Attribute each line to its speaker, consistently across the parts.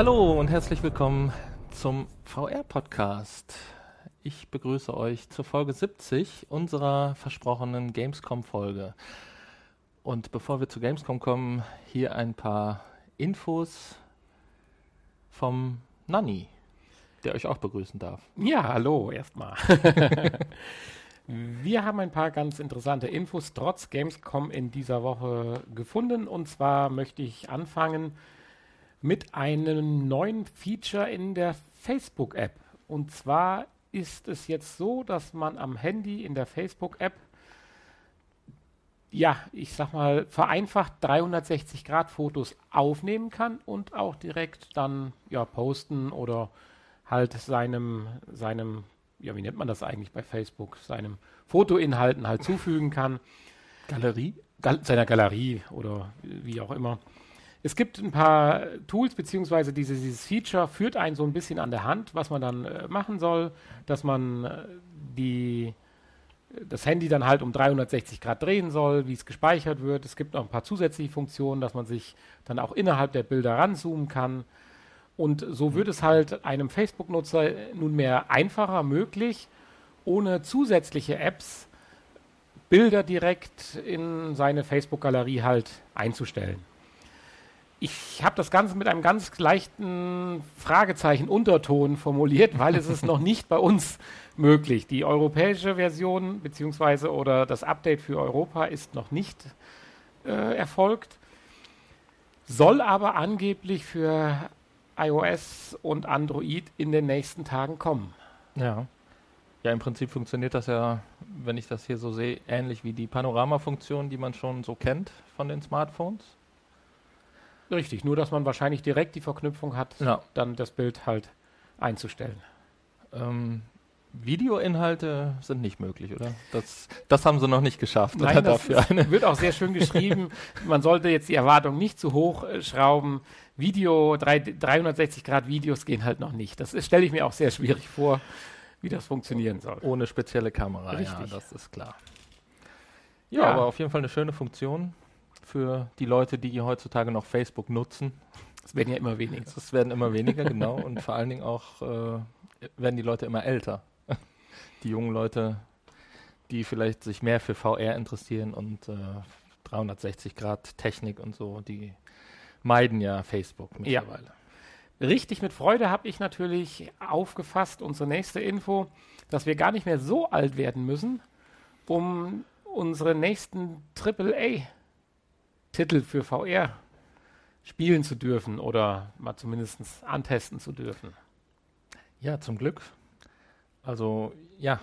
Speaker 1: Hallo und herzlich willkommen zum VR-Podcast. Ich begrüße euch zur Folge 70 unserer versprochenen Gamescom-Folge. Und bevor wir zu Gamescom kommen, hier ein paar Infos vom Nanni, der euch auch begrüßen darf.
Speaker 2: Ja, hallo erstmal. Wir haben ein paar ganz interessante Infos trotz Gamescom in dieser Woche gefunden. Und zwar möchte ich anfangen mit einem neuen Feature in der Facebook-App. Und zwar ist es jetzt so, dass man am Handy in der Facebook-App, ja, ich sag mal, vereinfacht 360-Grad-Fotos aufnehmen kann und auch direkt dann ja, posten oder halt seinem, seinem ja, wie nennt man das eigentlich bei Facebook, seinem Fotoinhalten halt zufügen kann.
Speaker 1: Galerie?
Speaker 2: Gal seiner Galerie oder wie auch immer. Es gibt ein paar Tools, beziehungsweise dieses, dieses Feature führt einen so ein bisschen an der Hand, was man dann äh, machen soll, dass man äh, die, das Handy dann halt um 360 Grad drehen soll, wie es gespeichert wird. Es gibt noch ein paar zusätzliche Funktionen, dass man sich dann auch innerhalb der Bilder ranzoomen kann. Und so wird es halt einem Facebook-Nutzer nunmehr einfacher möglich, ohne zusätzliche Apps Bilder direkt in seine Facebook-Galerie halt einzustellen. Ich habe das Ganze mit einem ganz leichten Fragezeichen Unterton formuliert, weil es ist noch nicht bei uns möglich. Die europäische Version beziehungsweise oder das Update für Europa ist noch nicht äh, erfolgt, soll aber angeblich für iOS und Android in den nächsten Tagen kommen.
Speaker 1: Ja. Ja, im Prinzip funktioniert das ja, wenn ich das hier so sehe, ähnlich wie die Panorama-Funktion, die man schon so kennt von den Smartphones.
Speaker 2: Richtig, nur dass man wahrscheinlich direkt die Verknüpfung hat, ja. dann das Bild halt einzustellen.
Speaker 1: Ähm, Videoinhalte sind nicht möglich, oder? Das, das haben sie noch nicht geschafft.
Speaker 2: Nein, das wird auch sehr schön geschrieben. Man sollte jetzt die Erwartung nicht zu hoch äh, schrauben. Video, 360 Grad Videos gehen halt noch nicht. Das stelle ich mir auch sehr schwierig vor, wie das funktionieren soll.
Speaker 1: Ohne spezielle Kamera,
Speaker 2: Richtig. ja,
Speaker 1: das ist klar. Ja, ja, aber auf jeden Fall eine schöne Funktion für die Leute, die heutzutage noch Facebook nutzen.
Speaker 2: Es werden ja immer weniger.
Speaker 1: Es werden immer weniger, genau. Und vor allen Dingen auch äh, werden die Leute immer älter die jungen Leute, die vielleicht sich mehr für VR interessieren und äh, 360 Grad Technik und so, die meiden ja Facebook
Speaker 2: mittlerweile. Ja. Richtig mit Freude habe ich natürlich aufgefasst, unsere nächste Info, dass wir gar nicht mehr so alt werden müssen, um unsere nächsten AAA-Titel für VR spielen zu dürfen oder mal zumindest antesten zu dürfen.
Speaker 1: Ja, zum Glück. Also ja,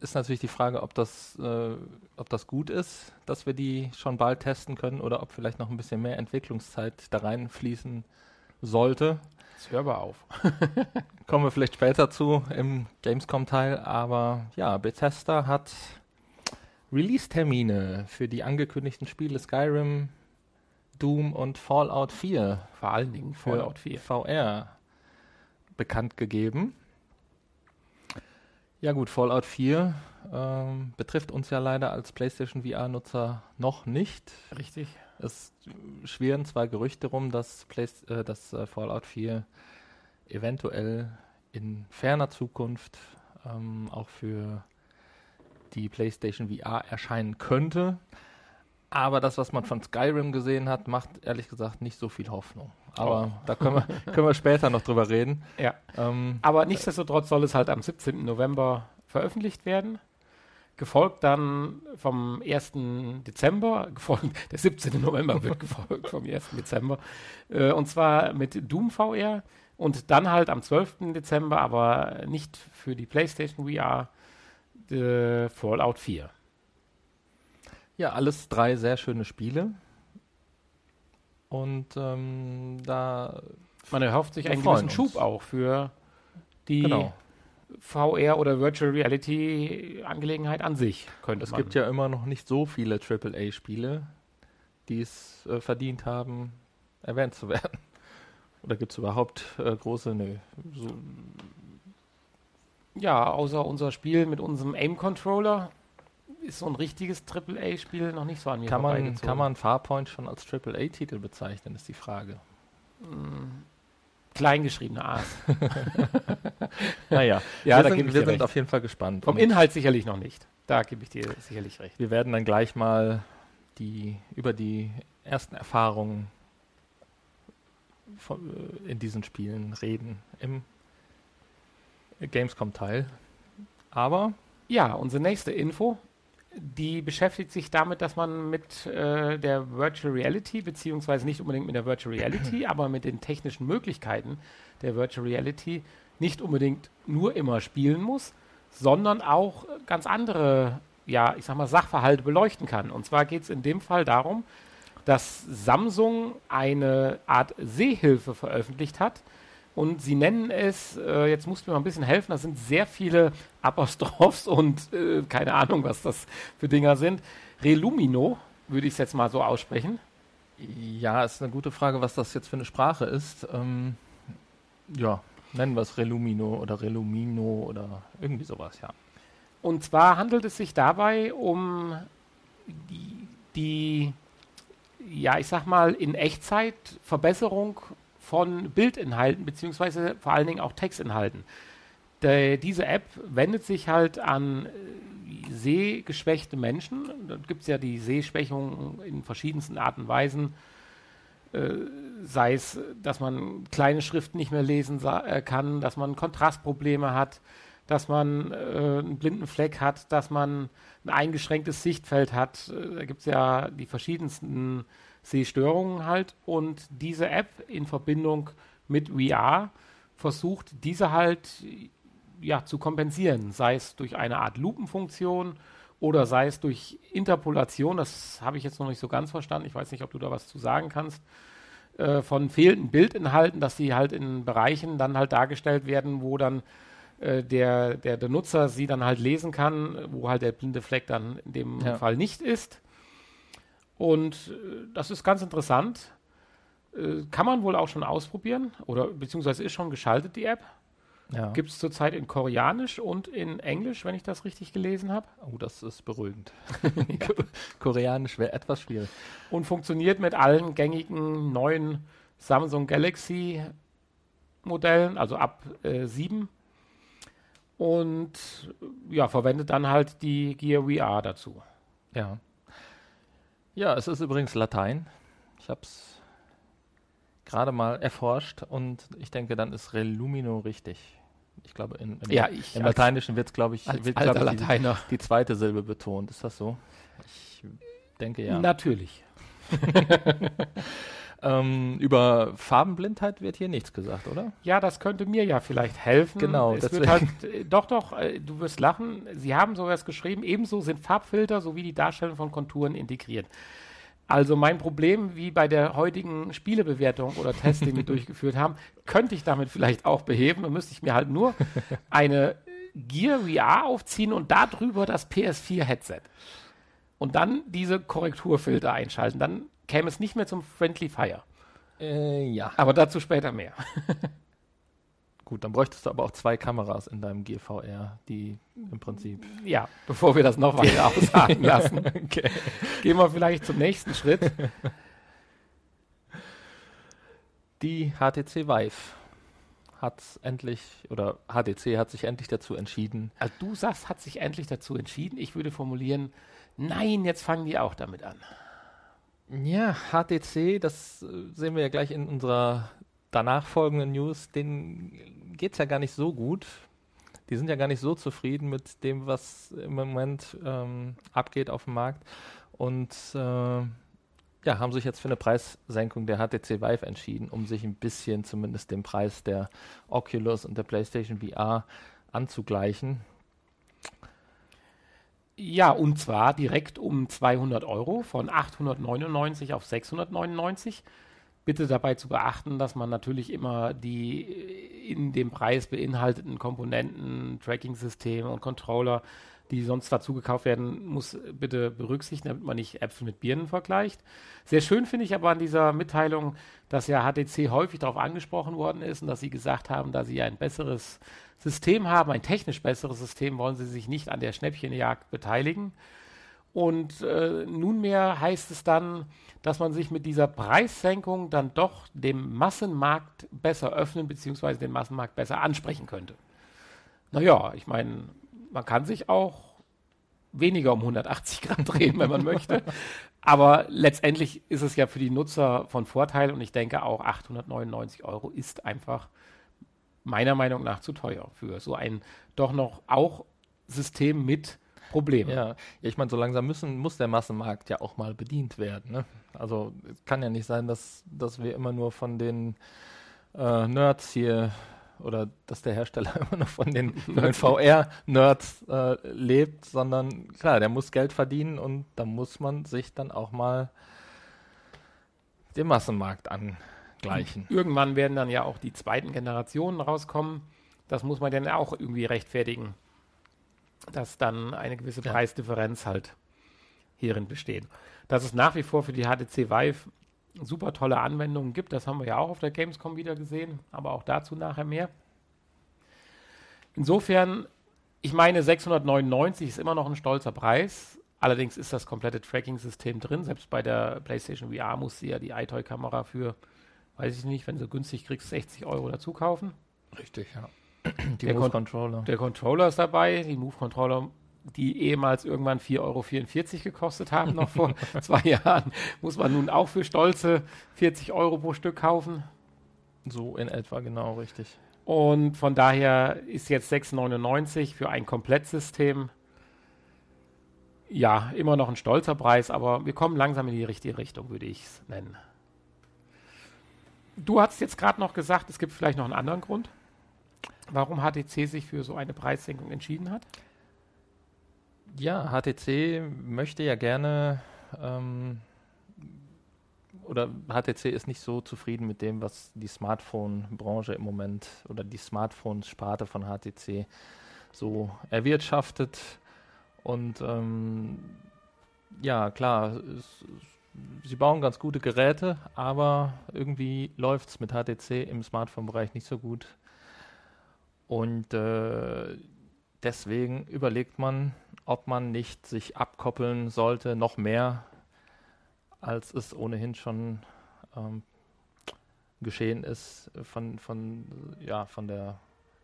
Speaker 1: ist natürlich die Frage, ob das, äh, ob das gut ist, dass wir die schon bald testen können oder ob vielleicht noch ein bisschen mehr Entwicklungszeit da reinfließen sollte.
Speaker 2: Jetzt hör mal auf.
Speaker 1: Kommen wir vielleicht später zu im Gamescom-Teil, aber ja, Bethesda hat Release-Termine für die angekündigten Spiele Skyrim, Doom und Fallout 4.
Speaker 2: Vor allen Dingen Fallout 4.
Speaker 1: VR bekannt gegeben. Ja gut, Fallout 4 ähm, betrifft uns ja leider als PlayStation VR-Nutzer noch nicht.
Speaker 2: Richtig.
Speaker 1: Es schwirren zwei Gerüchte rum, dass, Play äh, dass äh, Fallout 4 eventuell in ferner Zukunft ähm, auch für die PlayStation VR erscheinen könnte. Aber das, was man von Skyrim gesehen hat, macht ehrlich gesagt nicht so viel Hoffnung. Aber oh. da können wir, können wir später noch drüber reden.
Speaker 2: Ja. Ähm, Aber nichtsdestotrotz soll es halt am 17. November veröffentlicht werden. Gefolgt dann vom 1. Dezember, gefolgt, der 17. November wird gefolgt vom 1. Dezember. Äh, und zwar mit Doom VR und dann halt am 12. Dezember, aber nicht für die PlayStation VR, äh, Fallout 4.
Speaker 1: Ja, alles drei sehr schöne Spiele. Und ähm, da.
Speaker 2: Man erhofft sich einen gewissen Schub auch für die genau. VR oder Virtual Reality Angelegenheit an sich,
Speaker 1: könnte es man. Gibt ja immer noch nicht so viele AAA-Spiele, die es äh, verdient haben, erwähnt zu werden. Oder gibt es überhaupt äh, große? Nö. So.
Speaker 2: Ja, außer unser Spiel mit unserem Aim-Controller ist so ein richtiges AAA-Spiel noch nicht so an mir
Speaker 1: kann man, kann man Farpoint schon als AAA-Titel bezeichnen, ist die Frage.
Speaker 2: Hm, kleingeschriebene A's.
Speaker 1: naja,
Speaker 2: Ja,
Speaker 1: wir
Speaker 2: da
Speaker 1: sind, wir sind
Speaker 2: recht.
Speaker 1: auf jeden Fall gespannt.
Speaker 2: Vom
Speaker 1: Und
Speaker 2: Inhalt sicherlich noch nicht. Da gebe ich dir sicherlich recht.
Speaker 1: wir werden dann gleich mal die, über die ersten Erfahrungen von, äh, in diesen Spielen reden im Gamescom-Teil. Aber
Speaker 2: Ja, unsere nächste Info, die beschäftigt sich damit, dass man mit äh, der Virtual Reality, beziehungsweise nicht unbedingt mit der Virtual Reality, aber mit den technischen Möglichkeiten der Virtual Reality nicht unbedingt nur immer spielen muss, sondern auch ganz andere, ja, ich sag mal, Sachverhalte beleuchten kann. Und zwar geht es in dem Fall darum, dass Samsung eine Art Sehhilfe veröffentlicht hat. Und sie nennen es, äh, jetzt musst du mir mal ein bisschen helfen, das sind sehr viele Apostrophs und äh, keine Ahnung, was das für Dinger sind. Relumino, würde ich es jetzt mal so aussprechen.
Speaker 1: ja, ist eine gute Frage, was das jetzt für eine Sprache ist. Ähm, ja, nennen wir es Relumino oder Relumino oder irgendwie sowas, ja.
Speaker 2: Und zwar handelt es sich dabei um die, die ja, ich sag mal, in Echtzeit Verbesserung von Bildinhalten, beziehungsweise vor allen Dingen auch Textinhalten. Der, diese App wendet sich halt an äh, sehgeschwächte Menschen. Da gibt es ja die Sehschwächung in verschiedensten Arten und Weisen. Äh, sei es, dass man kleine Schriften nicht mehr lesen äh, kann, dass man Kontrastprobleme hat, dass man äh, einen blinden Fleck hat, dass man ein eingeschränktes Sichtfeld hat. Da gibt es ja die verschiedensten Sehstörungen halt. Und diese App in Verbindung mit VR versucht, diese halt ja, zu kompensieren, sei es durch eine Art Lupenfunktion oder sei es durch Interpolation, das habe ich jetzt noch nicht so ganz verstanden, ich weiß nicht, ob du da was zu sagen kannst, äh, von fehlenden Bildinhalten, dass sie halt in Bereichen dann halt dargestellt werden, wo dann äh, der, der, der Nutzer sie dann halt lesen kann, wo halt der blinde Fleck dann in dem
Speaker 1: Ja.
Speaker 2: Fall nicht ist. Und äh, das ist ganz interessant. Äh, kann man wohl auch schon ausprobieren oder beziehungsweise ist schon geschaltet, die App.
Speaker 1: ja.
Speaker 2: Gibt es zurzeit in Koreanisch und in Englisch, wenn ich das richtig gelesen habe.
Speaker 1: Oh, das ist beruhigend. Koreanisch wäre etwas schwierig.
Speaker 2: Und funktioniert mit allen gängigen neuen Samsung Galaxy Modellen, also ab äh, 7. Und ja, verwendet dann halt die Gear VR dazu.
Speaker 1: Ja. Ja, es ist übrigens Latein. Ich habe es gerade mal erforscht und ich denke, dann ist Relumino richtig. Ich glaube, in, in
Speaker 2: Ja, ich
Speaker 1: im
Speaker 2: als-
Speaker 1: Lateinischen wird es, glaube ich, wird, glaub ich, die, die zweite Silbe betont. Ist das so? Ich denke ja.
Speaker 2: Natürlich.
Speaker 1: Ähm, über Farbenblindheit wird hier nichts gesagt, oder?
Speaker 2: Ja, das könnte mir ja vielleicht helfen.
Speaker 1: Genau,
Speaker 2: Es wird halt, äh, doch, doch, äh, du wirst lachen. Sie haben sowas geschrieben. Ebenso sind Farbfilter sowie die Darstellung von Konturen integriert. Also mein Problem, wie bei der heutigen Spielebewertung oder Test, den wir durchgeführt haben, könnte ich damit vielleicht auch beheben. Dann müsste ich mir halt nur eine Gear VR aufziehen und darüber das PS4-Headset. Und dann diese Korrekturfilter einschalten. Dann käme es nicht mehr zum Friendly Fire.
Speaker 1: Äh, ja.
Speaker 2: Aber dazu später mehr.
Speaker 1: Gut, dann bräuchtest du aber auch zwei Kameras in deinem GVR, die im Prinzip.
Speaker 2: Ja, bevor wir das noch weiter ausarten lassen,
Speaker 1: Okay.
Speaker 2: gehen wir vielleicht zum nächsten Schritt.
Speaker 1: Die HTC Vive hat endlich, oder HTC hat sich endlich dazu entschieden,
Speaker 2: Also du sagst, hat sich endlich dazu entschieden. Ich würde formulieren, nein, jetzt fangen die auch damit an.
Speaker 1: Ja, HTC, das äh, sehen wir ja gleich in unserer danach folgenden News, denen geht es ja gar nicht so gut. Die sind ja gar nicht so zufrieden mit dem, was im Moment ähm, abgeht auf dem Markt. Und äh, ja, haben sich jetzt für eine Preissenkung der HTC Vive entschieden, um sich ein bisschen zumindest dem Preis der Oculus und der PlayStation VR anzugleichen.
Speaker 2: Ja, und zwar direkt um 200 Euro von 899 auf 699. Bitte dabei zu beachten, dass man natürlich immer die äh, in dem Preis beinhalteten Komponenten, Tracking-Systeme und Controller, die sonst dazu gekauft werden, muss bitte berücksichtigen, damit man nicht Äpfel mit Birnen vergleicht. Sehr schön finde ich aber an dieser Mitteilung, dass ja HTC häufig darauf angesprochen worden ist und dass sie gesagt haben, da sie ein besseres System haben, ein technisch besseres System, wollen sie sich nicht an der Schnäppchenjagd beteiligen. Und äh, nunmehr heißt es dann, dass man sich mit dieser Preissenkung dann doch dem Massenmarkt besser öffnen bzw. den Massenmarkt besser ansprechen könnte. Naja, ich meine, man kann sich auch weniger um 180 Grad drehen, wenn man möchte. Aber letztendlich ist es ja für die Nutzer von Vorteil und ich denke auch 899 Euro ist einfach meiner Meinung nach zu teuer für so ein doch noch auch System mit Probleme.
Speaker 1: Ja, ich meine, so langsam müssen, muss der Massenmarkt ja auch mal bedient werden. Ne? Also es kann ja nicht sein, dass, dass wir immer nur von den äh, Nerds hier oder dass der Hersteller immer noch von den, den VR-Nerds äh, lebt, sondern klar, der muss Geld verdienen und da muss man sich dann auch mal dem Massenmarkt angleichen.
Speaker 2: Irgendwann werden dann ja auch die zweiten Generationen rauskommen. Das muss man dann auch irgendwie rechtfertigen dass dann eine gewisse ja. Preisdifferenz halt hierin besteht. Dass es nach wie vor für die HTC Vive super tolle Anwendungen gibt, das haben wir ja auch auf der Gamescom wieder gesehen, aber auch dazu nachher mehr. Insofern, ich meine, 699 ist immer noch ein stolzer Preis. Allerdings ist das komplette Tracking-System drin. Selbst bei der PlayStation VR muss sie ja die iToy-Kamera für, weiß ich nicht, wenn du günstig kriegst, 60 Euro dazu kaufen.
Speaker 1: Richtig, ja.
Speaker 2: Die der Move Controller. Der Controller ist dabei, die Move Controller, die ehemals irgendwann 4,44 Euro gekostet haben, noch vor zwei Jahren, muss man nun auch für stolze 40 Euro pro Stück kaufen.
Speaker 1: So in etwa, genau, richtig.
Speaker 2: Und von daher ist jetzt 6,99 für ein Komplettsystem ja immer noch ein stolzer Preis, aber wir kommen langsam in die richtige Richtung, würde ich es nennen. Du hast jetzt gerade noch gesagt, es gibt vielleicht noch einen anderen Grund warum HTC sich für so eine Preissenkung entschieden hat?
Speaker 1: Ja, HTC möchte ja gerne ähm, oder HTC ist nicht so zufrieden mit dem, was die Smartphone-Branche im Moment oder die Smartphones-Sparte von HTC so erwirtschaftet. Und ähm, ja, klar, es, sie bauen ganz gute Geräte, aber irgendwie läuft es mit HTC im Smartphone-Bereich nicht so gut. Und äh, deswegen überlegt man, ob man nicht sich abkoppeln sollte, noch mehr, als es ohnehin schon ähm, geschehen ist von, von, ja, von der,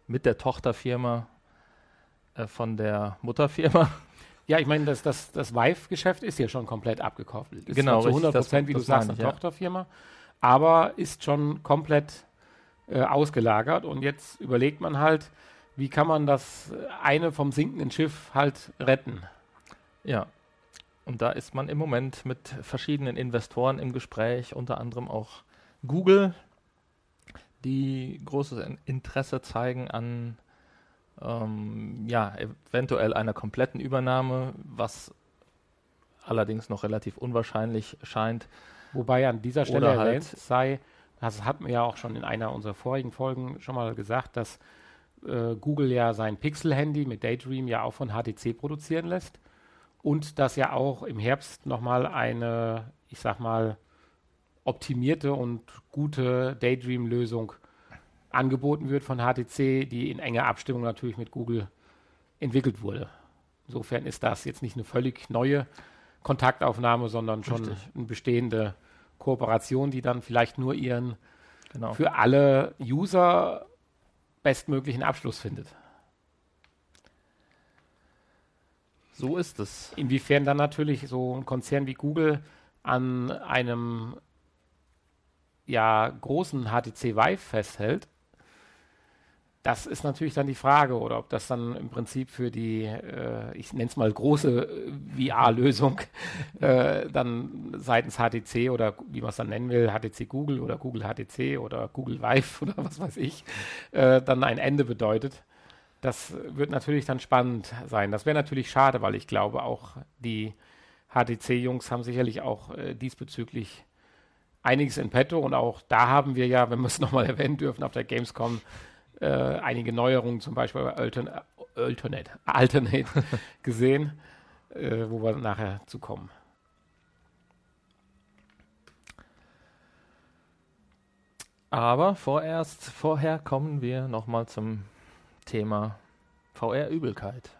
Speaker 1: mit der Tochterfirma, äh, von der Mutterfirma.
Speaker 2: Ja, ich meine, das, das, das Vive-Geschäft ist ja schon komplett abgekoppelt.
Speaker 1: Ist genau,
Speaker 2: zu 100 Prozent, wie du sagst, eine ja. Tochterfirma, aber ist schon komplett äh, ausgelagert. Und jetzt überlegt man halt, wie kann man das eine vom sinkenden Schiff halt retten.
Speaker 1: Ja. Und da ist man im Moment mit verschiedenen Investoren im Gespräch, unter anderem auch Google, die großes Interesse zeigen an ähm, ja, eventuell einer kompletten Übernahme, was allerdings noch relativ unwahrscheinlich scheint.
Speaker 2: Wobei an dieser Stelle Oder halt sei, das hat man ja auch schon in einer unserer vorigen Folgen schon mal gesagt, dass äh, Google ja sein Pixel-Handy mit Daydream ja auch von HTC produzieren lässt und dass ja auch im Herbst nochmal eine, ich sag mal, optimierte und gute Daydream-Lösung angeboten wird von HTC, die in enger Abstimmung natürlich mit Google entwickelt wurde. Insofern ist das jetzt nicht eine völlig neue Kontaktaufnahme, sondern schon Richtig. eine bestehende Kooperation, die dann vielleicht nur ihren genau. für alle User bestmöglichen Abschluss findet.
Speaker 1: So ist es.
Speaker 2: Inwiefern dann natürlich so ein Konzern wie Google an einem ja großen HTC Vive festhält, das ist natürlich dann die Frage, oder ob das dann im Prinzip für die, äh, ich nenne es mal große äh, VR-Lösung, äh, dann seitens HTC oder wie man es dann nennen will, HTC Google oder Google HTC oder Google Vive oder was weiß ich, äh, dann ein Ende bedeutet. Das wird natürlich dann spannend sein. Das wäre natürlich schade, weil ich glaube, auch die HTC-Jungs haben sicherlich auch äh, diesbezüglich einiges in petto und auch da haben wir ja, wenn wir es nochmal erwähnen dürfen, auf der Gamescom äh, einige Neuerungen, zum Beispiel bei Altern Alternate, Alternate gesehen, äh, wo wir nachher zu kommen.
Speaker 1: Aber vorerst, vorher kommen wir nochmal zum Thema VR-Übelkeit.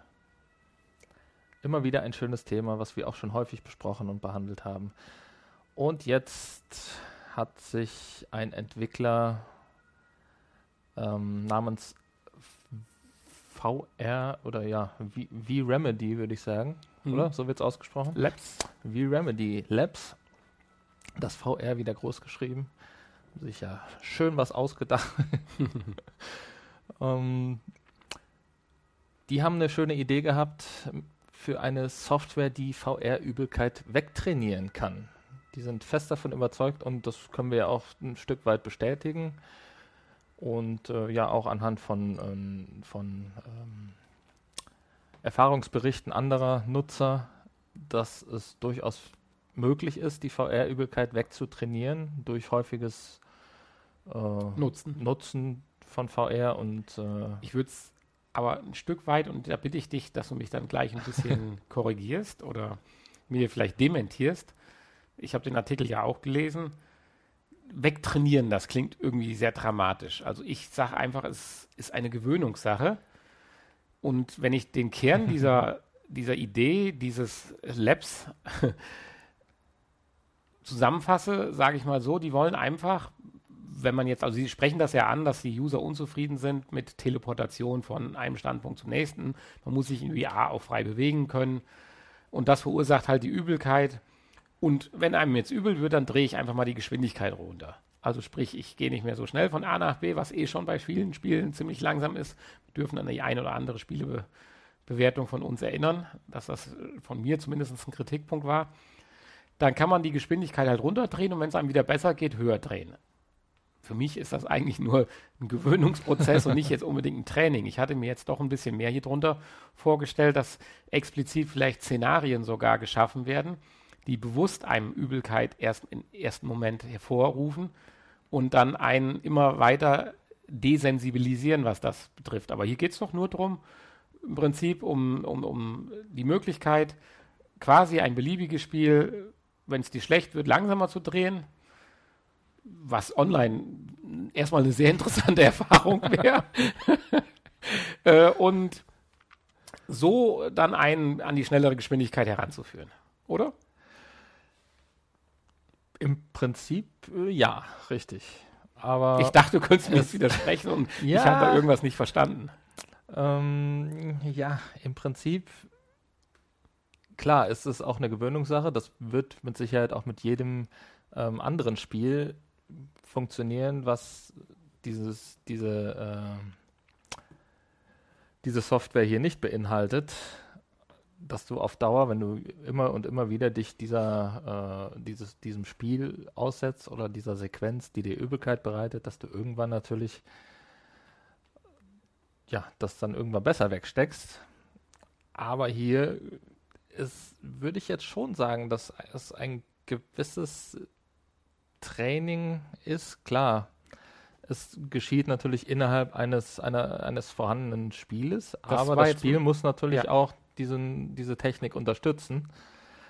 Speaker 1: immer wieder ein schönes Thema, was wir auch schon häufig besprochen und behandelt haben. Und jetzt hat sich ein Entwickler ähm, namens VR oder ja, V-Remedy würde ich sagen, mhm. oder? So wird es ausgesprochen.
Speaker 2: Labs.
Speaker 1: V-Remedy Labs. Das VR wieder groß geschrieben. Sich ja schön was ausgedacht. ähm, die haben eine schöne Idee gehabt für eine Software, die VR-Übelkeit wegtrainieren kann. Die sind fest davon überzeugt und das können wir ja auch ein Stück weit bestätigen. Und äh, ja, auch anhand von, ähm, von ähm, Erfahrungsberichten anderer Nutzer, dass es durchaus möglich ist, die VR-Übelkeit wegzutrainieren durch häufiges
Speaker 2: äh, Nutzen.
Speaker 1: Nutzen von VR und
Speaker 2: äh, ich würde es aber ein Stück weit, und da bitte ich dich, dass du mich dann gleich ein bisschen korrigierst oder mir vielleicht dementierst. Ich habe den Artikel ja auch gelesen. Wegtrainieren, das klingt irgendwie sehr dramatisch. Also ich sage einfach, es ist eine Gewöhnungssache. Und wenn ich den Kern dieser, dieser Idee, dieses Labs zusammenfasse, sage ich mal so, die wollen einfach wenn man jetzt, also Sie sprechen das ja an, dass die User unzufrieden sind mit Teleportation von einem Standpunkt zum nächsten. Man muss sich in VR auch frei bewegen können. Und das verursacht halt die Übelkeit. Und wenn einem jetzt übel wird, dann drehe ich einfach mal die Geschwindigkeit runter. Also sprich, ich gehe nicht mehr so schnell von A nach B, was eh schon bei vielen Spielen ziemlich langsam ist. Wir dürfen an die ein oder andere Spielebewertung von uns erinnern, dass das von mir zumindest ein Kritikpunkt war. Dann kann man die Geschwindigkeit halt runterdrehen und wenn es einem wieder besser geht, höher drehen für mich ist das eigentlich nur ein Gewöhnungsprozess und nicht jetzt unbedingt ein Training. Ich hatte mir jetzt doch ein bisschen mehr hier drunter vorgestellt, dass explizit vielleicht Szenarien sogar geschaffen werden, die bewusst einem Übelkeit erst im ersten Moment hervorrufen und dann einen immer weiter desensibilisieren, was das betrifft. Aber hier geht es doch nur darum, im Prinzip um, um, um die Möglichkeit, quasi ein beliebiges Spiel, wenn es dir schlecht wird, langsamer zu drehen, was online erstmal eine sehr interessante Erfahrung wäre. äh, und so dann einen an die schnellere Geschwindigkeit heranzuführen, oder?
Speaker 1: Im Prinzip äh, ja, richtig. Aber
Speaker 2: ich dachte, du könntest mir jetzt widersprechen und ja, ich habe da irgendwas nicht verstanden.
Speaker 1: Ähm, ja, im Prinzip klar ist es auch eine Gewöhnungssache. Das wird mit Sicherheit auch mit jedem ähm, anderen Spiel funktionieren, was dieses, diese, äh, diese Software hier nicht beinhaltet, dass du auf Dauer, wenn du immer und immer wieder dich dieser, äh, dieses, diesem Spiel aussetzt oder dieser Sequenz, die dir Übelkeit bereitet, dass du irgendwann natürlich ja, das dann irgendwann besser wegsteckst. Aber hier ist, würde ich jetzt schon sagen, dass es ein gewisses Training ist, klar, es geschieht natürlich innerhalb eines, einer, eines vorhandenen Spieles, das aber das Spiel muss natürlich ja. auch diesen, diese Technik unterstützen.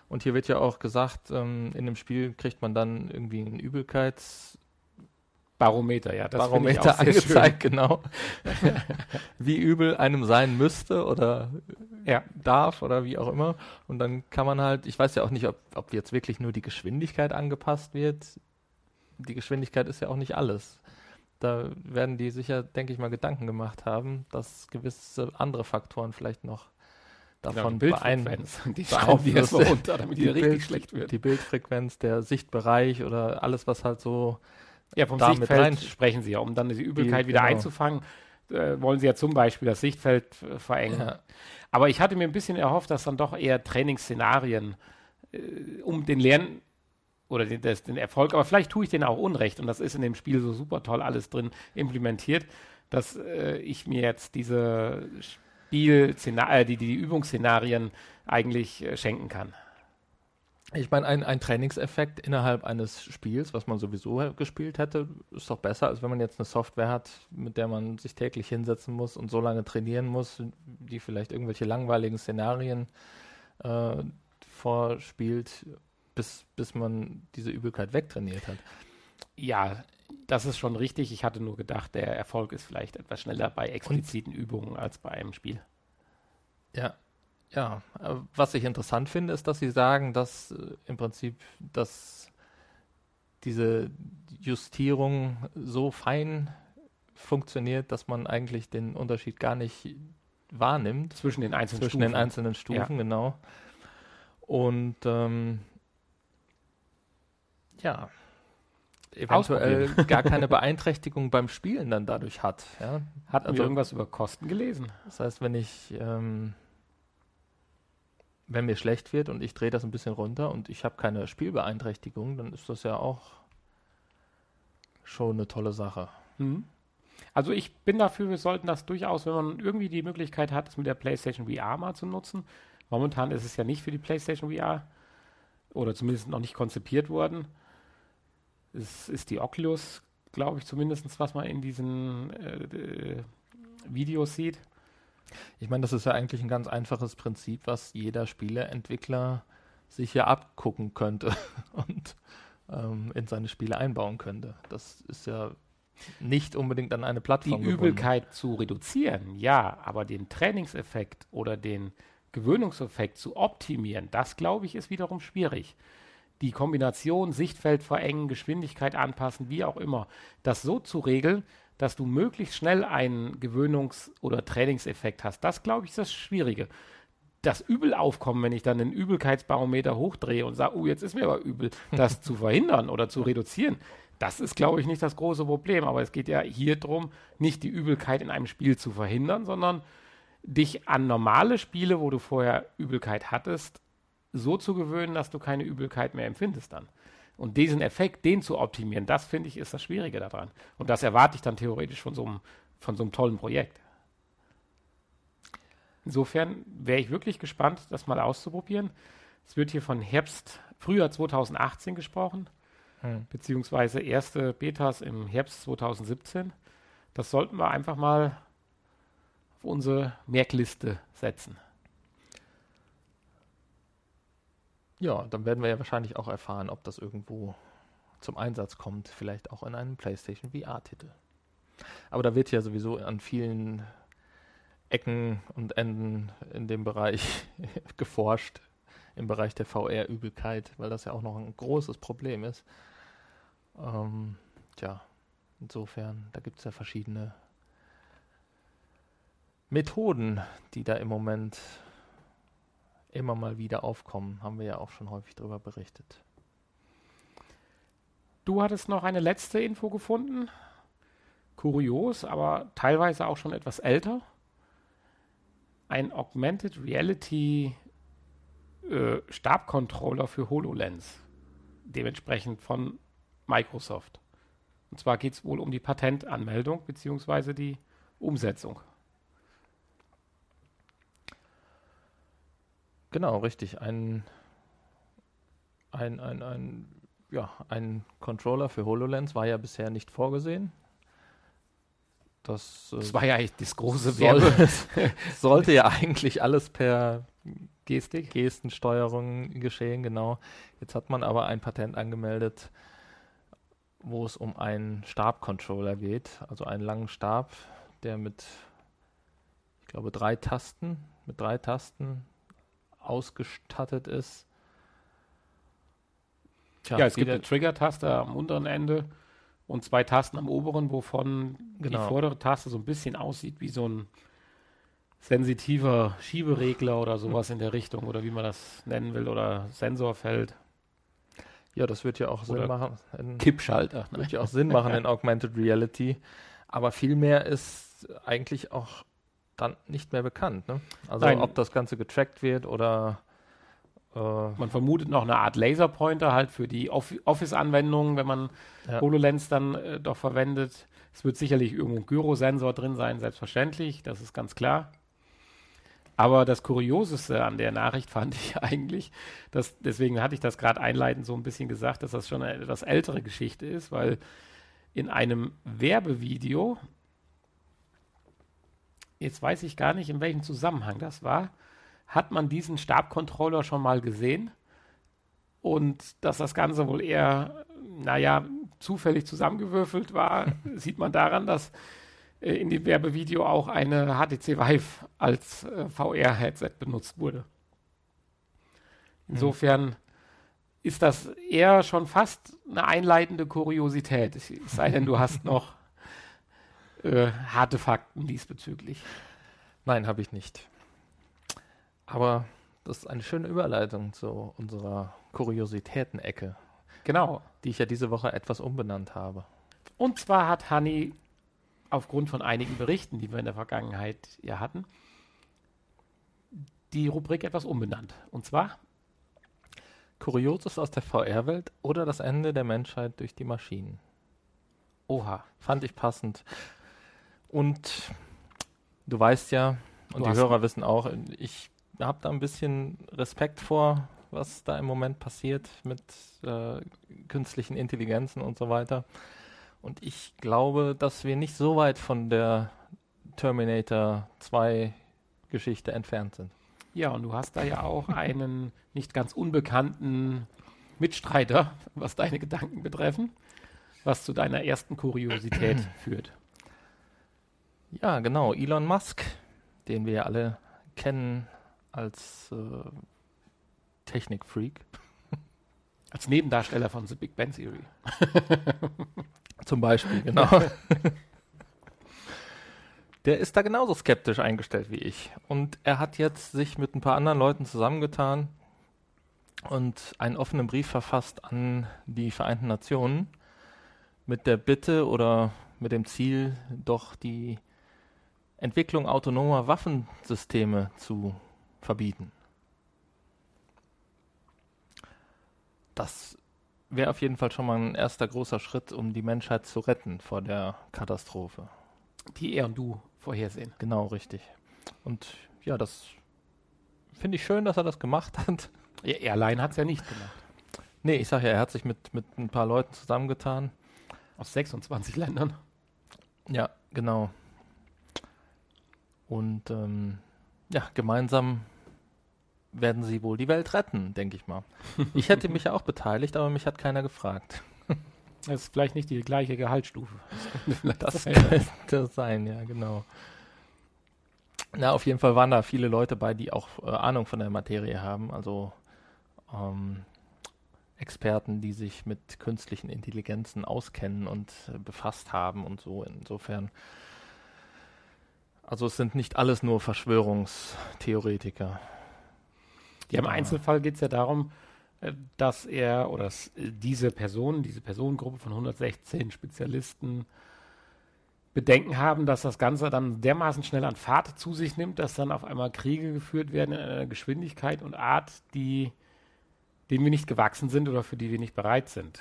Speaker 1: Und hier wird ja auch gesagt, ähm, in dem Spiel kriegt man dann irgendwie einen Übelkeits-
Speaker 2: Barometer, ja,
Speaker 1: das Barometer angezeigt, genau. wie übel einem sein müsste oder ja. darf oder wie auch immer. Und dann kann man halt, ich weiß ja auch nicht, ob, ob jetzt wirklich nur die Geschwindigkeit angepasst wird die Geschwindigkeit ist ja auch nicht alles. Da werden die sicher, denke ich mal, Gedanken gemacht haben, dass gewisse andere Faktoren vielleicht noch davon
Speaker 2: genau, beeinflussen. Die schrauben die erstmal runter, damit die, die richtig Bild, schlecht wird.
Speaker 1: Die Bildfrequenz, der Sichtbereich oder alles, was halt so
Speaker 2: ja, vom Sichtfeld rein sprechen sie ja, um dann die Übelkeit die, wieder genau. einzufangen, äh, wollen sie ja zum Beispiel das Sichtfeld äh, verengen. Ja. Aber ich hatte mir ein bisschen erhofft, dass dann doch eher Trainingsszenarien äh, um den Lern oder den, das, den Erfolg, aber vielleicht tue ich den auch Unrecht und das ist in dem Spiel so super toll alles drin implementiert, dass äh, ich mir jetzt diese Spiel, äh, die, die Übungsszenarien eigentlich äh, schenken kann.
Speaker 1: Ich meine, ein, ein Trainingseffekt innerhalb eines Spiels, was man sowieso gespielt hätte, ist doch besser, als wenn man jetzt eine Software hat, mit der man sich täglich hinsetzen muss und so lange trainieren muss, die vielleicht irgendwelche langweiligen Szenarien äh, vorspielt bis, bis man diese Übelkeit wegtrainiert hat.
Speaker 2: Ja, das ist schon richtig. Ich hatte nur gedacht, der Erfolg ist vielleicht etwas schneller bei expliziten Und, Übungen als bei einem Spiel.
Speaker 1: Ja. Ja, äh, was ich interessant finde, ist, dass Sie sagen, dass äh, im Prinzip dass diese Justierung so fein funktioniert, dass man eigentlich den Unterschied gar nicht wahrnimmt.
Speaker 2: Zwischen den einzelnen
Speaker 1: zwischen
Speaker 2: Stufen.
Speaker 1: den einzelnen Stufen, ja. genau. Und ähm, ja, eventuell gar keine Beeinträchtigung beim Spielen dann dadurch hat. Ja?
Speaker 2: Hatten also, wir irgendwas über Kosten gelesen?
Speaker 1: Das heißt, wenn ich ähm, wenn mir schlecht wird und ich drehe das ein bisschen runter und ich habe keine Spielbeeinträchtigung, dann ist das ja auch schon eine tolle Sache.
Speaker 2: Mhm. Also ich bin dafür, wir sollten das durchaus, wenn man irgendwie die Möglichkeit hat, es mit der PlayStation VR mal zu nutzen. Momentan ist es ja nicht für die PlayStation VR oder zumindest noch nicht konzipiert worden. Es ist die Oculus, glaube ich, zumindest, was man in diesen äh, äh, Videos sieht.
Speaker 1: Ich meine, das ist ja eigentlich ein ganz einfaches Prinzip, was jeder Spieleentwickler sich ja abgucken könnte und ähm, in seine Spiele einbauen könnte. Das ist ja nicht unbedingt an eine Plattform.
Speaker 2: Die gebunden. Übelkeit zu reduzieren, ja, aber den Trainingseffekt oder den Gewöhnungseffekt zu optimieren, das glaube ich, ist wiederum schwierig. Die Kombination Sichtfeld verengen, Geschwindigkeit anpassen, wie auch immer, das so zu regeln, dass du möglichst schnell einen Gewöhnungs- oder Trainingseffekt hast. Das, glaube ich, ist das Schwierige. Das Übelaufkommen, wenn ich dann den Übelkeitsbarometer hochdrehe und sage, oh, jetzt ist mir aber übel, das zu verhindern oder zu reduzieren, das ist, glaube ich, nicht das große Problem. Aber es geht ja hier darum, nicht die Übelkeit in einem Spiel zu verhindern, sondern dich an normale Spiele, wo du vorher Übelkeit hattest, so zu gewöhnen, dass du keine Übelkeit mehr empfindest dann. Und diesen Effekt, den zu optimieren, das finde ich, ist das Schwierige daran. Und das erwarte ich dann theoretisch von so einem, von so einem tollen Projekt. Insofern wäre ich wirklich gespannt, das mal auszuprobieren. Es wird hier von Herbst, Frühjahr 2018 gesprochen, hm. beziehungsweise erste Betas im Herbst 2017. Das sollten wir einfach mal auf unsere Merkliste setzen.
Speaker 1: Ja, dann werden wir ja wahrscheinlich auch erfahren, ob das irgendwo zum Einsatz kommt, vielleicht auch in einem PlayStation VR-Titel. Aber da wird ja sowieso an vielen Ecken und Enden in dem Bereich geforscht, im Bereich der VR-Übelkeit, weil das ja auch noch ein großes Problem ist. Ähm, tja, insofern, da gibt es ja verschiedene Methoden, die da im Moment immer mal wieder aufkommen. Haben wir ja auch schon häufig darüber berichtet.
Speaker 2: Du hattest noch eine letzte Info gefunden. Kurios, aber teilweise auch schon etwas älter. Ein Augmented Reality äh, Stabcontroller für HoloLens. Dementsprechend von Microsoft. Und zwar geht es wohl um die Patentanmeldung bzw. die Umsetzung.
Speaker 1: Genau, richtig. Ein, ein, ein, ein, ja, ein Controller für HoloLens war ja bisher nicht vorgesehen.
Speaker 2: Das, äh, das war ja eigentlich das große
Speaker 1: soll, sollte ja eigentlich alles per Gestik, Gestensteuerung geschehen, genau. Jetzt hat man aber ein Patent angemeldet, wo es um einen Stabcontroller geht, also einen langen Stab, der mit, ich glaube, drei Tasten, mit drei Tasten ausgestattet ist.
Speaker 2: Tja, ja, es gibt eine Trigger-Taste am unteren Ende und zwei Tasten am oberen, wovon genau. die vordere Taste so ein bisschen aussieht wie so ein sensitiver Schieberegler oder sowas in der Richtung oder wie man das nennen will oder Sensorfeld.
Speaker 1: Ja, das wird ja auch Sinn machen.
Speaker 2: In, Kippschalter.
Speaker 1: Ne? Wird ja auch Sinn machen in Augmented Reality. Aber viel mehr ist eigentlich auch dann nicht mehr bekannt. Ne? Also Nein. ob das Ganze getrackt wird oder
Speaker 2: äh man vermutet noch eine Art Laserpointer halt für die Office-Anwendungen, wenn man ja. HoloLens dann äh, doch verwendet. Es wird sicherlich irgendwo ein Gyrosensor drin sein, selbstverständlich, das ist ganz klar. Aber das Kurioseste an der Nachricht fand ich eigentlich, dass, deswegen hatte ich das gerade einleitend so ein bisschen gesagt, dass das schon eine etwas ältere Geschichte ist, weil in einem Werbevideo jetzt weiß ich gar nicht, in welchem Zusammenhang das war, hat man diesen Stabcontroller schon mal gesehen und dass das Ganze wohl eher, naja, zufällig zusammengewürfelt war, sieht man daran, dass äh, in dem Werbevideo auch eine HTC Vive als äh, VR-Headset benutzt wurde. Insofern ist das eher schon fast eine einleitende Kuriosität. Es sei denn, du hast noch äh, harte Fakten diesbezüglich.
Speaker 1: Nein, habe ich nicht. Aber das ist eine schöne Überleitung zu unserer Kuriositäten-Ecke.
Speaker 2: Genau.
Speaker 1: Die ich ja diese Woche etwas umbenannt habe.
Speaker 2: Und zwar hat Hanni aufgrund von einigen Berichten, die wir in der Vergangenheit ja hatten, die Rubrik etwas umbenannt. Und zwar
Speaker 1: Kurioses aus der VR-Welt oder das Ende der Menschheit durch die Maschinen. Oha, fand ich passend. Und du weißt ja, und du die Hörer wissen auch, ich habe da ein bisschen Respekt vor, was da im Moment passiert mit äh, künstlichen Intelligenzen und so weiter. Und ich glaube, dass wir nicht so weit von der Terminator 2 Geschichte entfernt sind.
Speaker 2: Ja, und du hast da ja auch einen nicht ganz unbekannten Mitstreiter, was deine Gedanken betreffen, was zu deiner ersten Kuriosität führt.
Speaker 1: Ja, genau. Elon Musk, den wir ja alle kennen als äh, Technikfreak.
Speaker 2: Als Nebendarsteller von The Big Bang Theory.
Speaker 1: Zum Beispiel, genau. Der ist da genauso skeptisch eingestellt wie ich. Und er hat jetzt sich mit ein paar anderen Leuten zusammengetan und einen offenen Brief verfasst an die Vereinten Nationen mit der Bitte oder mit dem Ziel, doch die Entwicklung autonomer Waffensysteme zu verbieten. Das wäre auf jeden Fall schon mal ein erster großer Schritt, um die Menschheit zu retten vor der Katastrophe.
Speaker 2: Die er und du vorhersehen.
Speaker 1: Genau, richtig. Und ja, das finde ich schön, dass er das gemacht hat.
Speaker 2: Er, er allein hat es ja nicht gemacht.
Speaker 1: Nee, ich sage ja, er hat sich mit, mit ein paar Leuten zusammengetan.
Speaker 2: Aus 26 Ländern.
Speaker 1: Ja, genau. Und ähm, ja, gemeinsam werden sie wohl die Welt retten, denke ich mal. Ich hätte mich ja auch beteiligt, aber mich hat keiner gefragt.
Speaker 2: Das ist vielleicht nicht die gleiche Gehaltsstufe.
Speaker 1: Das, das könnte sein, ja, genau. Na, auf jeden Fall waren da viele Leute bei, die auch äh, Ahnung von der Materie haben, also ähm, Experten, die sich mit künstlichen Intelligenzen auskennen und äh, befasst haben und so. Insofern, also es sind nicht alles nur Verschwörungstheoretiker.
Speaker 2: Ja, im Einzelfall geht es ja darum, äh, dass er oder dass äh, diese Person, diese Personengruppe von 116 Spezialisten Bedenken haben, dass das Ganze dann dermaßen schnell an Fahrt zu sich nimmt, dass dann auf einmal Kriege geführt werden in einer Geschwindigkeit und Art, die denen wir nicht gewachsen sind oder für die wir nicht bereit sind.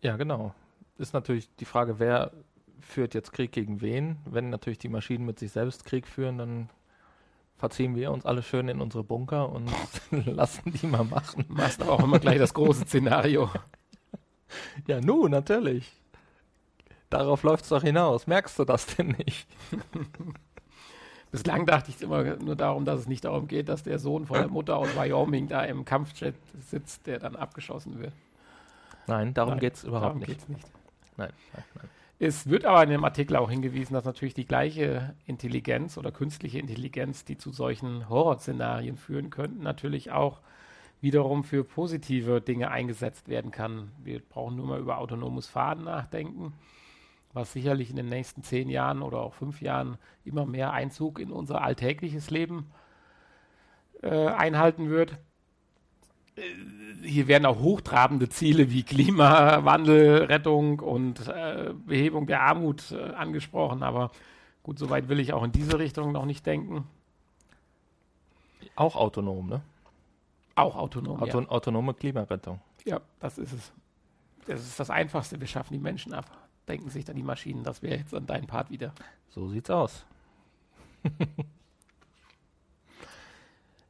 Speaker 1: Ja, genau. Ist natürlich die Frage, wer führt jetzt Krieg gegen wen? Wenn natürlich die Maschinen mit sich selbst Krieg führen, dann verziehen wir uns alle schön in unsere Bunker und lassen die mal machen.
Speaker 2: Machst aber auch immer gleich das große Szenario.
Speaker 1: Ja, nun, natürlich. Darauf läuft es doch hinaus. Merkst du das denn nicht?
Speaker 2: Bislang dachte ich immer nur darum, dass es nicht darum geht, dass der Sohn von der Mutter aus Wyoming da im Kampfjet sitzt, der dann abgeschossen wird.
Speaker 1: Nein, darum geht es überhaupt darum nicht.
Speaker 2: Geht's nicht.
Speaker 1: Nein, nein, nein.
Speaker 2: Es wird aber in dem Artikel auch hingewiesen, dass natürlich die gleiche Intelligenz oder künstliche Intelligenz, die zu solchen Horrorszenarien führen könnten, natürlich auch wiederum für positive Dinge eingesetzt werden kann. Wir brauchen nur mal über autonomes Fahren nachdenken, was sicherlich in den nächsten zehn Jahren oder auch fünf Jahren immer mehr Einzug in unser alltägliches Leben äh, einhalten wird. Äh, hier werden auch hochtrabende Ziele wie Klimawandelrettung und äh, Behebung der Armut äh, angesprochen, aber gut, soweit will ich auch in diese Richtung noch nicht denken.
Speaker 1: Auch autonom, ne?
Speaker 2: Auch autonom.
Speaker 1: Auto ja. Autonome Klimarettung.
Speaker 2: Ja, das ist es. Das ist das Einfachste. Wir schaffen die Menschen ab. Denken sich dann die Maschinen. Das wäre jetzt an deinem Part wieder.
Speaker 1: So sieht's aus.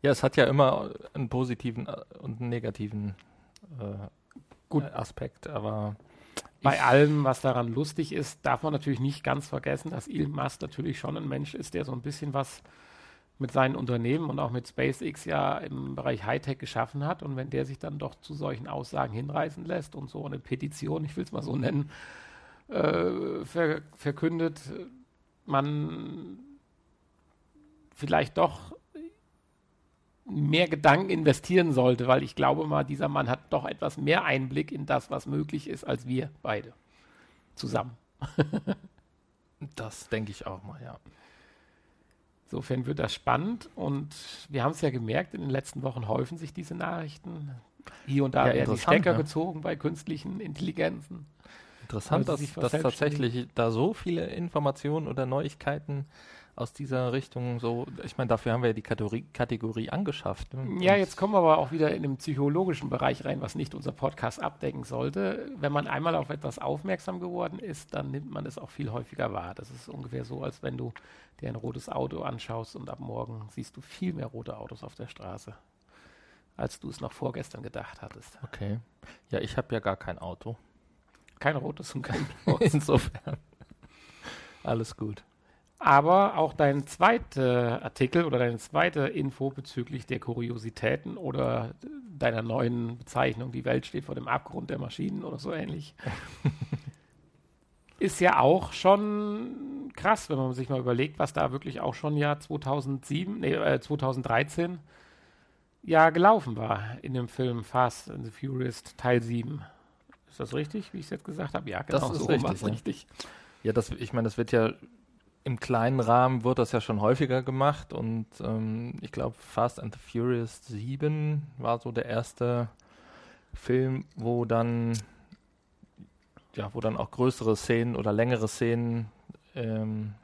Speaker 1: Ja, es hat ja immer einen positiven äh, und einen negativen äh, Gut. Aspekt, aber
Speaker 2: bei allem, was daran lustig ist, darf man natürlich nicht ganz vergessen, dass Elon Musk natürlich schon ein Mensch ist, der so ein bisschen was mit seinen Unternehmen und auch mit SpaceX ja im Bereich Hightech geschaffen hat. Und wenn der sich dann doch zu solchen Aussagen hinreißen lässt und so eine Petition, ich will es mal so nennen, äh, ver verkündet, man vielleicht doch mehr Gedanken investieren sollte, weil ich glaube mal, dieser Mann hat doch etwas mehr Einblick in das, was möglich ist, als wir beide zusammen.
Speaker 1: das denke ich auch mal, ja.
Speaker 2: Insofern wird das spannend und wir haben es ja gemerkt, in den letzten Wochen häufen sich diese Nachrichten. Hier und da ja, werden die Stecker ja. gezogen bei künstlichen Intelligenzen.
Speaker 1: Interessant, dass, dass tatsächlich da so viele Informationen oder Neuigkeiten aus dieser Richtung so, ich meine, dafür haben wir ja die Kategorie, Kategorie angeschafft.
Speaker 2: Ne? Ja, jetzt kommen wir aber auch wieder in den psychologischen Bereich rein, was nicht unser Podcast abdecken sollte. Wenn man einmal auf etwas aufmerksam geworden ist, dann nimmt man es auch viel häufiger wahr. Das ist ungefähr so, als wenn du dir ein rotes Auto anschaust und ab morgen siehst du viel mehr rote Autos auf der Straße, als du es noch vorgestern gedacht hattest.
Speaker 1: Okay. Ja, ich habe ja gar kein Auto.
Speaker 2: Kein rotes und kein
Speaker 1: blaues. Insofern. Alles gut.
Speaker 2: Aber auch dein zweiter Artikel oder deine zweite Info bezüglich der Kuriositäten oder deiner neuen Bezeichnung, die Welt steht vor dem Abgrund der Maschinen oder so ähnlich, ist ja auch schon krass, wenn man sich mal überlegt, was da wirklich auch schon ja 2007, nee, äh, 2013 ja gelaufen war in dem Film Fast and the Furious Teil 7. Ist das richtig, wie ich es jetzt gesagt habe?
Speaker 1: Ja, genau, das ist so richtig, ja. richtig. Ja, das, ich meine, das wird ja im kleinen Rahmen wird das ja schon häufiger gemacht und ähm, ich glaube Fast and the Furious 7 war so der erste Film, wo dann ja, wo dann auch größere Szenen oder längere Szenen ähm,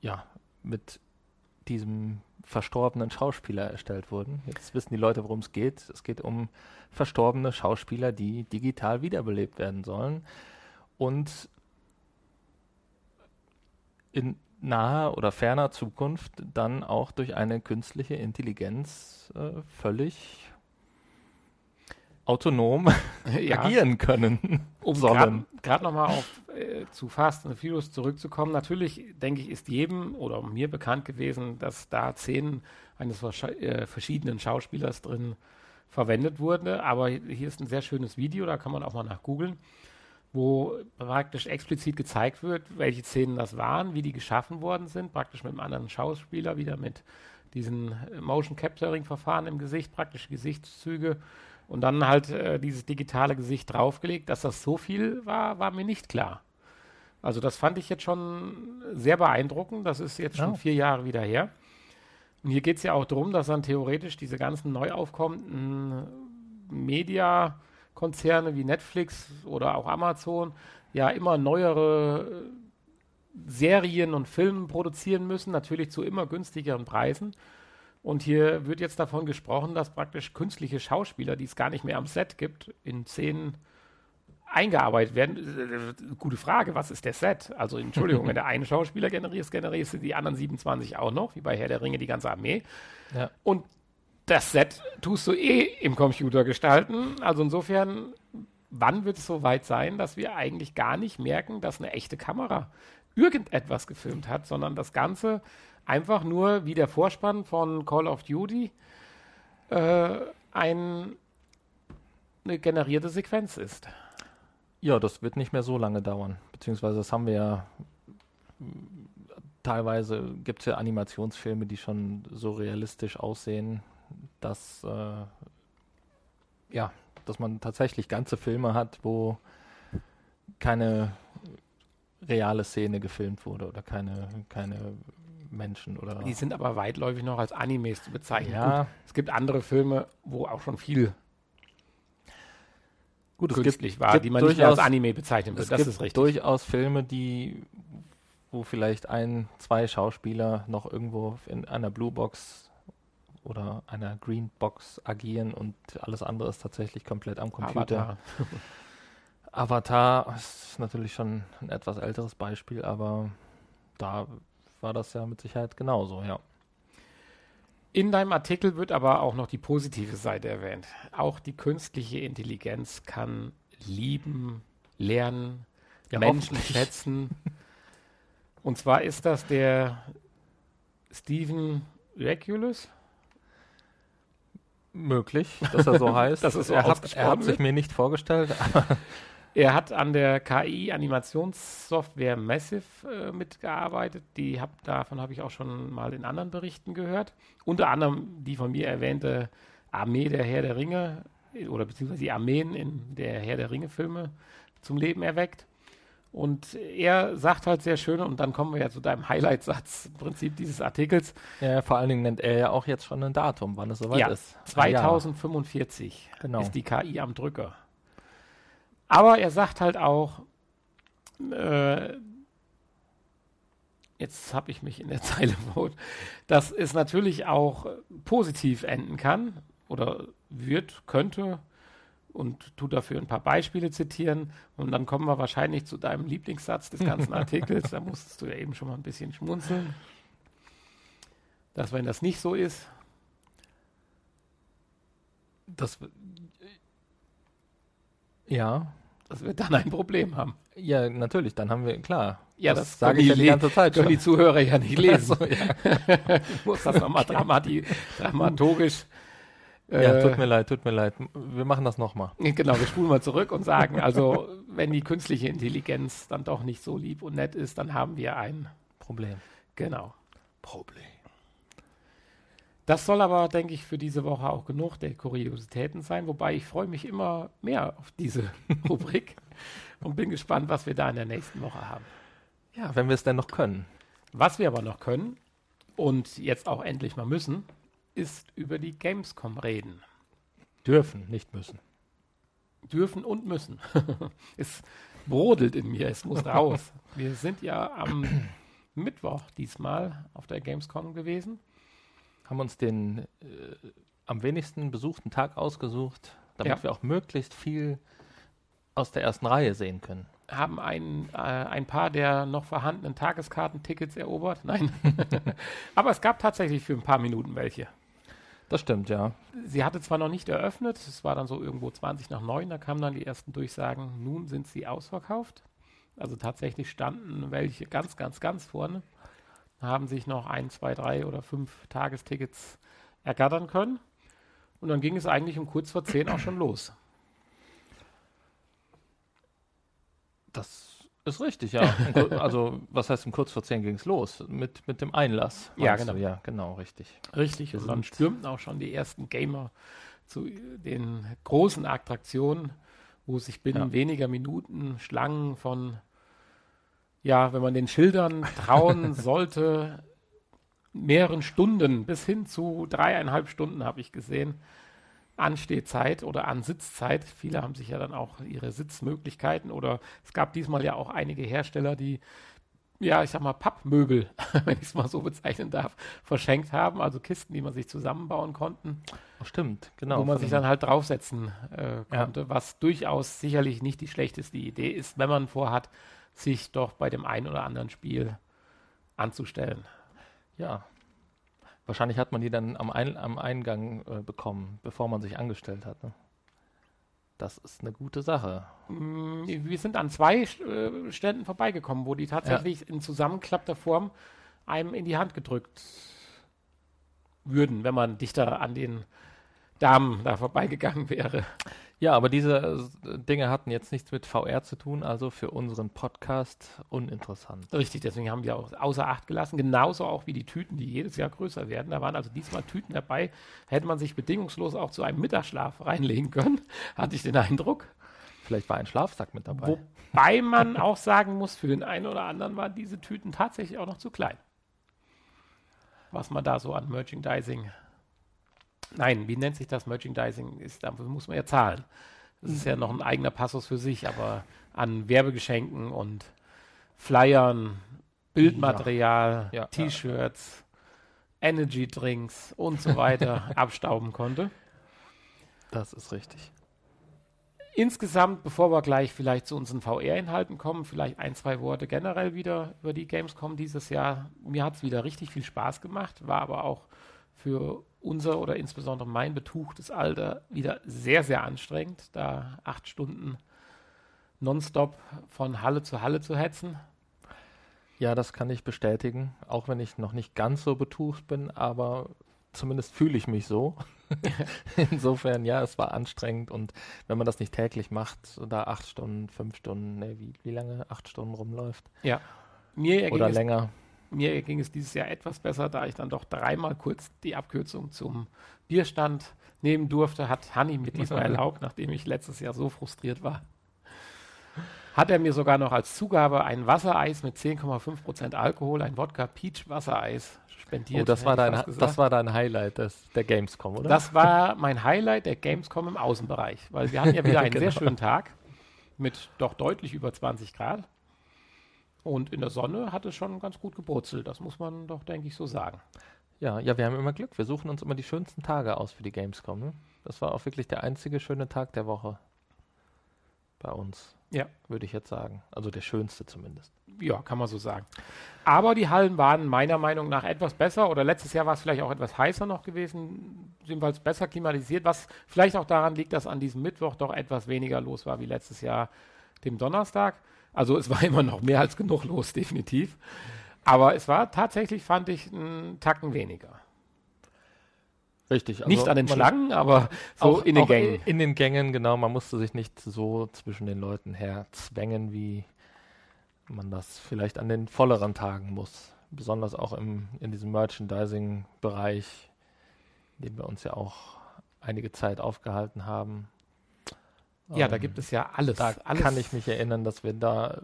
Speaker 1: ja, mit diesem verstorbenen Schauspieler erstellt wurden. Jetzt wissen die Leute, worum es geht. Es geht um verstorbene Schauspieler, die digital wiederbelebt werden sollen. Und in naher oder ferner Zukunft dann auch durch eine künstliche Intelligenz äh, völlig autonom ja. agieren können.
Speaker 2: Um. Gerade nochmal auf äh, zu Fast and Furious zurückzukommen. Natürlich, denke ich, ist jedem oder mir bekannt gewesen, dass da Szenen eines äh, verschiedenen Schauspielers drin verwendet wurden. Aber hier ist ein sehr schönes Video, da kann man auch mal nach googeln wo praktisch explizit gezeigt wird, welche Szenen das waren, wie die geschaffen worden sind, praktisch mit einem anderen Schauspieler, wieder mit diesen äh, Motion Capturing Verfahren im Gesicht, praktische Gesichtszüge und dann halt äh, dieses digitale Gesicht draufgelegt. Dass das so viel war, war mir nicht klar. Also das fand ich jetzt schon sehr beeindruckend. Das ist jetzt schon vier Jahre wieder her. Und hier geht es ja auch darum, dass dann theoretisch diese ganzen neu aufkommenden Media Konzerne wie Netflix oder auch Amazon ja immer neuere äh, Serien und Filme produzieren müssen, natürlich zu immer günstigeren Preisen. Und hier wird jetzt davon gesprochen, dass praktisch künstliche Schauspieler, die es gar nicht mehr am Set gibt, in Szenen eingearbeitet werden. Äh, gute Frage, was ist der Set? Also Entschuldigung, wenn der eine Schauspieler generiert, generierst du die anderen 27 auch noch, wie bei Herr der Ringe die ganze Armee. Ja. Und das Set tust du eh im Computer gestalten. Also insofern, wann wird es so weit sein, dass wir eigentlich gar nicht merken, dass eine echte Kamera irgendetwas gefilmt hat, sondern das Ganze einfach nur wie der Vorspann von Call of Duty äh, ein, eine generierte Sequenz ist.
Speaker 1: Ja, das wird nicht mehr so lange dauern. Beziehungsweise das haben wir ja teilweise gibt es ja Animationsfilme, die schon so realistisch aussehen, dass, äh, ja, dass man tatsächlich ganze Filme hat, wo keine reale Szene gefilmt wurde oder keine, keine Menschen oder.
Speaker 2: Die sind aber weitläufig noch als Animes zu bezeichnen. Ja. Gut, es gibt andere Filme, wo auch schon viel
Speaker 1: Gut, künstlich
Speaker 2: gibt, war, gibt die man nicht als Anime bezeichnen würde.
Speaker 1: Das ist richtig. durchaus Filme, die, wo vielleicht ein, zwei Schauspieler noch irgendwo in einer Bluebox oder einer Greenbox agieren und alles andere ist tatsächlich komplett am Computer. Avatar. Avatar ist natürlich schon ein etwas älteres Beispiel, aber da war das ja mit Sicherheit genauso, ja.
Speaker 2: In deinem Artikel wird aber auch noch die positive Seite erwähnt. Auch die künstliche Intelligenz kann lieben, lernen, ja, Menschen schätzen. Und zwar ist das der Stephen Regulus,
Speaker 1: Möglich, dass er so heißt.
Speaker 2: das ist so
Speaker 1: er, hat, er hat sich mir nicht vorgestellt.
Speaker 2: Er hat an der KI-Animationssoftware Massive äh, mitgearbeitet. Die hab, davon habe ich auch schon mal in anderen Berichten gehört. Unter anderem die von mir erwähnte Armee der Herr der Ringe oder beziehungsweise die Armeen in der Herr der Ringe-Filme zum Leben erweckt. Und er sagt halt sehr schön, und dann kommen wir ja zu deinem Highlight-Satz im Prinzip dieses Artikels.
Speaker 1: Ja, vor allen Dingen nennt er ja auch jetzt schon ein Datum, wann es soweit
Speaker 2: ja,
Speaker 1: ist.
Speaker 2: 2045
Speaker 1: Genau.
Speaker 2: ist die KI am Drücker. Aber er sagt halt auch, äh, jetzt habe ich mich in der Zeile verholt, dass es natürlich auch positiv enden kann oder wird, könnte und tu dafür ein paar Beispiele zitieren und dann kommen wir wahrscheinlich zu deinem Lieblingssatz des ganzen Artikels, da musstest du ja eben schon mal ein bisschen schmunzeln, dass wenn das nicht so ist,
Speaker 1: Das, ja,
Speaker 2: dass wir dann ein Problem haben.
Speaker 1: ja, natürlich, dann haben wir, klar.
Speaker 2: Ja, das
Speaker 1: sage
Speaker 2: können
Speaker 1: ich ja
Speaker 2: die
Speaker 1: ganze Zeit
Speaker 2: Können
Speaker 1: schon.
Speaker 2: die Zuhörer ja nicht lesen.
Speaker 1: Ach so, ja.
Speaker 2: Ich muss das nochmal dramati dramaturgisch.
Speaker 1: Ja,
Speaker 2: äh,
Speaker 1: tut mir leid, tut mir leid. Wir machen das nochmal.
Speaker 2: Genau, wir spulen mal zurück und sagen, also wenn die künstliche Intelligenz dann doch nicht so lieb und nett ist, dann haben wir ein,
Speaker 1: Problem.
Speaker 2: genau.
Speaker 1: Problem.
Speaker 2: Das soll aber, denke ich, für diese Woche auch genug der Kuriositäten sein, wobei ich freue mich immer mehr auf diese Rubrik und bin gespannt, was wir da in der nächsten Woche haben.
Speaker 1: Ja, wenn wir es denn noch können.
Speaker 2: Was wir aber noch können und jetzt auch endlich mal müssen, ist über die Gamescom reden.
Speaker 1: Dürfen, nicht müssen.
Speaker 2: dürfen und müssen. es brodelt in mir, es muss raus. Wir sind ja am Mittwoch diesmal auf der Gamescom gewesen.
Speaker 1: Haben uns den äh, am wenigsten besuchten Tag ausgesucht, damit
Speaker 2: Ja.
Speaker 1: wir auch möglichst viel aus der ersten Reihe sehen können.
Speaker 2: Haben ein, äh, ein paar der noch vorhandenen Tageskartentickets erobert. Nein. Aber es gab tatsächlich für ein paar Minuten welche.
Speaker 1: Das stimmt, ja.
Speaker 2: Sie hatte zwar noch nicht eröffnet, es war dann so irgendwo 20 nach 9, da kamen dann die ersten Durchsagen, nun sind sie ausverkauft. Also tatsächlich standen welche ganz, ganz, ganz vorne, haben sich noch ein, zwei, drei oder fünf Tagestickets ergattern können. Und dann ging es eigentlich um kurz vor 10 auch schon los.
Speaker 1: Das ist richtig, ja. Also, was heißt um kurz vor zehn ging es los? Mit, mit dem Einlass.
Speaker 2: Ja,
Speaker 1: meinst du?
Speaker 2: genau.
Speaker 1: Ja, genau, richtig.
Speaker 2: Richtig, und dann stürmten auch schon die ersten Gamer zu den großen Attraktionen, wo sich binnen
Speaker 1: Ja.
Speaker 2: weniger Minuten Schlangen von, ja, wenn man den Schildern trauen sollte, mehreren Stunden bis hin zu dreieinhalb Stunden habe ich gesehen, Anstehzeit oder Ansitzzeit. Viele haben sich ja dann auch ihre Sitzmöglichkeiten oder es gab diesmal ja auch einige Hersteller, die ja, ich sag mal, Pappmöbel, wenn ich es mal so bezeichnen darf, verschenkt haben. Also Kisten, die man sich zusammenbauen konnten,
Speaker 1: Oh, stimmt, genau.
Speaker 2: wo man sich dann halt draufsetzen äh,
Speaker 1: Ja.
Speaker 2: konnte, was durchaus sicherlich nicht die schlechteste Idee ist, wenn man vorhat, sich doch bei dem einen oder anderen Spiel anzustellen.
Speaker 1: Ja. Wahrscheinlich hat man die dann am, Ein am Eingang äh, bekommen, bevor man sich angestellt hat. Ne? Das ist eine gute Sache.
Speaker 2: Mm, Wir sind an zwei äh, Ständen vorbeigekommen, wo die tatsächlich in zusammenklappter Form einem in die Hand gedrückt würden, wenn man dichter an den Damen da vorbeigegangen wäre.
Speaker 1: Ja, aber diese äh, Dinge hatten jetzt nichts mit VR zu tun, also für unseren Podcast uninteressant.
Speaker 2: Richtig, deswegen haben wir auch außer Acht gelassen. Genauso auch wie die Tüten, die jedes Jahr größer werden. Da waren also diesmal Tüten dabei. Hätte man sich bedingungslos auch zu einem Mittagsschlaf reinlegen können, hatte ich den Eindruck.
Speaker 1: Vielleicht war ein Schlafsack mit dabei.
Speaker 2: Wobei man auch sagen muss, für den einen oder anderen waren diese Tüten tatsächlich auch noch zu klein. Was man da so an Merchandising. Nein, wie nennt sich das Merchandising? Ist, dafür muss man ja zahlen. Das ist ja noch ein eigener Passus für sich, aber an Werbegeschenken und Flyern, Bildmaterial,
Speaker 1: Ja, ja,
Speaker 2: T-Shirts, Energy Drinks und so weiter abstauben konnte.
Speaker 1: Das ist richtig.
Speaker 2: Insgesamt, bevor wir gleich vielleicht zu unseren VR-Inhalten kommen, vielleicht ein, zwei Worte generell wieder über die Gamescom dieses Jahr. Mir hat es wieder richtig viel Spaß gemacht, war aber auch für unser oder insbesondere mein betuchtes Alter wieder sehr, sehr anstrengend, da acht Stunden nonstop von Halle zu Halle zu hetzen.
Speaker 1: Ja, das kann ich bestätigen, auch wenn ich noch nicht ganz so betucht bin, aber zumindest fühle ich mich so. Insofern, ja, es war anstrengend und wenn man das nicht täglich macht, da acht Stunden, fünf Stunden, ne, wie, wie lange acht Stunden rumläuft.
Speaker 2: Ja. Mir
Speaker 1: Oder
Speaker 2: es,
Speaker 1: länger.
Speaker 2: Mir ging es dieses Jahr etwas besser, da ich dann doch dreimal kurz die Abkürzung zum Bierstand nehmen durfte, hat Hanni mir diesmal erlaubt, nachdem ich letztes Jahr so frustriert war. Hat er mir sogar noch als Zugabe ein Wassereis mit 10,5% Alkohol, ein Wodka Peach Wassereis spendiert.
Speaker 1: Oh, das war, dein, das war dein Highlight des, der Gamescom, oder?
Speaker 2: Das war mein Highlight der Gamescom im Außenbereich, weil wir hatten ja wieder einen sehr
Speaker 1: Genau.
Speaker 2: schönen Tag mit doch deutlich über 20 Grad. Und in der Sonne hat es schon ganz gut gebrutzelt. Das muss man doch, denke ich, so sagen.
Speaker 1: Ja, ja, wir haben immer Glück. Wir suchen uns immer die schönsten Tage aus für die Gamescom. Ne? Das war auch wirklich der einzige schöne Tag der Woche bei uns,
Speaker 2: Ja.
Speaker 1: würde ich jetzt sagen. Also der schönste zumindest.
Speaker 2: Ja, kann man so sagen. Aber die Hallen waren meiner Meinung nach etwas besser oder letztes Jahr war es vielleicht auch etwas heißer noch gewesen, jedenfalls besser klimatisiert, was vielleicht auch daran liegt, dass an diesem Mittwoch doch etwas weniger los war wie letztes Jahr dem Donnerstag. Also es war immer noch mehr als genug los, definitiv. Aber es war tatsächlich, fand ich, einen Tacken weniger.
Speaker 1: Richtig.
Speaker 2: Nicht an den Schlangen, aber so
Speaker 1: auch,
Speaker 2: in den Gängen.
Speaker 1: In den Gängen, genau. Man musste sich nicht so zwischen den Leuten herzwängen, wie man das vielleicht an den volleren Tagen muss. Besonders auch im, in diesem Merchandising-Bereich, in dem wir uns ja auch einige Zeit aufgehalten haben.
Speaker 2: Ja, da
Speaker 1: Ähm,
Speaker 2: gibt es ja alles.
Speaker 1: Da
Speaker 2: alles.
Speaker 1: kann ich mich erinnern, dass wir da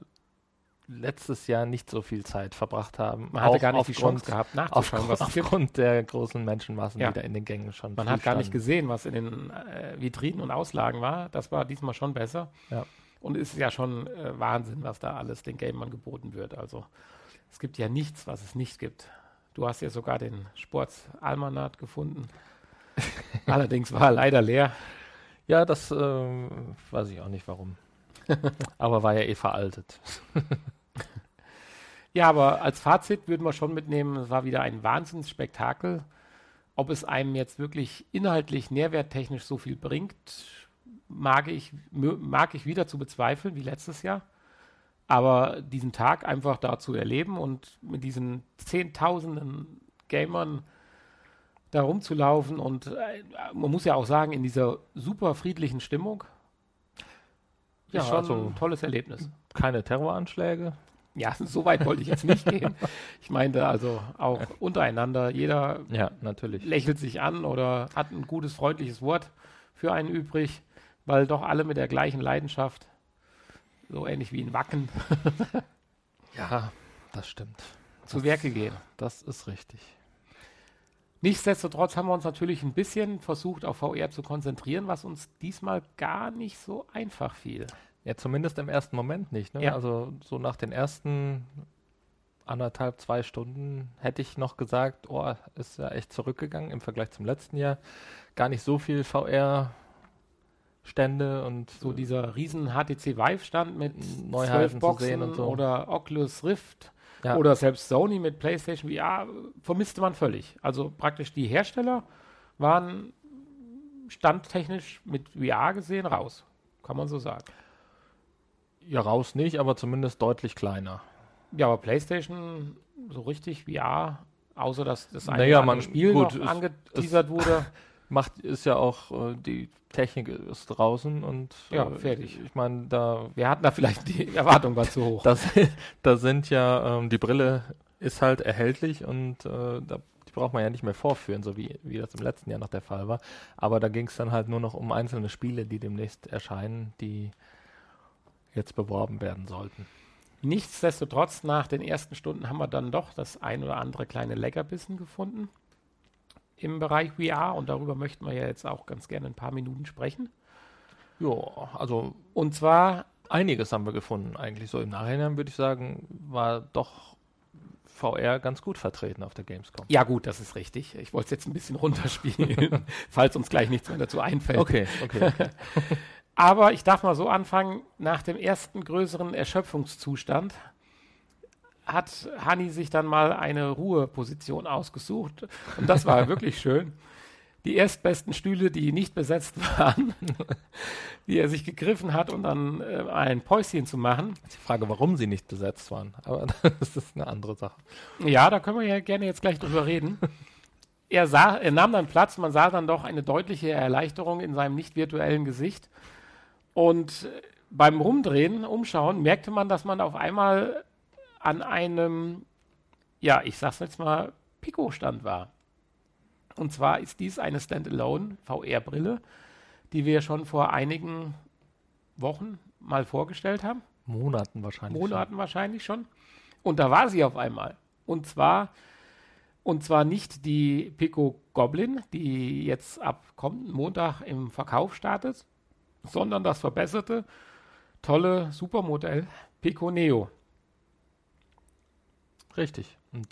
Speaker 1: letztes Jahr nicht so viel Zeit verbracht haben.
Speaker 2: Man hatte
Speaker 1: auch
Speaker 2: gar nicht die Chance gehabt, nachzuschauen, gibt.
Speaker 1: aufgrund der großen Menschenmassen,
Speaker 2: Ja.
Speaker 1: die da in den Gängen schon
Speaker 2: Man hat gar nicht
Speaker 1: standen.
Speaker 2: gesehen, was in den äh, Vitrinen und Auslagen war. Das war diesmal schon besser.
Speaker 1: Ja.
Speaker 2: Und es ist ja schon äh, Wahnsinn, was da alles den Gamern geboten wird. Also es gibt ja nichts, was es nicht gibt. Du hast ja sogar den Sportsalmanat gefunden. Allerdings war er leider leer.
Speaker 1: Ja, das ähm, weiß ich auch nicht warum. Aber war ja eh veraltet.
Speaker 2: Ja, aber als Fazit würden wir schon mitnehmen, es war wieder ein Wahnsinnsspektakel. Ob es einem jetzt wirklich inhaltlich, nährwerttechnisch so viel bringt, mag ich, mag ich wieder zu bezweifeln, wie letztes Jahr. Aber diesen Tag einfach da zu erleben und mit diesen Zehntausenden Gamern da rumzulaufen und äh, man muss ja auch sagen, in dieser super friedlichen Stimmung
Speaker 1: Ja,
Speaker 2: ist schon
Speaker 1: also-
Speaker 2: ein tolles Erlebnis.
Speaker 1: Keine Terroranschläge.
Speaker 2: Ja, so weit wollte ich jetzt nicht gehen. Ich meinte also auch untereinander, jeder
Speaker 1: Ja, natürlich.
Speaker 2: lächelt sich an oder hat ein gutes, freundliches Wort für einen übrig, weil doch alle mit der gleichen Leidenschaft, so ähnlich wie in Wacken,
Speaker 1: Ja, das stimmt.
Speaker 2: zu Werke gehen.
Speaker 1: Das ist richtig.
Speaker 2: Nichtsdestotrotz haben wir uns natürlich ein bisschen versucht, auf VR zu konzentrieren, was uns diesmal gar nicht so einfach fiel.
Speaker 1: Ja, zumindest im ersten Moment nicht. Ne?
Speaker 2: Ja.
Speaker 1: Also so nach den ersten anderthalb, zwei Stunden hätte ich noch gesagt, oh, ist ja echt zurückgegangen im Vergleich zum letzten Jahr. Gar nicht so viel VR-Stände und
Speaker 2: So dieser riesen HTC Vive-Stand mit
Speaker 1: Neuheiten zu sehen und so.
Speaker 2: oder Oculus Rift
Speaker 1: ja,
Speaker 2: Oder selbst Sony mit PlayStation VR vermisste man völlig. Also praktisch die Hersteller waren standtechnisch mit VR gesehen raus. Kann man so sagen.
Speaker 1: ja, raus nicht, aber zumindest deutlich kleiner.
Speaker 2: Ja, aber PlayStation so richtig VR, außer dass das eine
Speaker 1: Naja, man-
Speaker 2: Spiel
Speaker 1: gut,
Speaker 2: noch angeteasert wurde.
Speaker 1: Macht ist ja auch, äh, die Technik ist draußen und
Speaker 2: Ja,
Speaker 1: äh,
Speaker 2: fertig.
Speaker 1: Ich meine, da
Speaker 2: Wir hatten da vielleicht die Erwartung war zu hoch.
Speaker 1: Das, da sind ja, ähm, die Brille ist halt erhältlich und äh, da, die braucht man ja nicht mehr vorführen, so wie, wie das im letzten Jahr noch der Fall war. Aber da ging es dann halt nur noch um einzelne Spiele, die demnächst erscheinen, die jetzt beworben werden sollten.
Speaker 2: Nichtsdestotrotz, nach den ersten Stunden haben wir dann doch das ein oder andere kleine Leckerbissen gefunden im Bereich VR und darüber möchten wir ja jetzt auch ganz gerne ein paar Minuten sprechen.
Speaker 1: Ja, also
Speaker 2: Und zwar,
Speaker 1: einiges haben wir gefunden eigentlich. So im Nachhinein würde ich sagen, war doch VR ganz gut vertreten auf der Gamescom.
Speaker 2: ja gut, das ist richtig. Ich wollte es jetzt ein bisschen runterspielen, falls uns gleich nichts mehr dazu einfällt.
Speaker 1: Okay, okay. okay.
Speaker 2: Aber ich darf mal so anfangen, nach dem ersten größeren Erschöpfungszustand hat Hani sich dann mal eine Ruheposition ausgesucht. Und das war wirklich schön. Die erstbesten Stühle, die nicht besetzt waren, die er sich gegriffen hat, um dann äh, ein Päuschen zu machen.
Speaker 1: Die Frage, warum sie nicht besetzt waren, aber das ist eine andere Sache.
Speaker 2: Ja, da können wir ja gerne jetzt gleich drüber reden. er, sah, er nahm dann Platz, man sah dann doch eine deutliche Erleichterung in seinem nicht virtuellen Gesicht. Und beim Rumdrehen, Umschauen, merkte man, dass man auf einmal an einem, ja, ich sag's jetzt mal, Pico-Stand war. Und zwar ist dies eine Standalone VR-Brille, die wir schon vor einigen Wochen mal vorgestellt haben.
Speaker 1: Monaten wahrscheinlich.
Speaker 2: Monaten schon. wahrscheinlich schon. Und da war sie auf einmal. Und zwar, und zwar nicht die Pico Goblin, die jetzt ab kommenden Montag im Verkauf startet, sondern das verbesserte, tolle Supermodell Pico Neo.
Speaker 1: Richtig. Und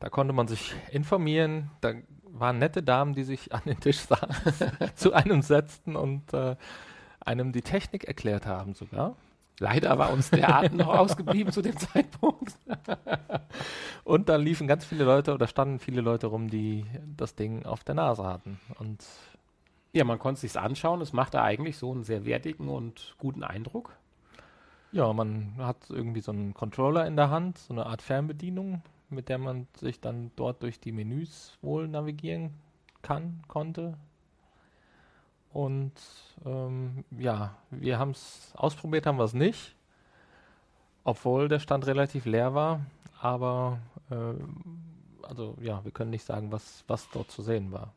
Speaker 1: da konnte man sich informieren. Da waren nette Damen, die sich an den Tisch saßen, zu einem setzten und äh, einem die Technik erklärt haben sogar.
Speaker 2: Leider war uns der Atem noch ausgeblieben zu dem Zeitpunkt.
Speaker 1: und dann liefen ganz viele Leute oder standen viele Leute rum, die das Ding auf der Nase hatten. Und
Speaker 2: ja, man konnte es sich anschauen. Es machte eigentlich so einen sehr wertigen und guten Eindruck.
Speaker 1: Ja, man hat irgendwie so einen Controller in der Hand, so eine Art Fernbedienung, mit der man sich dann dort durch die Menüs wohl navigieren kann, konnte. Und ähm, ja, wir haben es ausprobiert, haben wir es nicht, obwohl der Stand relativ leer war. Aber äh, also ja, wir können nicht sagen, was, was dort zu sehen war,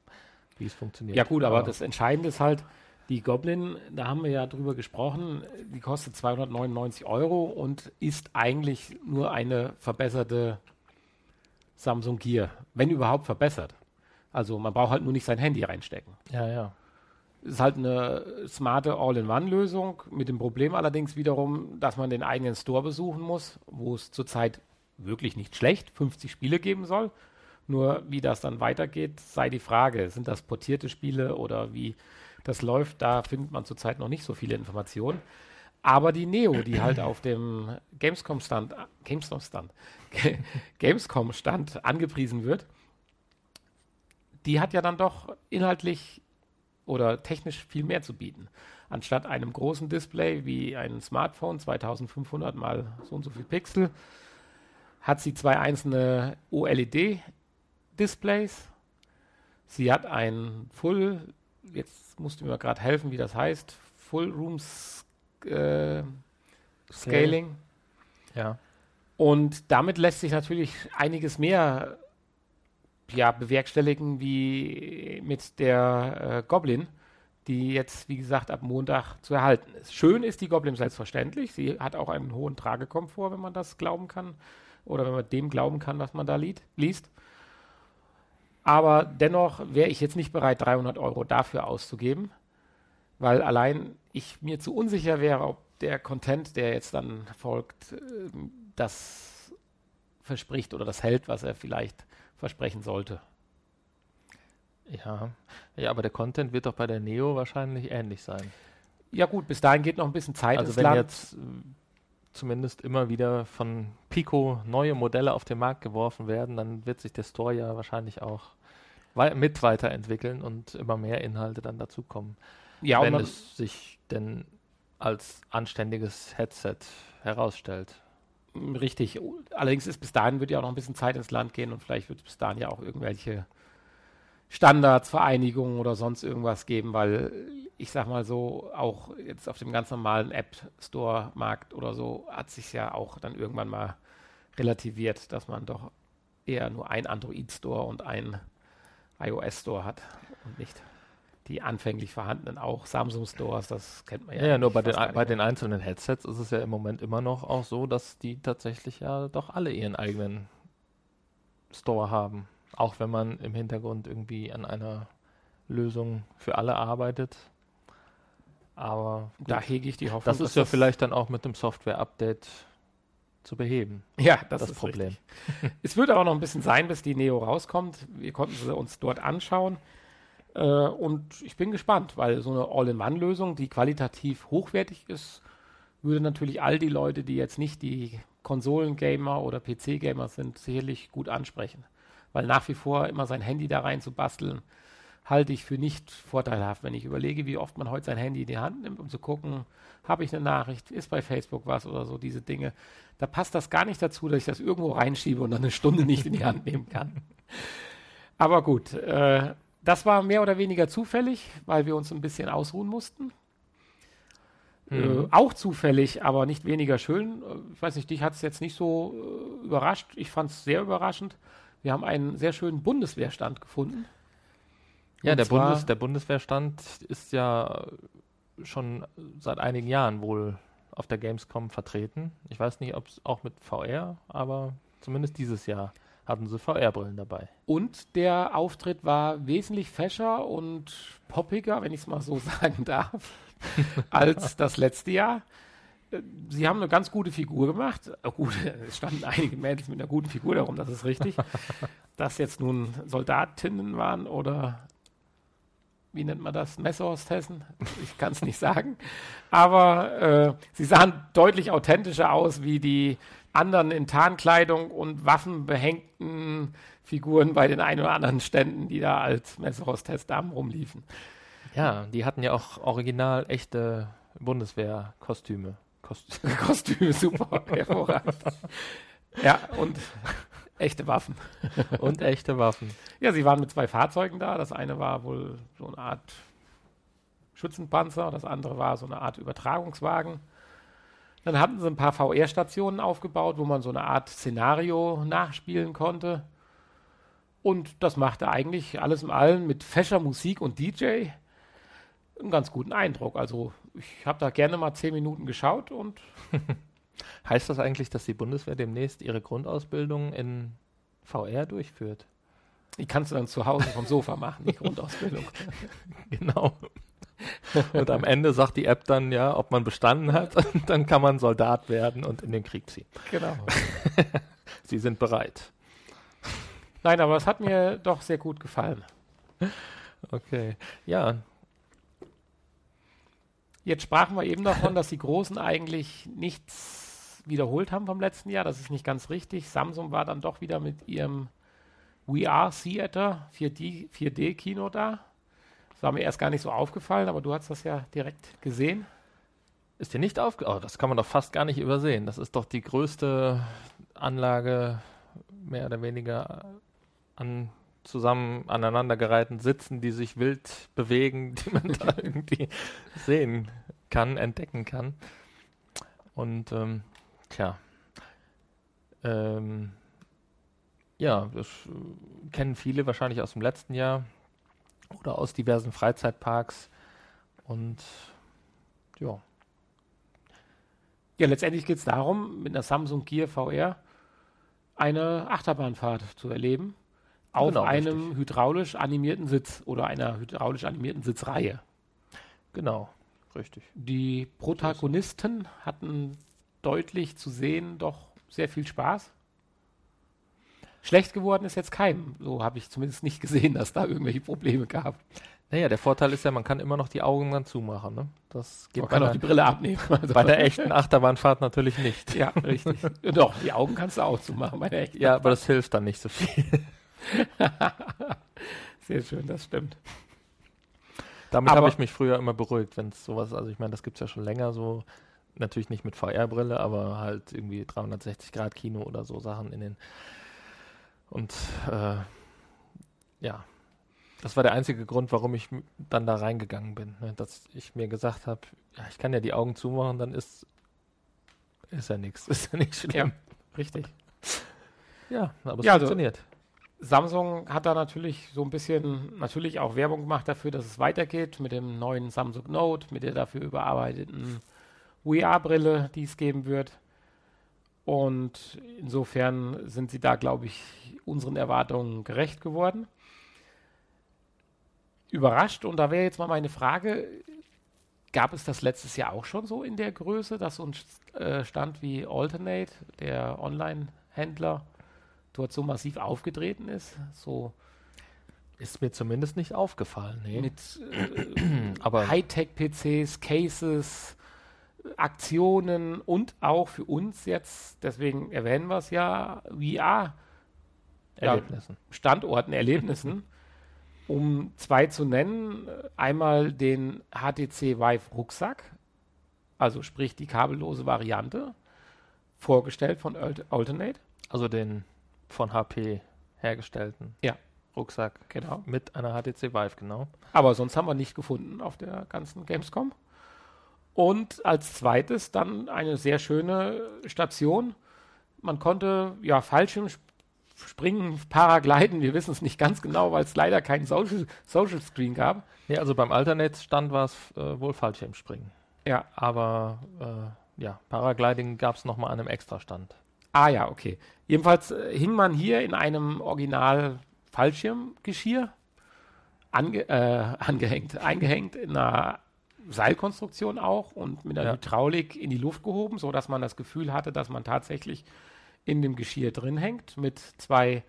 Speaker 1: wie es funktioniert.
Speaker 2: Ja gut, aber, aber das Entscheidende ist halt, die Goblin, da haben wir ja drüber gesprochen, die kostet 299 Euro und ist eigentlich nur eine verbesserte Samsung Gear, wenn überhaupt verbessert. Also man braucht halt nur nicht sein Handy reinstecken.
Speaker 1: Ja, ja.
Speaker 2: Ist halt eine smarte All-in-One-Lösung, mit dem Problem allerdings wiederum, dass man den eigenen Store besuchen muss, wo es zurzeit wirklich nicht schlecht 50 Spiele geben soll. Nur wie das dann weitergeht, sei die Frage. Sind das portierte Spiele oder wie das läuft? Da findet man zurzeit noch nicht so viele Informationen. Aber die Neo, die halt auf dem Gamescom-Stand, Gamescom-Stand, Gamescom-Stand angepriesen wird, die hat ja dann doch inhaltlich oder technisch viel mehr zu bieten. Anstatt einem großen Display wie ein Smartphone, 2500 mal so und so viel Pixel, hat sie zwei einzelne OLED-Displays. Sie hat ein Full, jetzt musst du mir gerade helfen, wie das heißt, Full Room äh, Scaling.
Speaker 1: Ja.
Speaker 2: Und damit lässt sich natürlich einiges mehr ja, bewerkstelligen wie mit der äh, Goblin, die jetzt, wie gesagt, ab Montag zu erhalten ist. Schön ist die Goblin selbstverständlich. Sie hat auch einen hohen Tragekomfort, wenn man das glauben kann. Oder wenn man dem glauben kann, was man da liest. Aber dennoch wäre ich jetzt nicht bereit, 300 Euro dafür auszugeben, weil allein ich mir zu unsicher wäre, ob der Content, der jetzt dann folgt, äh, das verspricht oder das hält, was er vielleicht versprechen sollte.
Speaker 1: Ja. ja, aber der Content wird doch bei der Neo wahrscheinlich ähnlich sein.
Speaker 2: Ja gut, bis dahin geht noch ein bisschen Zeit
Speaker 1: also wenn Land. jetzt äh, zumindest immer wieder von Pico neue Modelle auf den Markt geworfen werden, dann wird sich der Store ja wahrscheinlich auch wei mit weiterentwickeln und immer mehr Inhalte dann dazukommen. Ja, wenn es sich denn als anständiges Headset herausstellt.
Speaker 2: Richtig. Allerdings ist bis dahin wird ja auch noch ein bisschen Zeit ins Land gehen und vielleicht wird es bis dahin ja auch irgendwelche Standards, Vereinigungen oder sonst irgendwas geben, weil ich sag mal so, auch jetzt auf dem ganz normalen App Store Markt oder so hat sich ja auch dann irgendwann mal relativiert, dass man doch eher nur ein Android Store und ein iOS Store hat und nicht die anfänglich vorhandenen auch Samsung Stores, das kennt man ja.
Speaker 1: Ja, nur bei den, bei den einzelnen Headsets ist es ja im Moment immer noch auch so, dass die tatsächlich ja doch alle ihren eigenen Store haben. Auch wenn man im Hintergrund irgendwie an einer Lösung für alle arbeitet. Aber
Speaker 2: gut, da hege ich die Hoffnung.
Speaker 1: Das ist ja das vielleicht dann auch mit dem Software-Update zu beheben.
Speaker 2: Ja, das, das ist Problem. es wird aber noch ein bisschen sein, bis die Neo rauskommt. Wir konnten sie uns dort anschauen. Äh, und ich bin gespannt, weil so eine All-in-One-Lösung, die qualitativ hochwertig ist, würde natürlich all die Leute, die jetzt nicht die Konsolen-Gamer oder PC-Gamer sind, sicherlich gut ansprechen. Weil nach wie vor immer sein Handy da rein zu basteln, halte ich für nicht vorteilhaft, wenn ich überlege, wie oft man heute sein Handy in die Hand nimmt, um zu gucken, habe ich eine Nachricht, ist bei Facebook was oder so, diese Dinge. Da passt das gar nicht dazu, dass ich das irgendwo reinschiebe und dann eine Stunde nicht in die Hand nehmen kann. Aber gut, äh, das war mehr oder weniger zufällig, weil wir uns ein bisschen ausruhen mussten. Mhm. Äh, auch zufällig, aber nicht weniger schön. Äh, ich weiß nicht, dich hat es jetzt nicht so äh, überrascht. Ich fand es sehr überraschend. Wir haben einen sehr schönen Bundeswehrstand gefunden.
Speaker 1: Ja, der, Bundes, der Bundeswehrstand ist ja schon seit einigen Jahren wohl auf der Gamescom vertreten. Ich weiß nicht, ob es auch mit VR, aber zumindest dieses Jahr hatten sie VR-Brillen dabei.
Speaker 2: Und der Auftritt war wesentlich fescher und poppiger, wenn ich es mal so sagen darf, als das letzte Jahr. Sie haben eine ganz gute Figur gemacht. Oh, gut, es standen einige Mädels mit einer guten Figur darum, das ist richtig. Dass jetzt nun Soldatinnen waren oder wie nennt man das? Messerhostessen? Ich kann es nicht sagen. Aber äh, sie sahen deutlich authentischer aus wie die anderen in Tarnkleidung und waffenbehängten Figuren bei den ein oder anderen Ständen, die da als Messerhostess-Damen rumliefen.
Speaker 1: Ja, die hatten ja auch original echte Bundeswehrkostüme.
Speaker 2: Kost Kostüme, super, hervorragend. ja, und echte Waffen.
Speaker 1: und echte Waffen.
Speaker 2: Ja, sie waren mit zwei Fahrzeugen da. Das eine war wohl so eine Art Schützenpanzer, das andere war so eine Art Übertragungswagen. Dann hatten sie ein paar VR-Stationen aufgebaut, wo man so eine Art Szenario nachspielen konnte. Und das machte eigentlich alles in allem mit fescher Musik und DJ einen ganz guten Eindruck. Also ich habe da gerne mal zehn Minuten geschaut und.
Speaker 1: heißt das eigentlich, dass die Bundeswehr demnächst ihre Grundausbildung in VR durchführt?
Speaker 2: Die kannst du dann zu Hause vom Sofa machen, die Grundausbildung.
Speaker 1: genau. Und am Ende sagt die App dann, ja, ob man bestanden hat, dann kann man Soldat werden und in den Krieg ziehen.
Speaker 2: Genau.
Speaker 1: Sie sind bereit.
Speaker 2: Nein, aber es hat mir doch sehr gut gefallen.
Speaker 1: Okay. Ja.
Speaker 2: Jetzt sprachen wir eben davon, dass die Großen eigentlich nichts wiederholt haben vom letzten Jahr. Das ist nicht ganz richtig. Samsung war dann doch wieder mit ihrem VR Theater 4D, 4D-Kino da. Das war mir erst gar nicht so aufgefallen, aber du hast das ja direkt gesehen.
Speaker 1: Ist dir nicht aufgefallen? Oh, das kann man doch fast gar nicht übersehen. Das ist doch die größte Anlage, mehr oder weniger an zusammen aneinandergereihten Sitzen, die sich wild bewegen, die man da irgendwie sehen kann, entdecken kann. Und ähm, tja, ähm, ja, das kennen viele wahrscheinlich aus dem letzten Jahr oder aus diversen Freizeitparks. Und ja.
Speaker 2: Ja, letztendlich geht es darum, mit einer Samsung Gear VR eine Achterbahnfahrt zu erleben. Auf genau, einem richtig. hydraulisch animierten Sitz oder einer hydraulisch animierten Sitzreihe.
Speaker 1: Genau, richtig.
Speaker 2: Die Protagonisten hatten deutlich zu sehen doch sehr viel Spaß. Schlecht geworden ist jetzt keinem. So habe ich zumindest nicht gesehen, dass da irgendwelche Probleme gab.
Speaker 1: Naja, der Vorteil ist ja, man kann immer noch die Augen dann zumachen. Ne?
Speaker 2: Das geht man kann auch die Brille abnehmen.
Speaker 1: Also bei der echten Achterbahnfahrt natürlich nicht.
Speaker 2: Ja, richtig. Doch, die Augen kannst du auch zumachen bei der
Speaker 1: echten. Ja, aber das hilft dann nicht so viel.
Speaker 2: Sehr schön, das stimmt.
Speaker 1: Damit habe ich mich früher immer beruhigt, wenn es sowas, also ich meine, das gibt es ja schon länger so, natürlich nicht mit VR-Brille, aber halt irgendwie 360 Grad Kino oder so Sachen in den und äh, ja, das war der einzige Grund, warum ich dann da reingegangen bin. Ne? Dass ich mir gesagt habe, ja, ich kann ja die Augen zumachen, dann ist, ist ja nichts. Ist ja nicht schlimm. Ja,
Speaker 2: richtig.
Speaker 1: Ja, aber
Speaker 2: es ja, also funktioniert. Also, Samsung hat da natürlich so ein bisschen natürlich auch Werbung gemacht dafür, dass es weitergeht mit dem neuen Samsung Note, mit der dafür überarbeiteten VR-Brille, die es geben wird. Und insofern sind sie da, glaube ich, unseren Erwartungen gerecht geworden. Überrascht, und da wäre jetzt mal meine Frage, gab es das letztes Jahr auch schon so in der Größe, dass so ein äh, Stand wie Alternate, der Online-Händler, dort so massiv aufgetreten ist? So
Speaker 1: ist mir zumindest nicht aufgefallen.
Speaker 2: Nee. Mit äh, Hightech-PCs, Cases, Aktionen und auch für uns jetzt, deswegen erwähnen wir es ja, VR
Speaker 1: Erlebnissen.
Speaker 2: Ja, Standorten, Erlebnissen, um zwei zu nennen. Einmal den HTC Vive Rucksack, also sprich die kabellose Variante, vorgestellt von Alternate.
Speaker 1: Also den von HP hergestellten
Speaker 2: ja.
Speaker 1: Rucksack.
Speaker 2: Genau.
Speaker 1: Mit einer HTC Vive, genau.
Speaker 2: Aber sonst haben wir nicht gefunden auf der ganzen Gamescom. Und als zweites dann eine sehr schöne Station. Man konnte ja Fallschirm springen, Paragliden, wir wissen es nicht ganz genau, weil es leider keinen Social, Social Screen gab.
Speaker 1: Nee, also beim Alternate-Stand war es äh, wohl Fallschirmspringen.
Speaker 2: Ja.
Speaker 1: Aber äh, ja, Paragliding gab es nochmal an einem Extrastand.
Speaker 2: Ah ja, okay. Jedenfalls äh, hing man hier in einem Original Fallschirmgeschirr ange, äh, angehängt, eingehängt in einer Seilkonstruktion auch und mit der
Speaker 1: Ja.
Speaker 2: Hydraulik in die Luft gehoben, so dass man das Gefühl hatte, dass man tatsächlich in dem Geschirr drin hängt mit zwei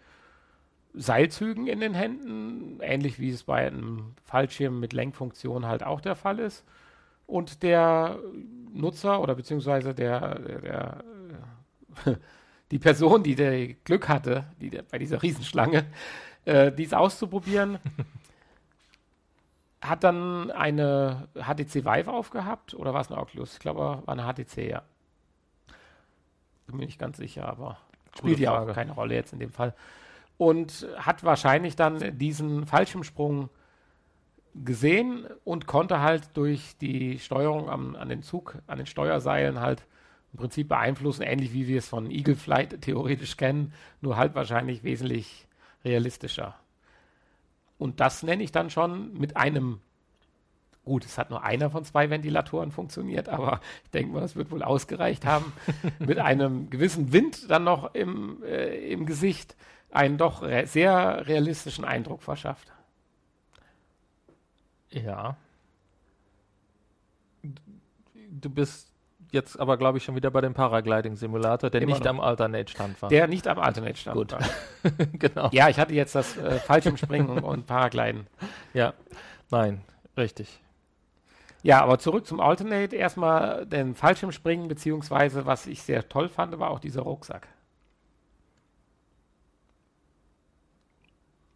Speaker 2: Seilzügen in den Händen, ähnlich wie es bei einem Fallschirm mit Lenkfunktion halt auch der Fall ist. Und der Nutzer oder beziehungsweise der, der, der die Person, die der Glück hatte, die der, bei dieser Riesenschlange, äh, dies auszuprobieren, hat dann eine HTC Vive aufgehabt oder war es eine Oculus? Ich glaube, war eine HTC, ja. Bin mir nicht ganz sicher, aber spielt ja auch keine Rolle jetzt in dem Fall. Und hat wahrscheinlich dann diesen Fallschirmsprung gesehen und konnte halt durch die Steuerung am, an den Zug, an den Steuerseilen halt im Prinzip beeinflussen, ähnlich wie wir es von Eagle Flight theoretisch kennen, nur halt wahrscheinlich wesentlich realistischer. Und das nenne ich dann schon mit einem, gut, es hat nur einer von zwei Ventilatoren funktioniert, aber ich denke mal, es wird wohl ausgereicht haben, mit einem gewissen Wind dann noch im, äh, im Gesicht einen doch re sehr realistischen Eindruck verschafft.
Speaker 1: Ja. Du bist jetzt aber, glaube ich, schon wieder bei dem Paragliding-Simulator, der
Speaker 2: Immer
Speaker 1: nicht
Speaker 2: noch.
Speaker 1: am Alternate-Stand war.
Speaker 2: Der nicht am Alternate stand.
Speaker 1: Gut.
Speaker 2: war.
Speaker 1: genau.
Speaker 2: Ja, ich hatte jetzt das äh, Fallschirmspringen und, und Paragliden.
Speaker 1: Ja. Nein, richtig.
Speaker 2: Ja, aber zurück zum Alternate. Erstmal den Fallschirmspringen, beziehungsweise was ich sehr toll fand, war auch dieser Rucksack.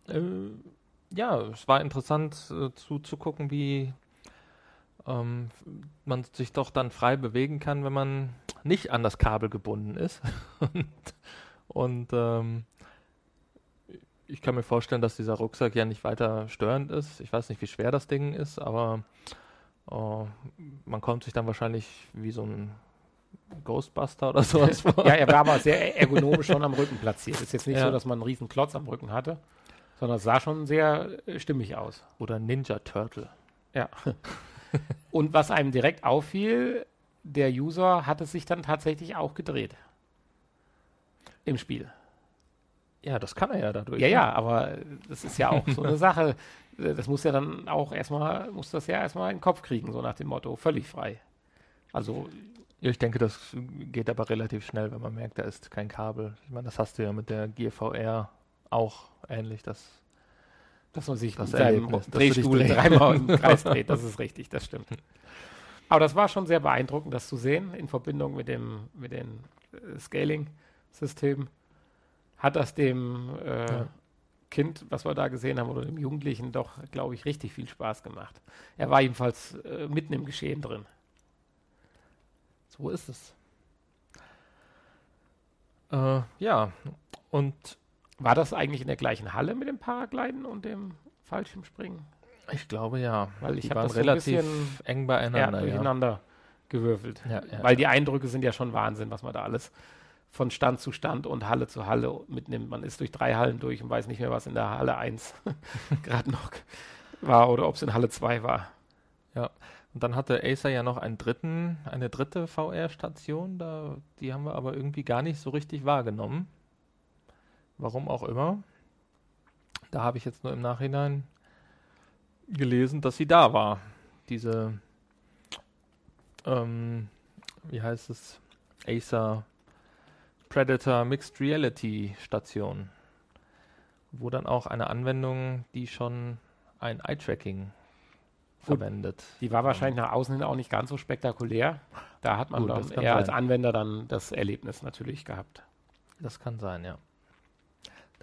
Speaker 1: Äh, ja, es war interessant äh, zuzugucken, wie ähm, man sich doch dann frei bewegen kann, wenn man nicht an das Kabel gebunden ist. und und ähm, ich kann mir vorstellen, dass dieser Rucksack ja nicht weiter störend ist. Ich weiß nicht, wie schwer das Ding ist, aber äh, man kommt sich dann wahrscheinlich wie so ein Ghostbuster oder sowas vor.
Speaker 2: Ja, er war aber sehr ergonomisch schon am Rücken platziert. Ist jetzt nicht
Speaker 1: Ja.
Speaker 2: so, dass man einen riesen Klotz am Rücken hatte, sondern es sah schon sehr äh, stimmig aus.
Speaker 1: Oder Ninja Turtle.
Speaker 2: Ja. Und was einem direkt auffiel, der User hatte sich dann tatsächlich auch gedreht. Im Spiel.
Speaker 1: Ja, das kann er ja dadurch.
Speaker 2: Ja,
Speaker 1: ne?
Speaker 2: ja, aber das ist ja auch so eine Sache. Das muss ja dann auch erstmal, muss das ja erstmal in den Kopf kriegen, so nach dem Motto, völlig frei. Also,
Speaker 1: Ja, ich denke, das geht aber relativ schnell, wenn man merkt, da ist kein Kabel. Ich meine, das hast du ja mit der Gear VR auch ähnlich. Das,
Speaker 2: dass man sich
Speaker 1: Das
Speaker 2: seinem Drehstuhl
Speaker 1: drehst.
Speaker 2: dreimal im Kreis dreht, das ist richtig, das stimmt. Aber das war schon sehr beeindruckend, das zu sehen, in Verbindung mit dem, mit dem äh, Scaling-System. Hat das dem äh,
Speaker 1: Ja.
Speaker 2: Kind, was wir da gesehen haben, oder dem Jugendlichen doch, glaube ich, richtig viel Spaß gemacht. Er war jedenfalls äh, mitten im Geschehen drin.
Speaker 1: so ist es. Äh, ja, und
Speaker 2: War das eigentlich in der gleichen Halle mit dem Paragliden und dem Fallschirmspringen?
Speaker 1: ich glaube ja,
Speaker 2: Weil ich
Speaker 1: die
Speaker 2: hab
Speaker 1: waren
Speaker 2: das so
Speaker 1: relativ
Speaker 2: bisschen-
Speaker 1: eng
Speaker 2: Ja,
Speaker 1: beieinander. Ja,
Speaker 2: durcheinander gewürfelt.
Speaker 1: Ja, ja,
Speaker 2: Weil
Speaker 1: ja.
Speaker 2: die Eindrücke sind ja schon Wahnsinn, was man da alles von Stand zu Stand und Halle zu Halle mitnimmt. Man ist durch drei Hallen durch und weiß nicht mehr, was in der Halle 1 gerade noch war oder ob es in Halle 2 war.
Speaker 1: Und dann hatte Acer ja noch einen dritten, eine dritte VR-Station, da, die haben wir aber irgendwie gar nicht so richtig wahrgenommen. Warum auch immer. Da habe ich jetzt nur im Nachhinein gelesen, dass sie da war. Diese, ähm, wie heißt es? Acer Predator Mixed Reality Station. Wo dann auch eine Anwendung, die schon ein Eye-Tracking verwendet.
Speaker 2: Die war wahrscheinlich nach außen hin auch nicht ganz so spektakulär. Da hat man
Speaker 1: Gut,
Speaker 2: dann eher als
Speaker 1: sein.
Speaker 2: Anwender dann das Erlebnis natürlich gehabt.
Speaker 1: Das kann sein, ja.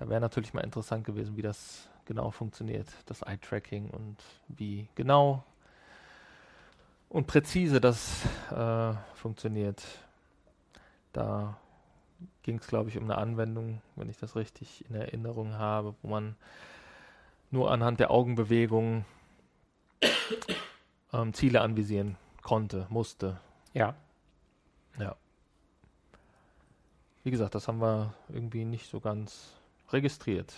Speaker 1: Da wäre natürlich mal interessant gewesen, wie das genau funktioniert, das Eye-Tracking und wie genau und präzise das äh, funktioniert. Da ging es, glaube ich, um eine Anwendung, wenn ich das richtig in Erinnerung habe, wo man nur anhand der Augenbewegungen ähm, Ziele anvisieren konnte, musste.
Speaker 2: Ja.
Speaker 1: Ja. Wie gesagt, das haben wir irgendwie nicht so ganz registriert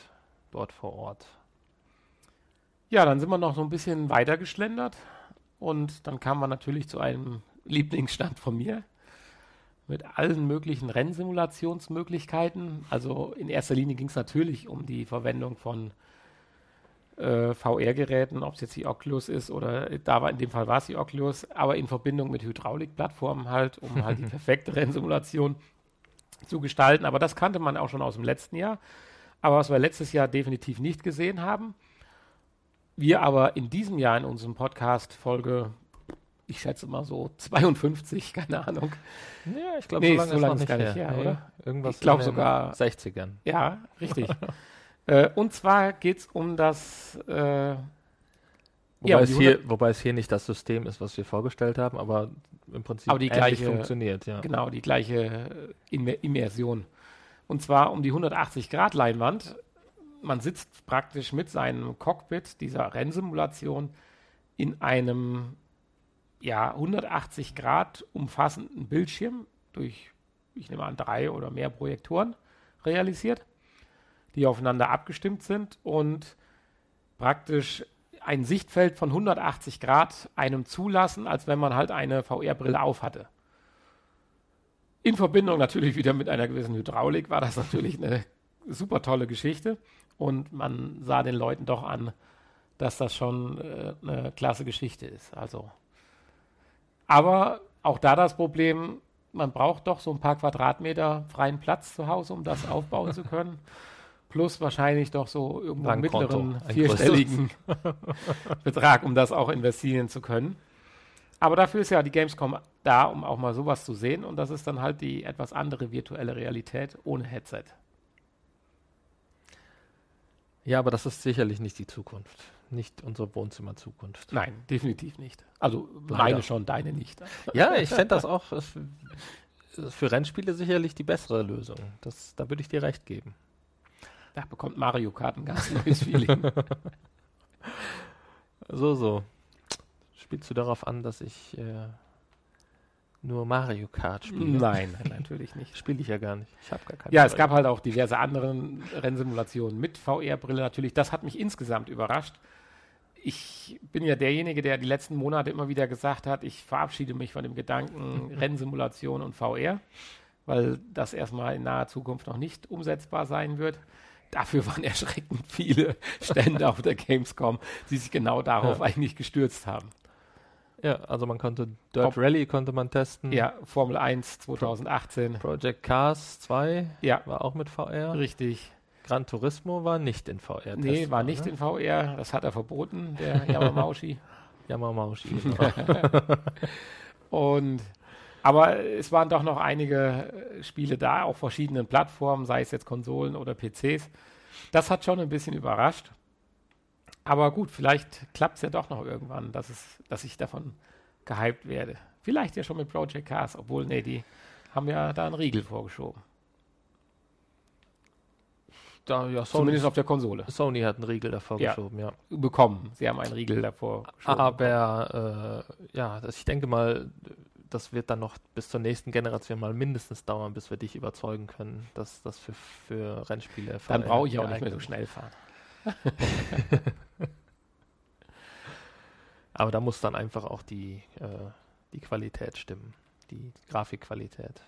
Speaker 1: dort vor Ort.
Speaker 2: Ja, dann sind wir noch so ein bisschen weiter geschlendert und dann kam man natürlich zu einem Lieblingsstand von mir mit allen möglichen Rennsimulationsmöglichkeiten. Also in erster Linie ging es natürlich um die Verwendung von äh, VR-Geräten, ob es jetzt die Oculus ist oder da war in dem Fall war es die Oculus, aber in Verbindung mit Hydraulikplattformen halt, um halt die perfekte Rennsimulation zu gestalten. Aber das kannte man auch schon aus dem letzten Jahr. Aber was wir letztes Jahr definitiv nicht gesehen haben, wir aber in diesem Jahr in unserem Podcast Folge, ich schätze mal so 52, keine Ahnung.
Speaker 1: Ja, ich glaube,
Speaker 2: Nee,
Speaker 1: so lange
Speaker 2: so
Speaker 1: ist
Speaker 2: lange ist gar
Speaker 1: nicht her,
Speaker 2: her, oder?
Speaker 1: Irgendwas
Speaker 2: Ich glaub
Speaker 1: in den
Speaker 2: sogar-
Speaker 1: 60ern.
Speaker 2: Ja, richtig. äh, und zwar geht es um das, äh,
Speaker 1: Wobei,
Speaker 2: Ja,
Speaker 1: es hier, wobei es hier nicht das System ist, was wir vorgestellt haben, aber im Prinzip
Speaker 2: Aber die gleiche-
Speaker 1: funktioniert, ja.
Speaker 2: genau die gleiche Immer Immersion. Und zwar um die 180-Grad-Leinwand. Man sitzt praktisch mit seinem Cockpit dieser Rennsimulation in einem ja, 180 Grad umfassenden Bildschirm durch, ich nehme an, drei oder mehr Projektoren realisiert, die aufeinander abgestimmt sind und praktisch ein Sichtfeld von 180 Grad einem zulassen, als wenn man halt eine VR-Brille aufhatte. In Verbindung natürlich wieder mit einer gewissen Hydraulik war das natürlich eine super tolle Geschichte und man sah den Leuten doch an, dass das schon äh, eine klasse Geschichte ist. Also, aber auch da das Problem, man braucht doch so ein paar Quadratmeter freien Platz zu Hause, um das aufbauen zu können. Plus wahrscheinlich doch so irgendwo einen mittleren vierstelligen Betrag, um das auch investieren zu können. Aber dafür ist ja die Gamescom da, um auch mal sowas zu sehen. Und das ist dann halt die etwas andere virtuelle Realität ohne Headset.
Speaker 1: Ja, aber das ist sicherlich nicht die Zukunft. Nicht unsere Wohnzimmer-Zukunft.
Speaker 2: Nein, definitiv nicht. Also
Speaker 1: Leider.
Speaker 2: meine schon, deine nicht.
Speaker 1: Ja, ich fände das auch für Rennspiele sicherlich die bessere Lösung. Das, da würde ich dir recht geben.
Speaker 2: Da bekommt Mario Kart ein ganz neues Feeling.
Speaker 1: So, so. Spielst du darauf an, dass ich äh, nur Mario Kart spiele?
Speaker 2: nein, nein, natürlich nicht.
Speaker 1: Spiele ich ja gar nicht. Ich habe gar keine
Speaker 2: Ja, es
Speaker 1: Mario
Speaker 2: gab halt auch diverse andere Rennsimulationen mit VR-Brille natürlich. Das hat mich insgesamt überrascht. Ich bin ja derjenige, der die letzten Monate immer wieder gesagt hat, ich verabschiede mich von dem Gedanken Rennsimulation und VR, weil das erstmal in naher Zukunft noch nicht umsetzbar sein wird. Dafür waren erschreckend viele Stände auf der Gamescom, die sich genau darauf
Speaker 1: Ja.
Speaker 2: eigentlich gestürzt haben.
Speaker 1: Ja, also man konnte Dirt
Speaker 2: Ob-
Speaker 1: Rally konnte man testen.
Speaker 2: Ja, Formel 1 2018.
Speaker 1: Project Cars 2
Speaker 2: Ja,
Speaker 1: war auch mit VR.
Speaker 2: richtig.
Speaker 1: Gran Turismo war nicht in VR.
Speaker 2: Nee, war nicht in VR. Das hat er verboten, der Yamamaushi.
Speaker 1: Yamamaushi.
Speaker 2: Und aber es waren doch noch einige äh, Spiele da, auf verschiedenen Plattformen, sei es jetzt Konsolen oder PCs. Das hat schon ein bisschen überrascht. Aber gut, vielleicht klappt es ja doch noch irgendwann, dass, es, dass ich davon gehypt werde. Vielleicht ja schon mit Project Cars, obwohl, nee, die haben ja da einen Riegel vorgeschoben.
Speaker 1: da, ja, Sony,
Speaker 2: Zumindest auf der Konsole.
Speaker 1: Sony hat einen Riegel davor
Speaker 2: Ja.
Speaker 1: geschoben, ja.
Speaker 2: Bekommen. Sie haben einen Riegel davor geschoben.
Speaker 1: Aber äh, ja, das, ich denke mal, das wird dann noch bis zur nächsten Generation mal mindestens dauern, bis wir dich überzeugen können, dass das für, für Rennspiele
Speaker 2: Dann brauche ich auch nicht mehr so schnell fahren.
Speaker 1: Aber da muss dann einfach auch die, äh, die Qualität stimmen, die Grafikqualität.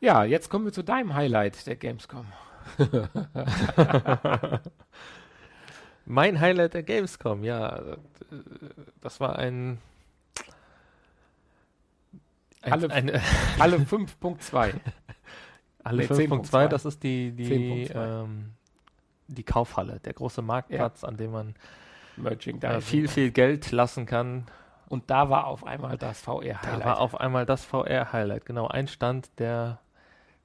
Speaker 2: Ja, jetzt kommen wir zu deinem Highlight der Gamescom.
Speaker 1: Mein Highlight der Gamescom, ja, das war ein, ein,
Speaker 2: Alle-
Speaker 1: ein
Speaker 2: Alle 5.2.
Speaker 1: Alle
Speaker 2: Nee,
Speaker 1: 5.2,
Speaker 2: 10.2.
Speaker 1: das ist die, die,
Speaker 2: 10.2.
Speaker 1: ähm, die Kaufhalle, der große Marktplatz, an dem man äh, viel, viel Geld lassen kann.
Speaker 2: Und da war auf einmal das
Speaker 1: Da
Speaker 2: VR-Highlight.
Speaker 1: war auf einmal das VR-Highlight, genau, ein Stand, der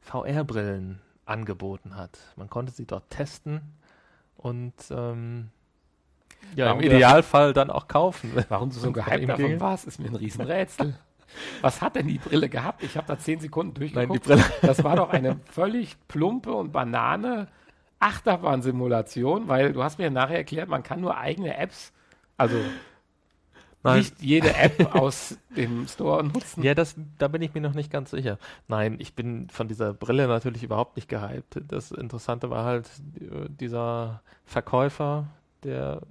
Speaker 1: VR-Brillen angeboten hat. Man konnte sie dort testen und ähm, ja,
Speaker 2: Warum
Speaker 1: im Idealfall dann auch kaufen.
Speaker 2: Warum du so
Speaker 1: ihm
Speaker 2: davon
Speaker 1: ginge.
Speaker 2: warst, ist mir ein Riesenrätsel. Was hat denn die Brille gehabt? Ich habe da zehn Sekunden
Speaker 1: Nein, die
Speaker 2: durchgeguckt.
Speaker 1: Brille.
Speaker 2: das war doch eine völlig plumpe und Banane Achterbahnsimulation, weil du hast mir nachher erklärt, man kann nur eigene Apps, also
Speaker 1: Nein.
Speaker 2: nicht jede App aus dem Store nutzen.
Speaker 1: Ja, das, da bin ich mir noch nicht ganz sicher. Nein, ich bin von dieser Brille natürlich überhaupt nicht gehypt. Das Interessante war halt äh, dieser Verkäufer, der,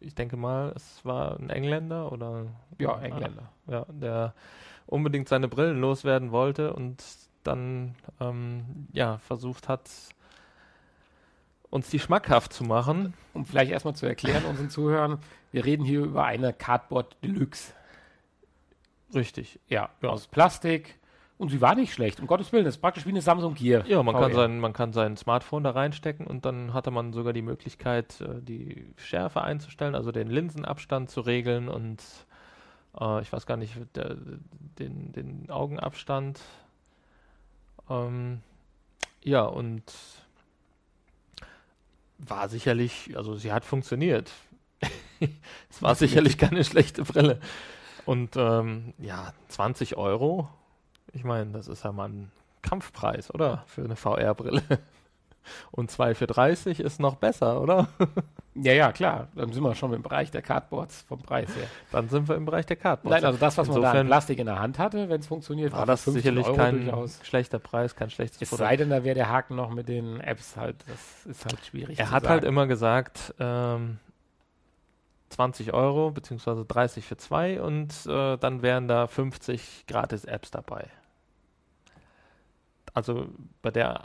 Speaker 1: ich denke mal, es war ein Engländer oder
Speaker 2: Ja, Engländer.
Speaker 1: ja, der unbedingt seine Brillen loswerden wollte und dann ähm, ja versucht hat, uns die schmackhaft zu machen.
Speaker 2: Um vielleicht erstmal zu erklären unseren Zuhörern, wir reden hier über eine Cardboard Deluxe.
Speaker 1: Richtig.
Speaker 2: Ja, aus Plastik. Und sie war nicht schlecht, um Gottes Willen. Das ist praktisch wie eine Samsung Gear.
Speaker 1: Ja, man kann, sein, man kann sein Smartphone da reinstecken und dann hatte man sogar die Möglichkeit, äh, die Schärfe einzustellen, also den Linsenabstand zu regeln und äh, ich weiß gar nicht, der, den, den Augenabstand. Ähm, ja, und war sicherlich, also sie hat funktioniert. es war sicherlich keine schlechte Brille. Und ähm, ja, 20 Euro, ich meine, das ist ja mal ein Kampfpreis, oder? Für eine VR-Brille. Und 2 für 30 ist noch besser, oder?
Speaker 2: Ja, ja, klar. Dann sind wir schon im Bereich der Cardboards vom Preis her.
Speaker 1: Dann sind wir im Bereich der Cardboards.
Speaker 2: Nein, also das, was man da
Speaker 1: Insofern
Speaker 2: Plastik in der Hand hatte, wenn es funktioniert,
Speaker 1: war das
Speaker 2: 15
Speaker 1: sicherlich
Speaker 2: Euro
Speaker 1: kein
Speaker 2: durchaus.
Speaker 1: schlechter Preis, kein schlechtes
Speaker 2: Es
Speaker 1: Produkt.
Speaker 2: sei denn, da wäre der Haken noch mit den Apps halt. Das ist halt schwierig.
Speaker 1: Er hat
Speaker 2: sagen.
Speaker 1: halt immer gesagt, ähm, 20 Euro beziehungsweise 30 für zwei und äh, dann wären da 50 gratis Apps dabei. Also bei der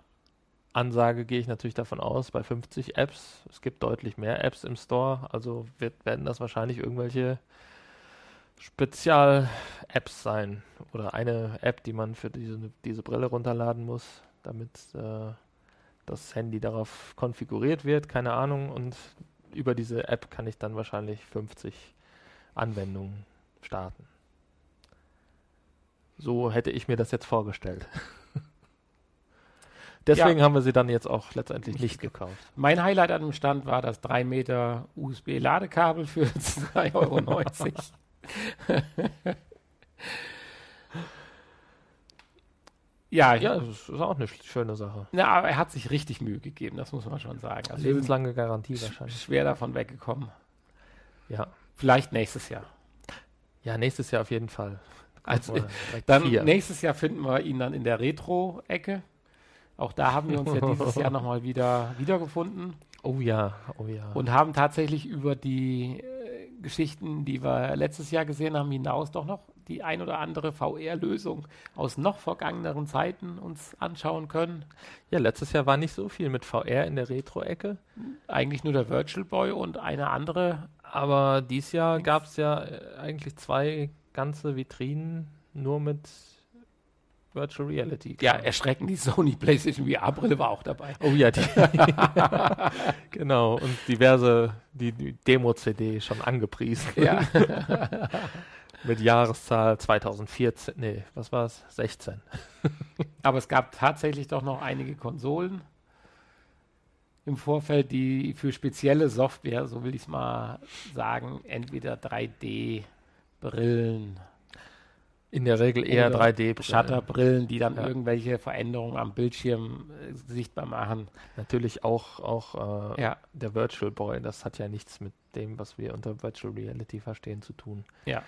Speaker 1: Ansage gehe ich natürlich davon aus, bei 50 Apps, es gibt deutlich mehr Apps im Store, also wird, werden das wahrscheinlich irgendwelche Spezial-Apps sein oder eine App, die man für diese, diese Brille runterladen muss, damit äh, das Handy darauf konfiguriert wird, keine Ahnung, und über diese App kann ich dann wahrscheinlich 50 Anwendungen starten. So hätte ich mir das jetzt vorgestellt. Deswegen haben wir sie dann jetzt auch letztendlich nicht gekauft.
Speaker 2: Mein Highlight an dem Stand war das 3 Meter USB-Ladekabel für 2,90 Euro. ja,
Speaker 1: Ja, das ist auch eine sch- schöne Sache.
Speaker 2: Na, aber er hat sich richtig Mühe gegeben, das muss man schon sagen. Also
Speaker 1: Lebenslange Garantie
Speaker 2: sch-
Speaker 1: wahrscheinlich.
Speaker 2: schwer davon weggekommen.
Speaker 1: Ja.
Speaker 2: Vielleicht nächstes Jahr.
Speaker 1: ja, nächstes Jahr auf jeden Fall.
Speaker 2: Also, Dann
Speaker 1: vier.
Speaker 2: nächstes Jahr finden wir ihn dann in der Retro-Ecke. Auch da haben wir uns ja dieses Jahr nochmal wieder wiedergefunden
Speaker 1: Oh ja, oh ja.
Speaker 2: und haben tatsächlich über die äh, Geschichten, die wir letztes Jahr gesehen haben, hinaus doch noch die ein oder andere VR-Lösung aus noch vergangeneren Zeiten uns anschauen können.
Speaker 1: ja, letztes Jahr war nicht so viel mit VR in der Retro-Ecke.
Speaker 2: Eigentlich nur der Virtual Boy und eine andere.
Speaker 1: Aber dieses Jahr gab es ja äh, eigentlich zwei ganze Vitrinen nur mit Virtual Reality.
Speaker 2: Ja, erschreckend, die Sony PlayStation VR-Brille war auch dabei.
Speaker 1: Oh ja, die. genau, und diverse, die, die Demo-CD schon angepriesen.
Speaker 2: Ja.
Speaker 1: Mit Jahreszahl 2014, nee, was war es? 16.
Speaker 2: Aber es gab tatsächlich doch noch einige Konsolen im Vorfeld, die für spezielle Software, so will ich es mal sagen, entweder 3D-Brillen,
Speaker 1: In der Regel eher
Speaker 2: Oder
Speaker 1: 3D.
Speaker 2: Shutterbrillen, die dann
Speaker 1: Ja.
Speaker 2: irgendwelche Veränderungen am Bildschirm äh, sichtbar machen.
Speaker 1: Natürlich auch, auch äh,
Speaker 2: Ja,
Speaker 1: der Virtual Boy, das hat ja nichts mit dem, was wir unter Virtual Reality verstehen, zu tun.
Speaker 2: ja.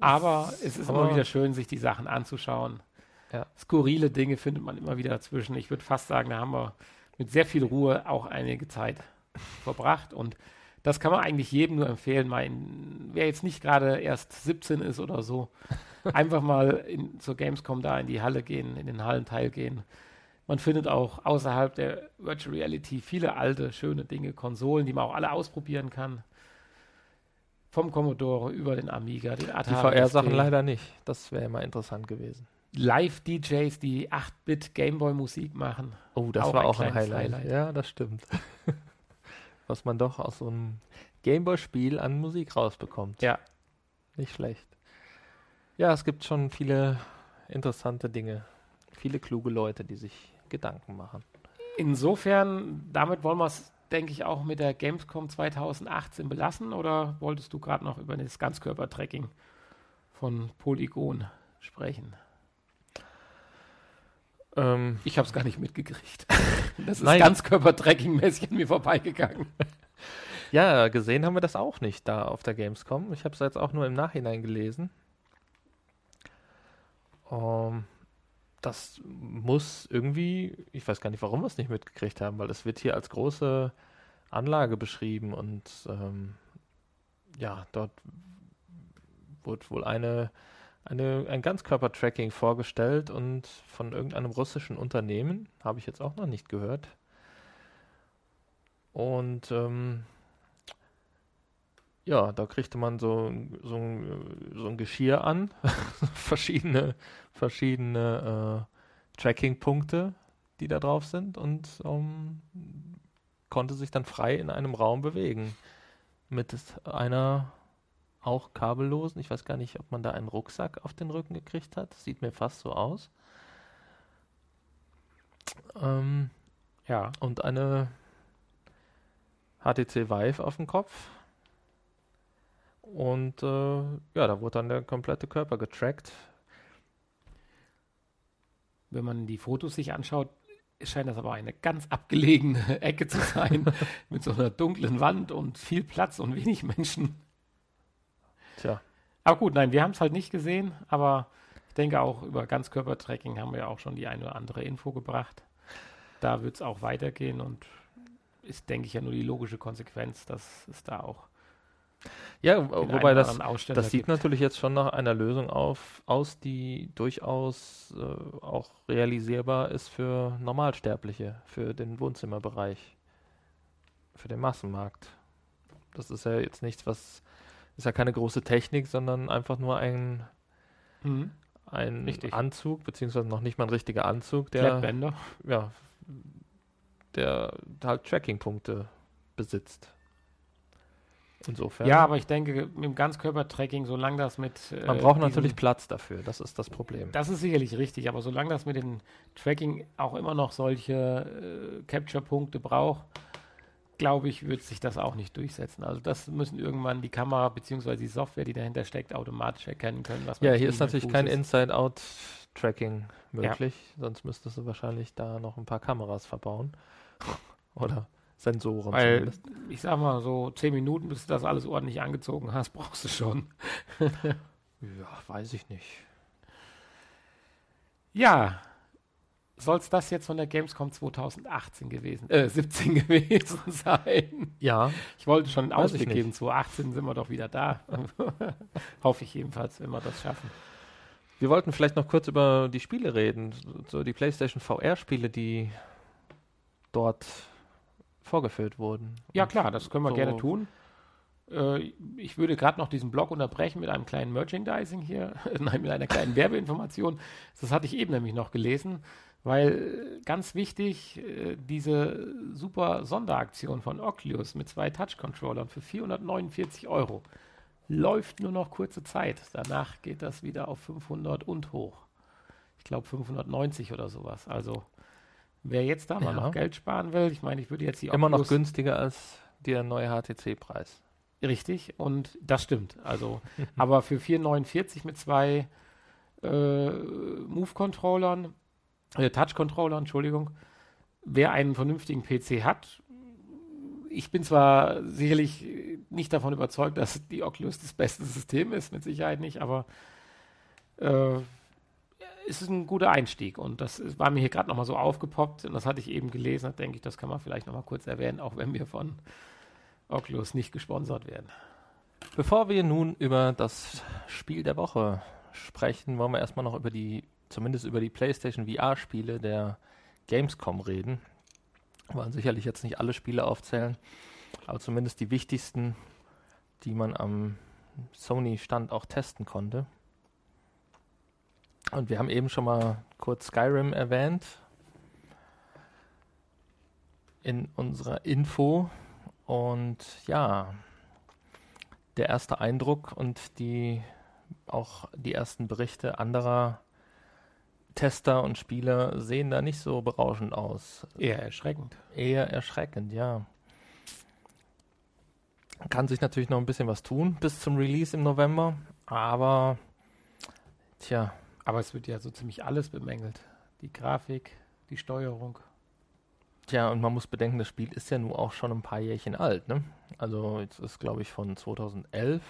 Speaker 2: Aber es ist
Speaker 1: Aber-
Speaker 2: immer wieder schön, sich die Sachen anzuschauen.
Speaker 1: Ja.
Speaker 2: Skurrile Dinge findet man immer wieder dazwischen. Ich würde fast sagen, da haben wir mit sehr viel Ruhe auch einige Zeit verbracht. Und das kann man eigentlich jedem nur empfehlen. Mal in, wer jetzt nicht gerade erst 17 ist oder so, einfach mal in, zur Gamescom da in die Halle gehen, in den Hallenteil gehen. Man findet auch außerhalb der Virtual Reality viele alte, schöne Dinge, Konsolen, die man auch alle ausprobieren kann. Vom Commodore über den Amiga, den
Speaker 1: Die
Speaker 2: Atari.
Speaker 1: VR-Sachen
Speaker 2: ST.
Speaker 1: leider nicht. Das wäre mal interessant gewesen.
Speaker 2: Live-DJs, die 8-Bit Gameboy-Musik machen.
Speaker 1: Oh, das
Speaker 2: Auch
Speaker 1: war
Speaker 2: ein
Speaker 1: auch ein Highlight.
Speaker 2: Highlight.
Speaker 1: Ja, das stimmt. Was man doch aus so einem Gameboy-Spiel an Musik rausbekommt.
Speaker 2: Ja.
Speaker 1: Nicht schlecht. Ja, es gibt schon viele interessante Dinge. Viele kluge Leute, die sich Gedanken machen.
Speaker 2: Insofern, damit wollen wir es, denke ich, auch mit der Gamescom 2018 belassen. Oder wolltest du gerade noch über das Ganzkörper-Tracking von Polygon sprechen? Ähm, ich habe es gar nicht mitgekriegt.
Speaker 1: Das ist Nein. ganz Körpertracking-mäßig an mir vorbeigegangen. Ja, gesehen haben wir das auch nicht da auf der Gamescom. Ich habe es jetzt auch nur im Nachhinein gelesen. Um, ähm, das muss irgendwie, ich weiß gar nicht, warum wir es nicht mitgekriegt haben, weil es wird hier als große Anlage beschrieben und ähm, ja, dort wurde wohl eine, eine, ein Ganzkörper-Tracking vorgestellt und von irgendeinem russischen Unternehmen, habe ich jetzt auch noch nicht gehört. Und ähm, ja, da kriegte man so, so, ein, so ein Geschirr an, verschiedene, verschiedene äh, Tracking-Punkte, die da drauf sind und ähm, konnte sich dann frei in einem Raum bewegen. Mit einer auch kabellosen, ich weiß gar nicht, ob man da einen Rucksack auf den Rücken gekriegt hat, sieht mir fast so aus. Ähm, ja. Und eine HTC Vive auf dem Kopf und äh, ja, da wurde dann der komplette Körper getrackt.
Speaker 2: Wenn man die Fotos sich anschaut, scheint das aber eine ganz abgelegene Ecke zu sein, mit so einer dunklen Wand und viel Platz und wenig Menschen. Tja. Aber gut, nein, wir haben es halt nicht gesehen, aber ich denke auch über Ganzkörpertracking haben wir auch schon die eine oder andere Info gebracht. Da wird es auch weitergehen und ist, denke ich, ja nur die logische Konsequenz, dass es da auch
Speaker 1: ja, wobei das, das sieht gibt. natürlich jetzt schon nach einer Lösung auf, aus, die durchaus äh, auch realisierbar ist für Normalsterbliche, für den Wohnzimmerbereich, für den Massenmarkt. Das ist ja jetzt nichts, was ist ja keine große Technik, sondern einfach nur ein, mhm. ein Anzug, beziehungsweise noch nicht mal ein richtiger Anzug, der, ja, der halt Tracking-Punkte besitzt.
Speaker 2: Insofern. Ja, aber ich denke, mit dem Ganzkörpertracking, solange das mit.
Speaker 1: Äh, Man braucht natürlich Platz dafür, das ist das Problem.
Speaker 2: Das ist sicherlich richtig, aber solange das mit dem Tracking auch immer noch solche äh, Capture-Punkte braucht, glaube ich, wird sich das auch nicht durchsetzen. Also das müssen irgendwann die Kamera bzw. die Software, die dahinter steckt, automatisch erkennen können.
Speaker 1: Was ja, hier ist natürlich kein Inside-Out-Tracking möglich, ja. sonst müsstest du wahrscheinlich da noch ein paar Kameras verbauen. Oder Sensoren
Speaker 2: Weil, zumindest. Ich sag mal, so zehn Minuten, bis du das alles ordentlich angezogen hast, brauchst du schon.
Speaker 1: ja, weiß ich nicht.
Speaker 2: Ja, soll es das jetzt von der Gamescom 2018 gewesen, äh, 17 gewesen sein?
Speaker 1: Ja.
Speaker 2: Ich wollte schon einen Ausblick geben, 2018 sind wir doch wieder da. Hoffe ich jedenfalls, wenn wir das schaffen.
Speaker 1: Wir wollten vielleicht noch kurz über die Spiele reden, so die PlayStation VR-Spiele, die dort vorgeführt wurden.
Speaker 2: Ja klar, das können wir so gerne tun. Äh, ich würde gerade noch diesen Blog unterbrechen mit einem kleinen Merchandising hier, nein, mit einer kleinen Werbeinformation. Das hatte ich eben nämlich noch gelesen, weil äh, ganz wichtig, äh, diese super Sonderaktion von Oculus mit zwei Touch-Controllern für 449 Euro läuft nur noch kurze Zeit. Danach geht das wieder auf 500 und hoch. Ich glaube 590 oder sowas. Also Wer jetzt da ja. mal noch Geld sparen will, ich meine, ich würde jetzt die
Speaker 1: Immer Oculus noch günstiger als der neue HTC-Preis.
Speaker 2: Richtig, und das stimmt. Also, aber für 4,49 mit zwei äh, Move-Controllern, äh, Touch-Controllern, Entschuldigung, wer einen vernünftigen PC hat, ich bin zwar sicherlich nicht davon überzeugt, dass die Oculus das beste System ist, mit Sicherheit nicht, aber äh, ist es ein guter Einstieg. Und das war mir hier gerade nochmal so aufgepoppt und das hatte ich eben gelesen. Da denke ich, das kann man vielleicht nochmal kurz erwähnen, auch wenn wir von Oculus nicht gesponsert werden.
Speaker 1: Bevor wir nun über das Spiel der Woche sprechen, wollen wir erstmal noch über die, zumindest über die PlayStation VR-Spiele der Gamescom reden. Wollen sicherlich jetzt nicht alle Spiele aufzählen, aber zumindest die wichtigsten, die man am Sony-Stand auch testen konnte. Und wir haben eben schon mal kurz Skyrim erwähnt in unserer Info. Und ja, der erste Eindruck und die auch die ersten Berichte anderer Tester und Spieler sehen da nicht so berauschend aus.
Speaker 2: Eher erschreckend.
Speaker 1: Eher erschreckend, ja. Kann sich natürlich noch ein bisschen was tun bis zum Release im November, aber tja,
Speaker 2: aber es wird ja so ziemlich alles bemängelt. die Grafik, die Steuerung.
Speaker 1: Tja, und man muss bedenken, das Spiel ist ja nun auch schon ein paar Jährchen alt. Ne? Also jetzt ist, glaube ich, von 2011,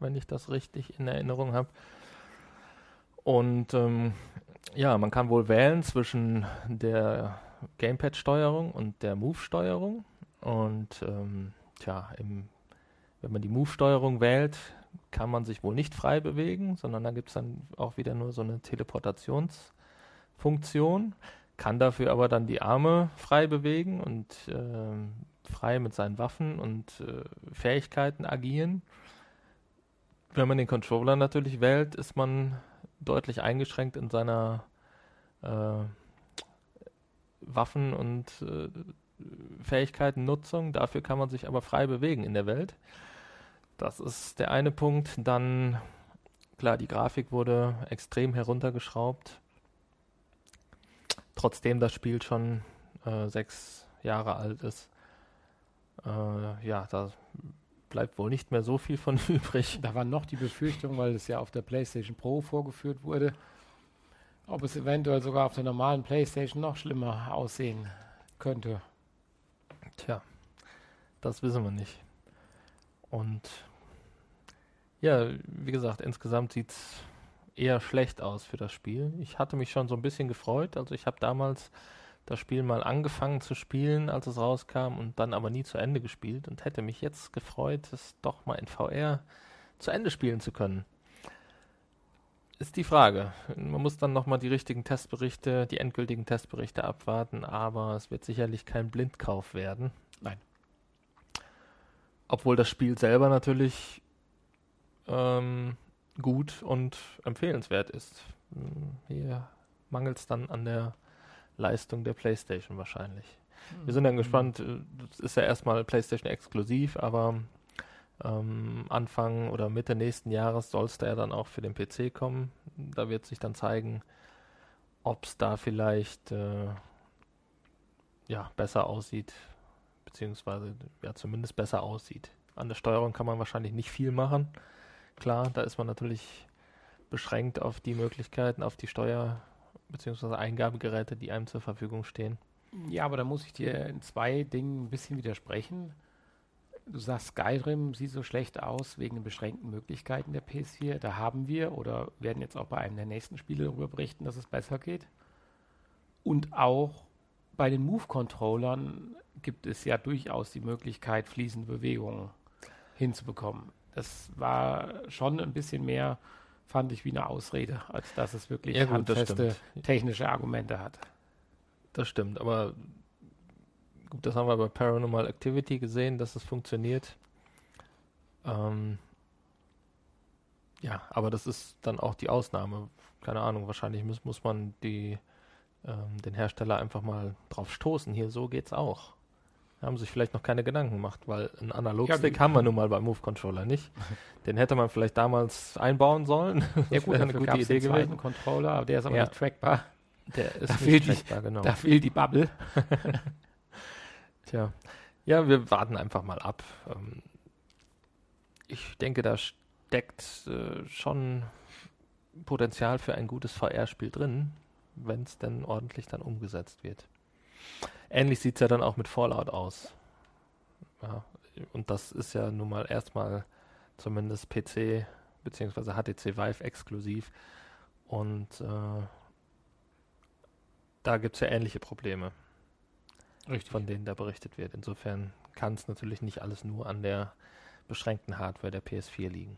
Speaker 1: wenn ich das richtig in Erinnerung habe. Und ähm, ja, man kann wohl wählen zwischen der Gamepad-Steuerung und der Move-Steuerung. Und ähm, tja, im, wenn man die Move-Steuerung wählt, kann man sich wohl nicht frei bewegen, sondern da gibt es dann auch wieder nur so eine Teleportationsfunktion, kann dafür aber dann die Arme frei bewegen und äh, frei mit seinen Waffen und äh, Fähigkeiten agieren. Wenn man den Controller natürlich wählt, ist man deutlich eingeschränkt in seiner äh, Waffen- und äh, Fähigkeitennutzung. Dafür kann man sich aber frei bewegen in der Welt. Das ist der eine Punkt. Dann, klar, die Grafik wurde extrem heruntergeschraubt. Trotzdem das Spiel schon äh, sechs Jahre alt ist. Äh, ja, da bleibt wohl nicht mehr so viel von übrig.
Speaker 2: Da war noch die Befürchtung, weil es ja auf der PlayStation Pro vorgeführt wurde, ob es eventuell sogar auf der normalen PlayStation noch schlimmer aussehen könnte.
Speaker 1: Tja, das wissen wir nicht. Und ja, wie gesagt, insgesamt sieht es eher schlecht aus für das Spiel. Ich hatte mich schon so ein bisschen gefreut. Also ich habe damals das Spiel mal angefangen zu spielen, als es rauskam und dann aber nie zu Ende gespielt und hätte mich jetzt gefreut, es doch mal in VR zu Ende spielen zu können. Ist die Frage. Man muss dann nochmal die richtigen Testberichte, die endgültigen Testberichte abwarten, aber es wird sicherlich kein Blindkauf werden.
Speaker 2: Nein.
Speaker 1: Obwohl das Spiel selber natürlich ähm, gut und empfehlenswert ist. Hm, hier mangelt es dann an der Leistung der PlayStation wahrscheinlich. Wir sind dann mhm. gespannt, äh, das ist ja erstmal PlayStation exklusiv, aber ähm, Anfang oder Mitte nächsten Jahres soll es da ja dann auch für den PC kommen. Da wird sich dann zeigen, ob es da vielleicht äh, ja, besser aussieht, beziehungsweise ja zumindest besser aussieht. An der Steuerung kann man wahrscheinlich nicht viel machen. Klar, da ist man natürlich beschränkt auf die Möglichkeiten, auf die Steuer- bzw. Eingabegeräte, die einem zur Verfügung stehen.
Speaker 2: Ja, aber da muss ich dir in zwei Dingen ein bisschen widersprechen. Du sagst, Skyrim sieht so schlecht aus wegen den beschränkten Möglichkeiten der PS4. Da haben wir oder werden jetzt auch bei einem der nächsten Spiele darüber berichten, dass es besser geht. Und auch bei den Move-Controllern gibt es ja durchaus die Möglichkeit, fließende Bewegungen hinzubekommen. Das war schon ein bisschen mehr, fand ich, wie eine Ausrede, als dass es wirklich
Speaker 1: ja, gut, handfeste
Speaker 2: technische Argumente hat.
Speaker 1: Das stimmt, aber gut, das haben wir bei Paranormal Activity gesehen, dass es funktioniert. Ähm, ja, aber das ist dann auch die Ausnahme. Keine Ahnung, wahrscheinlich muss, muss man die, ähm, den Hersteller einfach mal drauf stoßen. Hier, so geht's auch haben sich vielleicht noch keine Gedanken gemacht, weil ein Analogstick ja, haben wir nun mal beim Move Controller nicht. Den hätte man vielleicht damals einbauen sollen.
Speaker 2: Das ja gut, eine gute Idee gewesen. Controller, aber der ist aber ja. nicht trackbar.
Speaker 1: Der ist
Speaker 2: da nicht trackbar,
Speaker 1: die, genau.
Speaker 2: Da fehlt die Bubble.
Speaker 1: Tja, ja, wir warten einfach mal ab. Ähm, ich denke, da steckt äh, schon Potenzial für ein gutes VR-Spiel drin, wenn es denn ordentlich dann umgesetzt wird. Ähnlich sieht es ja dann auch mit Fallout aus. Ja, und das ist ja nun mal erstmal zumindest PC bzw. HTC Vive exklusiv. Und äh, da gibt es ja ähnliche Probleme,
Speaker 2: Richtig.
Speaker 1: von denen da berichtet wird. Insofern kann es natürlich nicht alles nur an der beschränkten Hardware der PS4 liegen.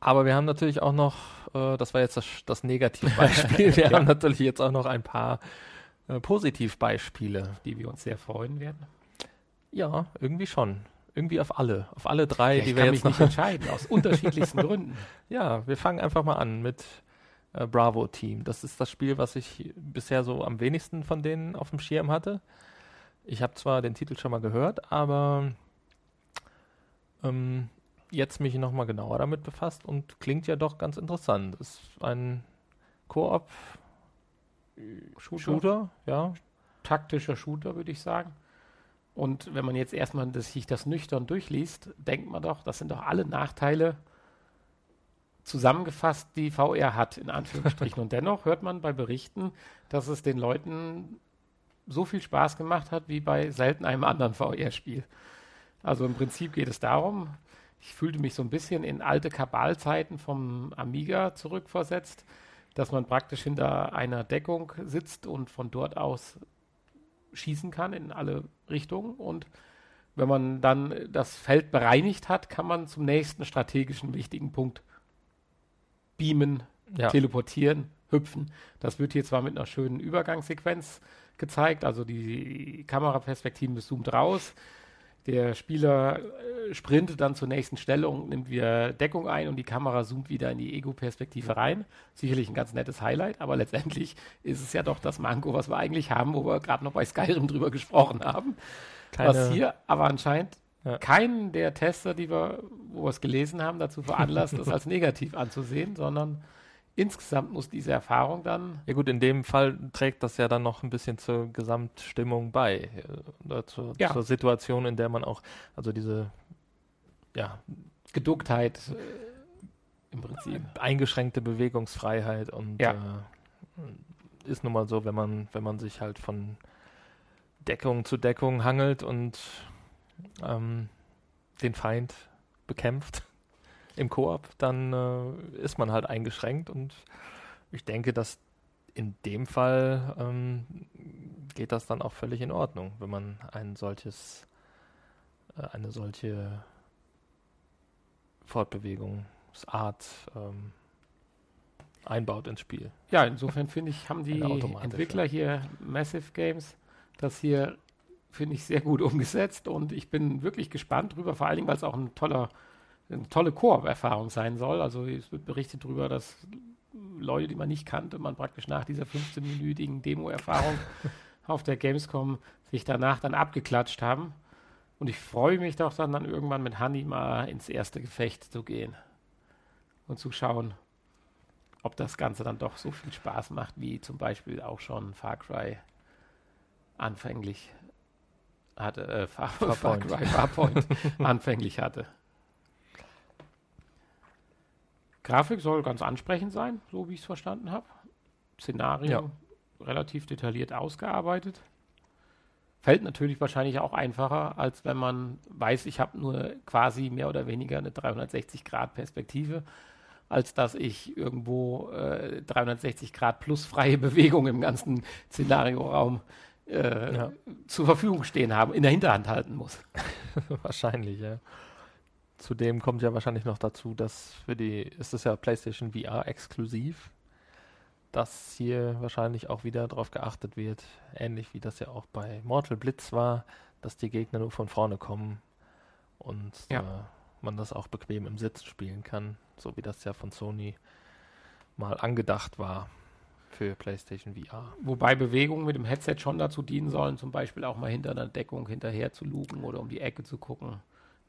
Speaker 1: Aber wir haben natürlich auch noch, äh, das war jetzt das, das Negativbeispiel, wir ja. haben natürlich jetzt auch noch ein paar äh, Positivbeispiele.
Speaker 2: Die wir uns sehr freuen werden.
Speaker 1: Ja, irgendwie schon. Irgendwie auf alle. Auf alle drei,
Speaker 2: ja,
Speaker 1: die wir jetzt
Speaker 2: noch nicht entscheiden, aus unterschiedlichsten Gründen.
Speaker 1: Ja, wir fangen einfach mal an mit äh, Bravo Team. Das ist das Spiel, was ich bisher so am wenigsten von denen auf dem Schirm hatte. Ich habe zwar den Titel schon mal gehört, aber ähm, jetzt mich nochmal genauer damit befasst und klingt ja doch ganz interessant. Ist ein Koop
Speaker 2: Shooter. Shooter, ja. Taktischer Shooter, würde ich sagen. Und wenn man jetzt erstmal das, sich das nüchtern durchliest, denkt man doch, das sind doch alle Nachteile zusammengefasst die VR hat, in Anführungsstrichen. Und dennoch hört man bei Berichten, dass es den Leuten so viel Spaß gemacht hat wie bei selten einem anderen VR-Spiel. Also im Prinzip geht es darum, ich fühlte mich so ein bisschen in alte Kabalzeiten vom Amiga zurückversetzt, dass man praktisch hinter einer Deckung sitzt und von dort aus schießen kann in alle Richtungen. Und wenn man dann das Feld bereinigt hat, kann man zum nächsten strategischen wichtigen Punkt beamen, ja. teleportieren, hüpfen. Das wird hier zwar mit einer schönen Übergangssequenz gezeigt, also die Kameraperspektiven zoomt raus. Der Spieler äh, sprintet dann zur nächsten Stelle und nimmt wieder Deckung ein und die Kamera zoomt wieder in die Ego-Perspektive rein. Sicherlich ein ganz nettes Highlight, aber letztendlich ist es ja doch das Manko, was wir eigentlich haben, wo wir gerade noch bei Skyrim drüber gesprochen haben. Keine was hier aber anscheinend ja. keinen der Tester, die wir, wo wir es gelesen haben, dazu veranlasst, das als negativ anzusehen, sondern insgesamt muss diese Erfahrung dann.
Speaker 1: Ja gut, in dem Fall trägt das ja dann noch ein bisschen zur Gesamtstimmung bei, äh, zur, ja. zur, Situation, in der man auch, also diese, ja,
Speaker 2: Geducktheit äh, im Prinzip.
Speaker 1: Eingeschränkte Bewegungsfreiheit und ja. äh, ist nun mal so, wenn man, wenn man sich halt von Deckung zu Deckung hangelt und ähm, den Feind bekämpft im Koop, dann äh, ist man halt eingeschränkt und ich denke, dass in dem Fall ähm, geht das dann auch völlig in Ordnung, wenn man ein solches, äh, eine solche Fortbewegungsart ähm, einbaut ins Spiel.
Speaker 2: Ja, insofern finde ich, haben die Entwickler hier Massive Games das hier, finde ich, sehr gut umgesetzt und ich bin wirklich gespannt drüber, vor allen Dingen, weil es auch ein toller eine tolle Koop-Erfahrung sein soll. Also es wird berichtet darüber, dass Leute, die man nicht kannte, man praktisch nach dieser 15-minütigen Demo-Erfahrung auf der Gamescom sich danach dann abgeklatscht haben. Und ich freue mich doch dann, dann irgendwann mit Honey mal ins erste Gefecht zu gehen und zu schauen, ob das Ganze dann doch so viel Spaß macht, wie zum Beispiel auch schon Far Cry anfänglich hatte, äh, Far, Far Cry Farpoint anfänglich hatte. Grafik soll ganz ansprechend sein, so wie ich es verstanden habe. Szenario ja. relativ detailliert ausgearbeitet. Fällt natürlich wahrscheinlich auch einfacher, als wenn man weiß, ich habe nur quasi mehr oder weniger eine 360-Grad-Perspektive, als dass ich irgendwo äh, 360 Grad plus freie Bewegung im ganzen Szenarioraum äh, ja. zur Verfügung stehen habe, in der Hinterhand halten muss.
Speaker 1: Wahrscheinlich, ja. Zudem kommt ja wahrscheinlich noch dazu, dass für die, ist es ja PlayStation VR exklusiv, dass hier wahrscheinlich auch wieder darauf geachtet wird, ähnlich wie das ja auch bei Mortal Blitz war, dass die Gegner nur von vorne kommen und ja. äh, man das auch bequem im Sitzen spielen kann, so wie das ja von Sony mal angedacht war für PlayStation VR.
Speaker 2: Wobei Bewegungen mit dem Headset schon dazu dienen sollen, zum Beispiel auch mal hinter einer Deckung hinterher zu lugen oder um die Ecke zu gucken.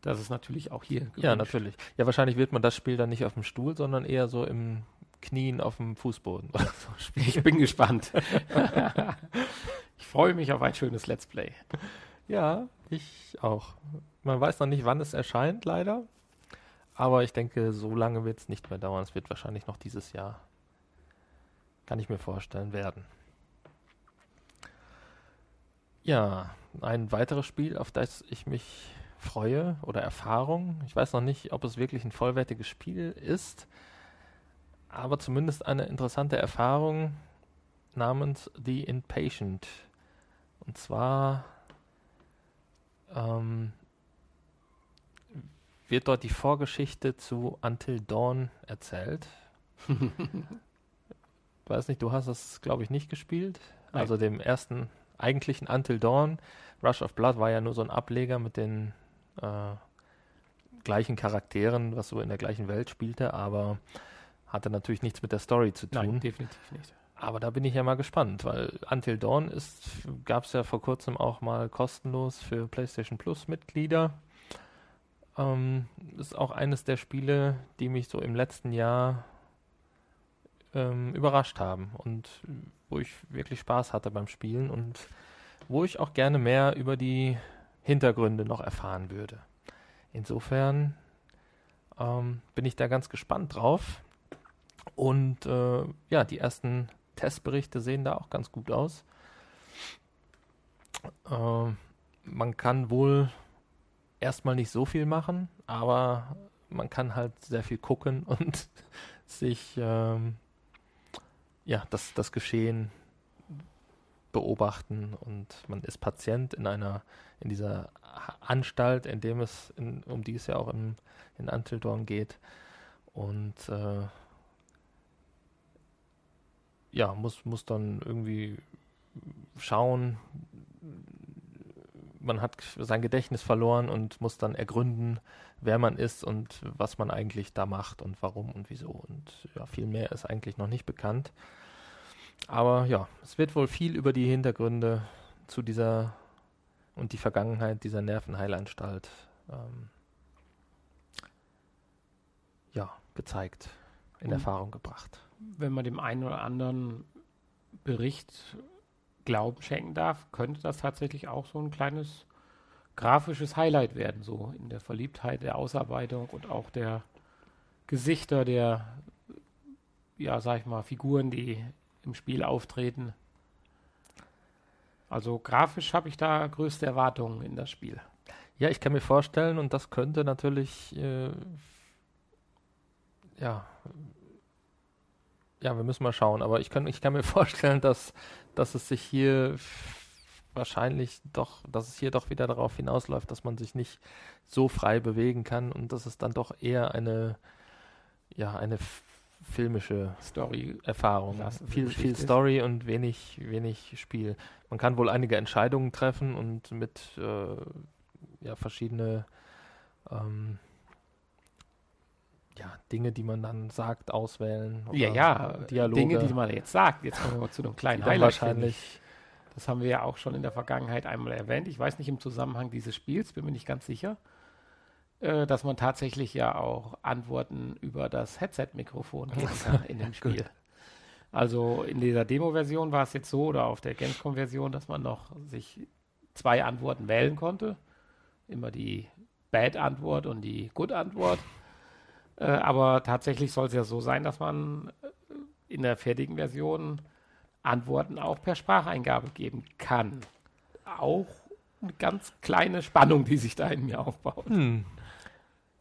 Speaker 2: Das ist natürlich auch hier.
Speaker 1: Gewünscht. Ja, natürlich. Ja, wahrscheinlich wird man das Spiel dann nicht auf dem Stuhl, sondern eher so im Knien auf dem Fußboden so
Speaker 2: spielen. Ich bin gespannt. ich freue mich auf ein schönes Let's Play.
Speaker 1: Ja, ich auch. Man weiß noch nicht, wann es erscheint, leider. Aber ich denke, so lange wird es nicht mehr dauern. Es wird wahrscheinlich noch dieses Jahr, kann ich mir vorstellen, werden. Ja, ein weiteres Spiel, auf das ich mich freue oder Erfahrung. Ich weiß noch nicht, ob es wirklich ein vollwertiges Spiel ist, aber zumindest eine interessante Erfahrung namens The Impatient. Und zwar ähm, wird dort die Vorgeschichte zu Until Dawn erzählt. weiß nicht, du hast es, glaube ich, nicht gespielt. Nein. Also dem ersten eigentlichen Until Dawn. Rush of Blood war ja nur so ein Ableger mit den äh, gleichen Charakteren, was so in der gleichen Welt spielte, aber hatte natürlich nichts mit der Story zu tun.
Speaker 2: Nein, definitiv nicht.
Speaker 1: Aber da bin ich ja mal gespannt, weil Until Dawn ist, gab es ja vor kurzem auch mal kostenlos für PlayStation Plus Mitglieder. Ähm, ist auch eines der Spiele, die mich so im letzten Jahr ähm, überrascht haben und wo ich wirklich Spaß hatte beim Spielen und wo ich auch gerne mehr über die Hintergründe noch erfahren würde. Insofern ähm, bin ich da ganz gespannt drauf. Und äh, ja, die ersten Testberichte sehen da auch ganz gut aus. Äh, man kann wohl erstmal nicht so viel machen, aber man kann halt sehr viel gucken und sich ähm, ja, das, das Geschehen beobachten und man ist Patient in einer, in dieser Anstalt, in dem es, in, um die es ja auch in, in Antildorn geht. Und äh, ja, muss, muss dann irgendwie schauen, man hat sein Gedächtnis verloren und muss dann ergründen, wer man ist und was man eigentlich da macht und warum und wieso. Und ja, viel mehr ist eigentlich noch nicht bekannt. Aber ja, es wird wohl viel über die Hintergründe zu dieser und die Vergangenheit dieser Nervenheilanstalt ähm, ja, gezeigt, in und Erfahrung gebracht.
Speaker 2: Wenn man dem einen oder anderen Bericht Glauben schenken darf, könnte das tatsächlich auch so ein kleines grafisches Highlight werden, so in der Verliebtheit der Ausarbeitung und auch der Gesichter der, ja, sag ich mal, Figuren, die im Spiel auftreten. Also grafisch habe ich da größte Erwartungen in das Spiel.
Speaker 1: Ja, ich kann mir vorstellen, und das könnte natürlich, äh, ja, ja, wir müssen mal schauen, aber ich kann, ich kann mir vorstellen, dass, dass es sich hier wahrscheinlich doch, dass es hier doch wieder darauf hinausläuft, dass man sich nicht so frei bewegen kann und dass es dann doch eher eine, ja, eine filmische Story-Erfahrung. Viel, viel Story und wenig, wenig Spiel. Man kann wohl einige Entscheidungen treffen und mit äh, ja, verschiedene ähm, ja, Dinge, die man dann sagt, auswählen.
Speaker 2: Ja, ja, Dialoge. Dinge, die man jetzt sagt. Jetzt kommen wir zu einem kleinen
Speaker 1: Highlight. Wahrscheinlich.
Speaker 2: Das haben wir ja auch schon in der Vergangenheit einmal erwähnt. Ich weiß nicht im Zusammenhang dieses Spiels, bin mir nicht ganz sicher, äh, dass man tatsächlich ja auch Antworten über das Headset-Mikrofon geben kann in dem Spiel. Also in dieser Demo-Version war es jetzt so, oder auf der Gamescom-Version, dass man noch sich zwei Antworten wählen konnte. Immer die Bad-Antwort und die Good-Antwort. Äh, aber tatsächlich soll es ja so sein, dass man äh, in der fertigen Version Antworten auch per Spracheingabe geben kann. Auch eine ganz kleine Spannung, die sich da in mir aufbaut. Hm.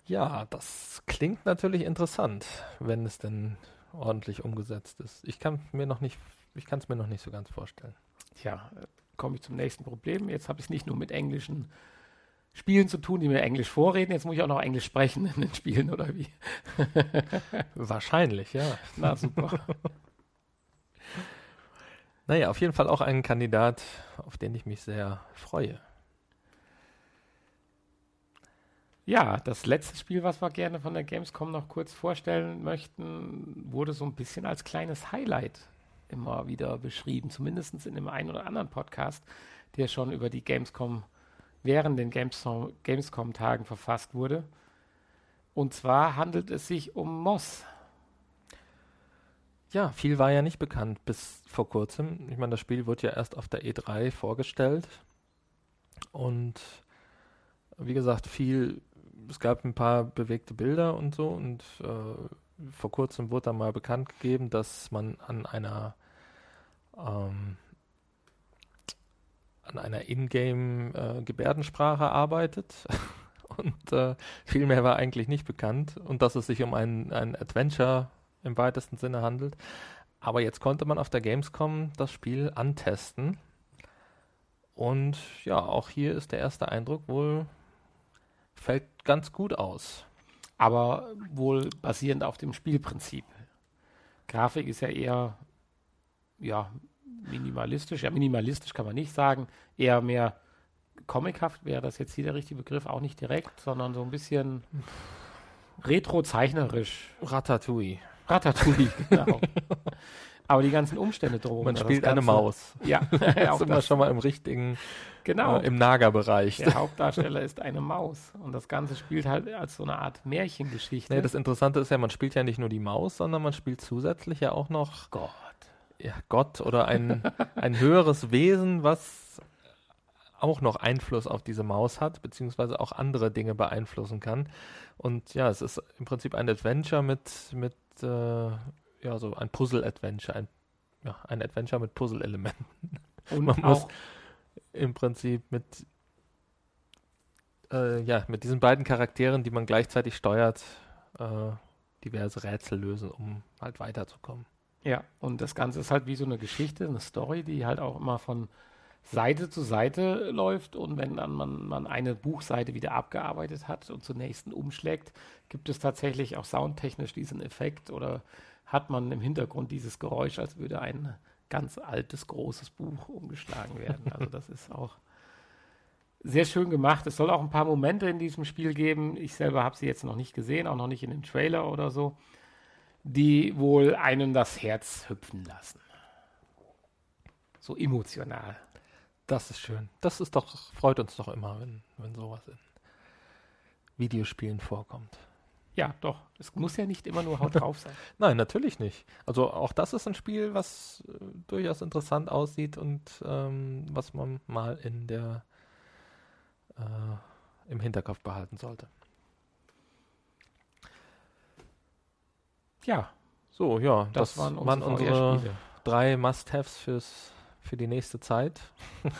Speaker 1: Ja, das klingt natürlich interessant, wenn es denn ordentlich umgesetzt ist. Ich kann mir noch nicht, ich kann es mir noch nicht so ganz vorstellen.
Speaker 2: Tja, äh, komme ich zum nächsten Problem. Jetzt habe ich es nicht nur mit englischen Spielen zu tun, die mir Englisch vorreden. Jetzt muss ich auch noch Englisch sprechen in den Spielen, oder wie?
Speaker 1: Wahrscheinlich, ja. Na super. naja, auf jeden Fall auch ein Kandidat, auf den ich mich sehr freue.
Speaker 2: Ja, das letzte Spiel, was wir gerne von der Gamescom noch kurz vorstellen möchten, wurde so ein bisschen als kleines Highlight immer wieder beschrieben, zumindest in dem einen oder anderen Podcast, der schon über die Gamescom während den Gamescom-Tagen verfasst wurde. Und zwar handelt es sich um Moss.
Speaker 1: Ja, viel war ja nicht bekannt bis vor kurzem. Ich meine, das Spiel wurde ja erst auf der E3 vorgestellt. Und wie gesagt, viel, es gab ein paar bewegte Bilder und so. Und äh, vor kurzem wurde da mal bekannt gegeben, dass man an einer ähm, an einer Ingame-Gebärdensprache äh, arbeitet. Und äh, viel mehr war eigentlich nicht bekannt. Und dass es sich um ein, ein Adventure im weitesten Sinne handelt. Aber jetzt konnte man auf der Gamescom das Spiel antesten. Und ja, auch hier ist der erste Eindruck wohl, fällt ganz gut aus.
Speaker 2: Aber wohl basierend auf dem Spielprinzip. Grafik ist ja eher ja, minimalistisch. Ja, minimalistisch kann man nicht sagen. Eher mehr comichaft wäre das jetzt hier der richtige Begriff. Auch nicht direkt, sondern so ein bisschen retro-zeichnerisch.
Speaker 1: Ratatouille.
Speaker 2: Ratatouille, genau. Aber die ganzen Umstände drohen.
Speaker 1: Man spielt eine Maus.
Speaker 2: Ja,
Speaker 1: auch sind wir schon mal im richtigen, genau. Äh, im Nagerbereich.
Speaker 2: Der Hauptdarsteller ist eine Maus und das Ganze spielt halt als so eine Art Märchengeschichte.
Speaker 1: Nee, das Interessante ist ja, man spielt ja nicht nur die Maus, sondern man spielt zusätzlich ja auch noch
Speaker 2: Gott
Speaker 1: ja, Gott oder ein, ein höheres Wesen, was auch noch Einfluss auf diese Maus hat, beziehungsweise auch andere Dinge beeinflussen kann. Und ja, es ist im Prinzip ein Adventure mit, mit äh, ja so ein Puzzle-Adventure, ein, ja, ein Adventure mit Puzzle-Elementen.
Speaker 2: Und
Speaker 1: Man muss im Prinzip mit äh, ja, mit diesen beiden Charakteren, die man gleichzeitig steuert, äh, diverse Rätsel lösen, um halt weiterzukommen.
Speaker 2: ja, und das Ganze ist halt wie so eine Geschichte, eine Story, die halt auch immer von Seite zu Seite läuft und wenn dann man, man eine Buchseite wieder abgearbeitet hat und zur nächsten umschlägt, gibt es tatsächlich auch soundtechnisch diesen Effekt oder hat man im Hintergrund dieses Geräusch, als würde ein ganz altes, großes Buch umgeschlagen werden. Also das ist auch sehr schön gemacht. Es soll auch ein paar Momente in diesem Spiel geben. Ich selber habe sie jetzt noch nicht gesehen, auch noch nicht in den Trailer oder so, die wohl einen das Herz hüpfen lassen. So emotional.
Speaker 1: Das ist schön. Das ist doch, freut uns doch immer, wenn, wenn sowas in Videospielen vorkommt.
Speaker 2: Ja, doch. Es muss ja nicht immer nur Haut drauf sein.
Speaker 1: Nein, natürlich nicht. Also auch das ist ein Spiel, was äh, durchaus interessant aussieht und ähm, was man mal in der äh, im Hinterkopf behalten sollte.
Speaker 2: Ja,
Speaker 1: So, ja,
Speaker 2: das,
Speaker 1: das,
Speaker 2: waren
Speaker 1: waren
Speaker 2: unsere
Speaker 1: unsere
Speaker 2: VR-Spiele.
Speaker 1: drei Must-Haves fürs für die nächste Zeit.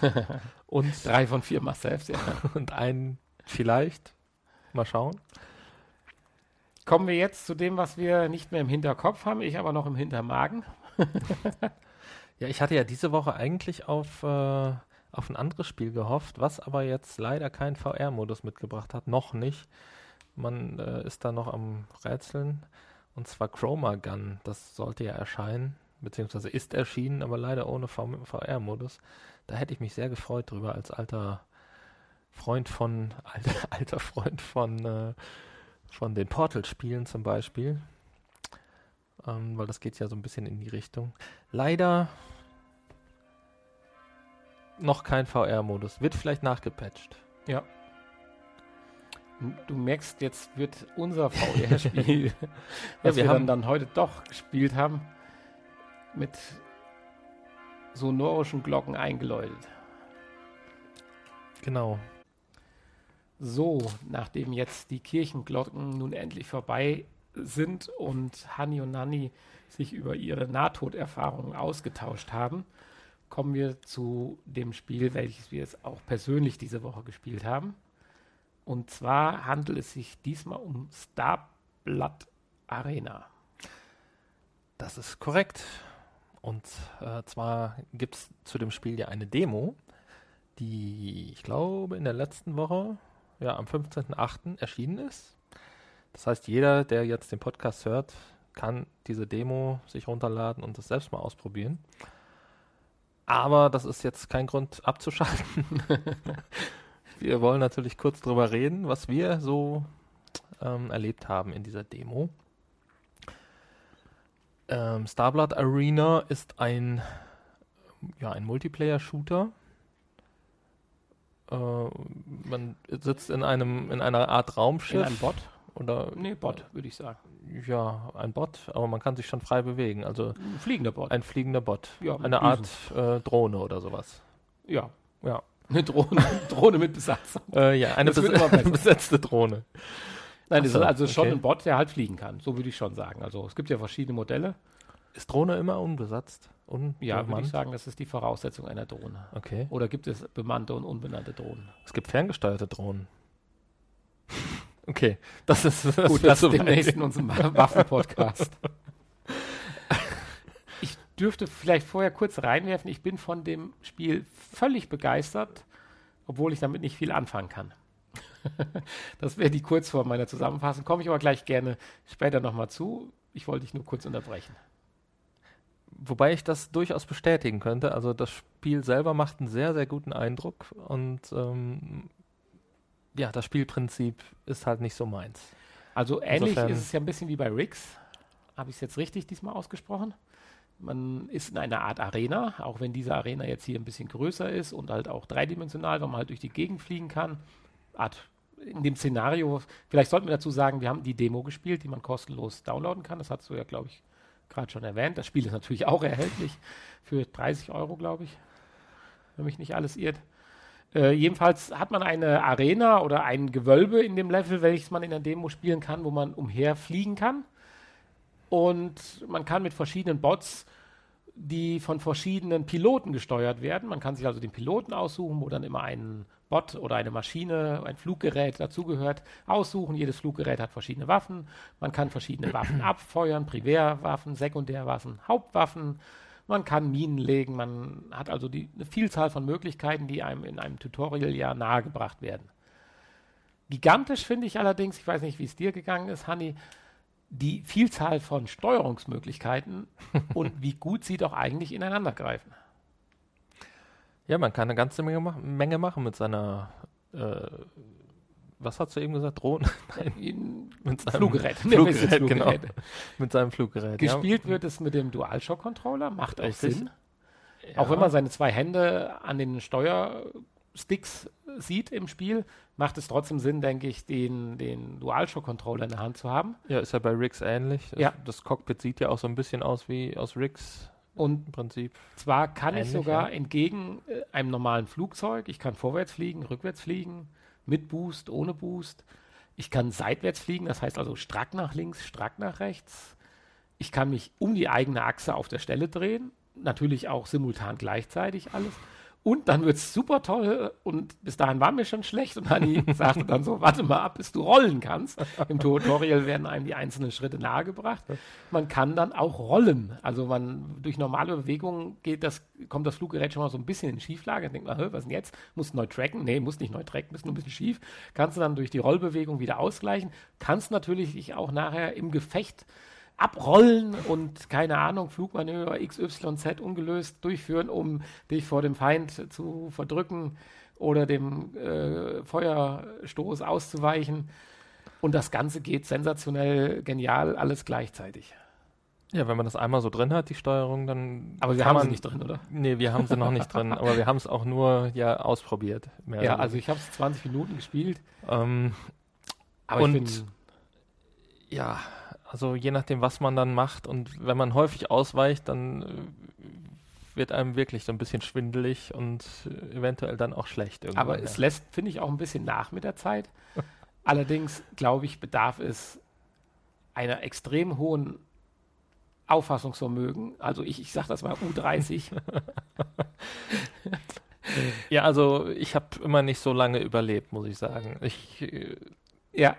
Speaker 1: und,
Speaker 2: Drei von vier Must-Haves, ja.
Speaker 1: und ein vielleicht. Mal schauen.
Speaker 2: Kommen wir jetzt zu dem, was wir nicht mehr im Hinterkopf haben, ich aber noch im Hintermagen.
Speaker 1: Ja, ich hatte ja diese Woche eigentlich auf, äh, auf ein anderes Spiel gehofft, was aber jetzt leider keinen VR-Modus mitgebracht hat. Noch nicht. Man äh, ist da noch am Rätseln. Und zwar Chroma Gun. Das sollte ja erscheinen, beziehungsweise ist erschienen, aber leider ohne VR-Modus. Da hätte ich mich sehr gefreut drüber als alter Freund von, alter, alter Freund von, äh, von den Portal-Spielen zum Beispiel. Ähm, weil das geht ja so ein bisschen in die Richtung. Leider noch kein VR-Modus. Wird vielleicht nachgepatcht.
Speaker 2: Ja. Du merkst, jetzt wird unser VR-Spiel, was
Speaker 1: wir
Speaker 2: wir,
Speaker 1: haben-
Speaker 2: dann, dann heute doch gespielt haben, mit sonorischen Glocken eingeläutet.
Speaker 1: Genau.
Speaker 2: So, nachdem jetzt die Kirchenglocken nun endlich vorbei sind und Hani und Nanni sich über ihre Nahtoderfahrungen ausgetauscht haben, kommen wir zu dem Spiel, welches wir jetzt auch persönlich diese Woche gespielt haben. Und zwar handelt es sich diesmal um Starblood Arena.
Speaker 1: Das ist korrekt. Und äh, zwar gibt es zu dem Spiel ja eine Demo, die ich glaube in der letzten Woche, ja am 15.08. erschienen ist. Das heißt, jeder, der jetzt den Podcast hört, kann diese Demo sich runterladen und das selbst mal ausprobieren. Aber das ist jetzt kein Grund abzuschalten. wir wollen natürlich kurz drüber reden, was wir so ähm, erlebt haben in dieser Demo. Ähm, Starblood Arena ist ein, ja, ein Multiplayer-Shooter. Äh, man sitzt in einem in einer Art
Speaker 2: In
Speaker 1: Raumschiff
Speaker 2: einem Bot?
Speaker 1: oder
Speaker 2: Nee, Bot, würde ich sagen.
Speaker 1: ja ein Bot, aber man kann sich schon frei bewegen. Also
Speaker 2: Ein fliegender Bot.
Speaker 1: ein fliegender Bot,
Speaker 2: Ja,
Speaker 1: eine Art äh, Drohne oder sowas.
Speaker 2: ja,
Speaker 1: Ja,
Speaker 2: eine Drohne, Drohne mit Besatzung.
Speaker 1: äh, ja eine bes besetzte Drohne.
Speaker 2: Nein, das
Speaker 1: so,
Speaker 2: ist also schon
Speaker 1: okay.
Speaker 2: ein Bot, der halt fliegen kann. So würde ich schon sagen. Also es gibt ja verschiedene Modelle.
Speaker 1: Ist Drohne immer unbesetzt? Un
Speaker 2: Ja, würde
Speaker 1: bemannt?
Speaker 2: ich sagen, das ist die Voraussetzung einer Drohne.
Speaker 1: Okay.
Speaker 2: Oder gibt es bemannte und unbenannte Drohnen?
Speaker 1: Es gibt ferngesteuerte Drohnen. Okay, das ist das
Speaker 2: Gut, das
Speaker 1: so
Speaker 2: ist demnächst in unserem Waffen-Podcast. Ich dürfte vielleicht vorher kurz reinwerfen, ich bin von dem Spiel völlig begeistert, obwohl ich damit nicht viel anfangen kann. Das wäre die Kurzform meiner Zusammenfassung. Komme ich aber gleich gerne später nochmal zu. Ich wollte dich nur kurz unterbrechen.
Speaker 1: Wobei ich das durchaus bestätigen könnte. Also das Spiel selber macht einen sehr, sehr guten Eindruck und ähm, ja, das Spielprinzip ist halt nicht so meins.
Speaker 2: Also ähnlich
Speaker 1: Insofern-
Speaker 2: ist es ja ein bisschen wie bei Riggs. Habe ich es jetzt richtig diesmal ausgesprochen? Man ist in einer Art Arena, auch wenn diese Arena jetzt hier ein bisschen größer ist und halt auch dreidimensional, weil man halt durch die Gegend fliegen kann. Art in dem Szenario, vielleicht sollten wir dazu sagen, wir haben die Demo gespielt, die man kostenlos downloaden kann. Das hast du ja, glaube ich, gerade schon erwähnt. Das Spiel ist natürlich auch erhältlich für 30 Euro, glaube ich, wenn mich nicht alles irrt. Äh, jedenfalls hat man eine Arena oder ein Gewölbe in dem Level, welches man in der Demo spielen kann, wo man umherfliegen kann. und man kann mit verschiedenen Bots, die von verschiedenen Piloten gesteuert werden, man kann sich also den Piloten aussuchen, wo dann immer ein Bot oder eine Maschine, ein Fluggerät dazugehört, aussuchen. Jedes Fluggerät hat verschiedene Waffen. Man kann verschiedene Waffen abfeuern, Primärwaffen, Sekundärwaffen, Hauptwaffen. Man kann Minen legen. Man hat also die, eine Vielzahl von Möglichkeiten, die einem in einem Tutorial ja nahegebracht werden. Gigantisch finde ich allerdings, ich weiß nicht, wie es dir gegangen ist, Hanni, die Vielzahl von Steuerungsmöglichkeiten und wie gut sie doch eigentlich ineinander greifen.
Speaker 1: Ja, man kann eine ganze Menge, ma Menge machen mit seiner, äh, was hast du eben gesagt, Drohnen?
Speaker 2: mit seinem Fluggerät.
Speaker 1: Fluggerät, genau. Mit seinem Fluggerät.
Speaker 2: Gespielt ja. wird es mit dem DualShock-Controller, macht auch Richtig. Sinn. Ja. Auch wenn man seine zwei Hände an den Steuersticks sieht im Spiel, macht es trotzdem Sinn, denke ich, den, den DualShock-Controller in der Hand zu haben.
Speaker 1: Ja, ist ja bei Rigs ähnlich.
Speaker 2: Ja.
Speaker 1: Das Cockpit sieht ja auch so ein bisschen aus wie aus Rigs.
Speaker 2: Und im Prinzip. Zwar kann ähnlich, ich sogar ja. entgegen äh, einem normalen Flugzeug, ich kann vorwärts fliegen, rückwärts fliegen, mit Boost, ohne Boost. Ich kann seitwärts fliegen, das heißt also strack nach links, strack nach rechts. Ich kann mich um die eigene Achse auf der Stelle drehen, natürlich auch simultan gleichzeitig alles. Und dann wird es super toll und bis dahin war mir schon schlecht und Hanni sagte dann so, warte mal ab, bis du rollen kannst. Im Tutorial werden einem die einzelnen Schritte nahegebracht. Man kann dann auch rollen. Also man durch normale Bewegungen geht das, kommt das Fluggerät schon mal so ein bisschen in Schieflage. Denkt man, was denn jetzt? Muss neu tracken? Nee, muss nicht neu tracken, ist nur ein bisschen schief. Kannst du dann durch die Rollbewegung wieder ausgleichen. Kannst natürlich auch nachher im Gefecht abrollen und keine Ahnung, Flugmanöver XYZ ungelöst durchführen, um dich vor dem Feind zu verdrücken oder dem äh, Feuerstoß auszuweichen. Und das Ganze geht sensationell genial, alles gleichzeitig.
Speaker 1: Ja, wenn man das einmal so drin hat, die Steuerung, dann.
Speaker 2: Aber wir haben man, sie nicht drin, oder?
Speaker 1: Nee, wir haben sie noch nicht drin, aber wir haben es auch nur ja ausprobiert.
Speaker 2: ja, also ich habe es 20 Minuten gespielt.
Speaker 1: Ähm, aber und ja, also je nachdem, was man dann macht und wenn man häufig ausweicht, dann äh, wird einem wirklich so ein bisschen schwindelig und äh, eventuell dann auch schlecht.
Speaker 2: Aber ja. es lässt, finde ich, auch ein bisschen nach mit der Zeit. Allerdings, glaube ich, bedarf es einer extrem hohen Auffassungsvermögen. Also ich, ich sage das mal U30.
Speaker 1: ja, also ich habe immer nicht so lange überlebt, muss ich sagen. Ich äh,
Speaker 2: ja.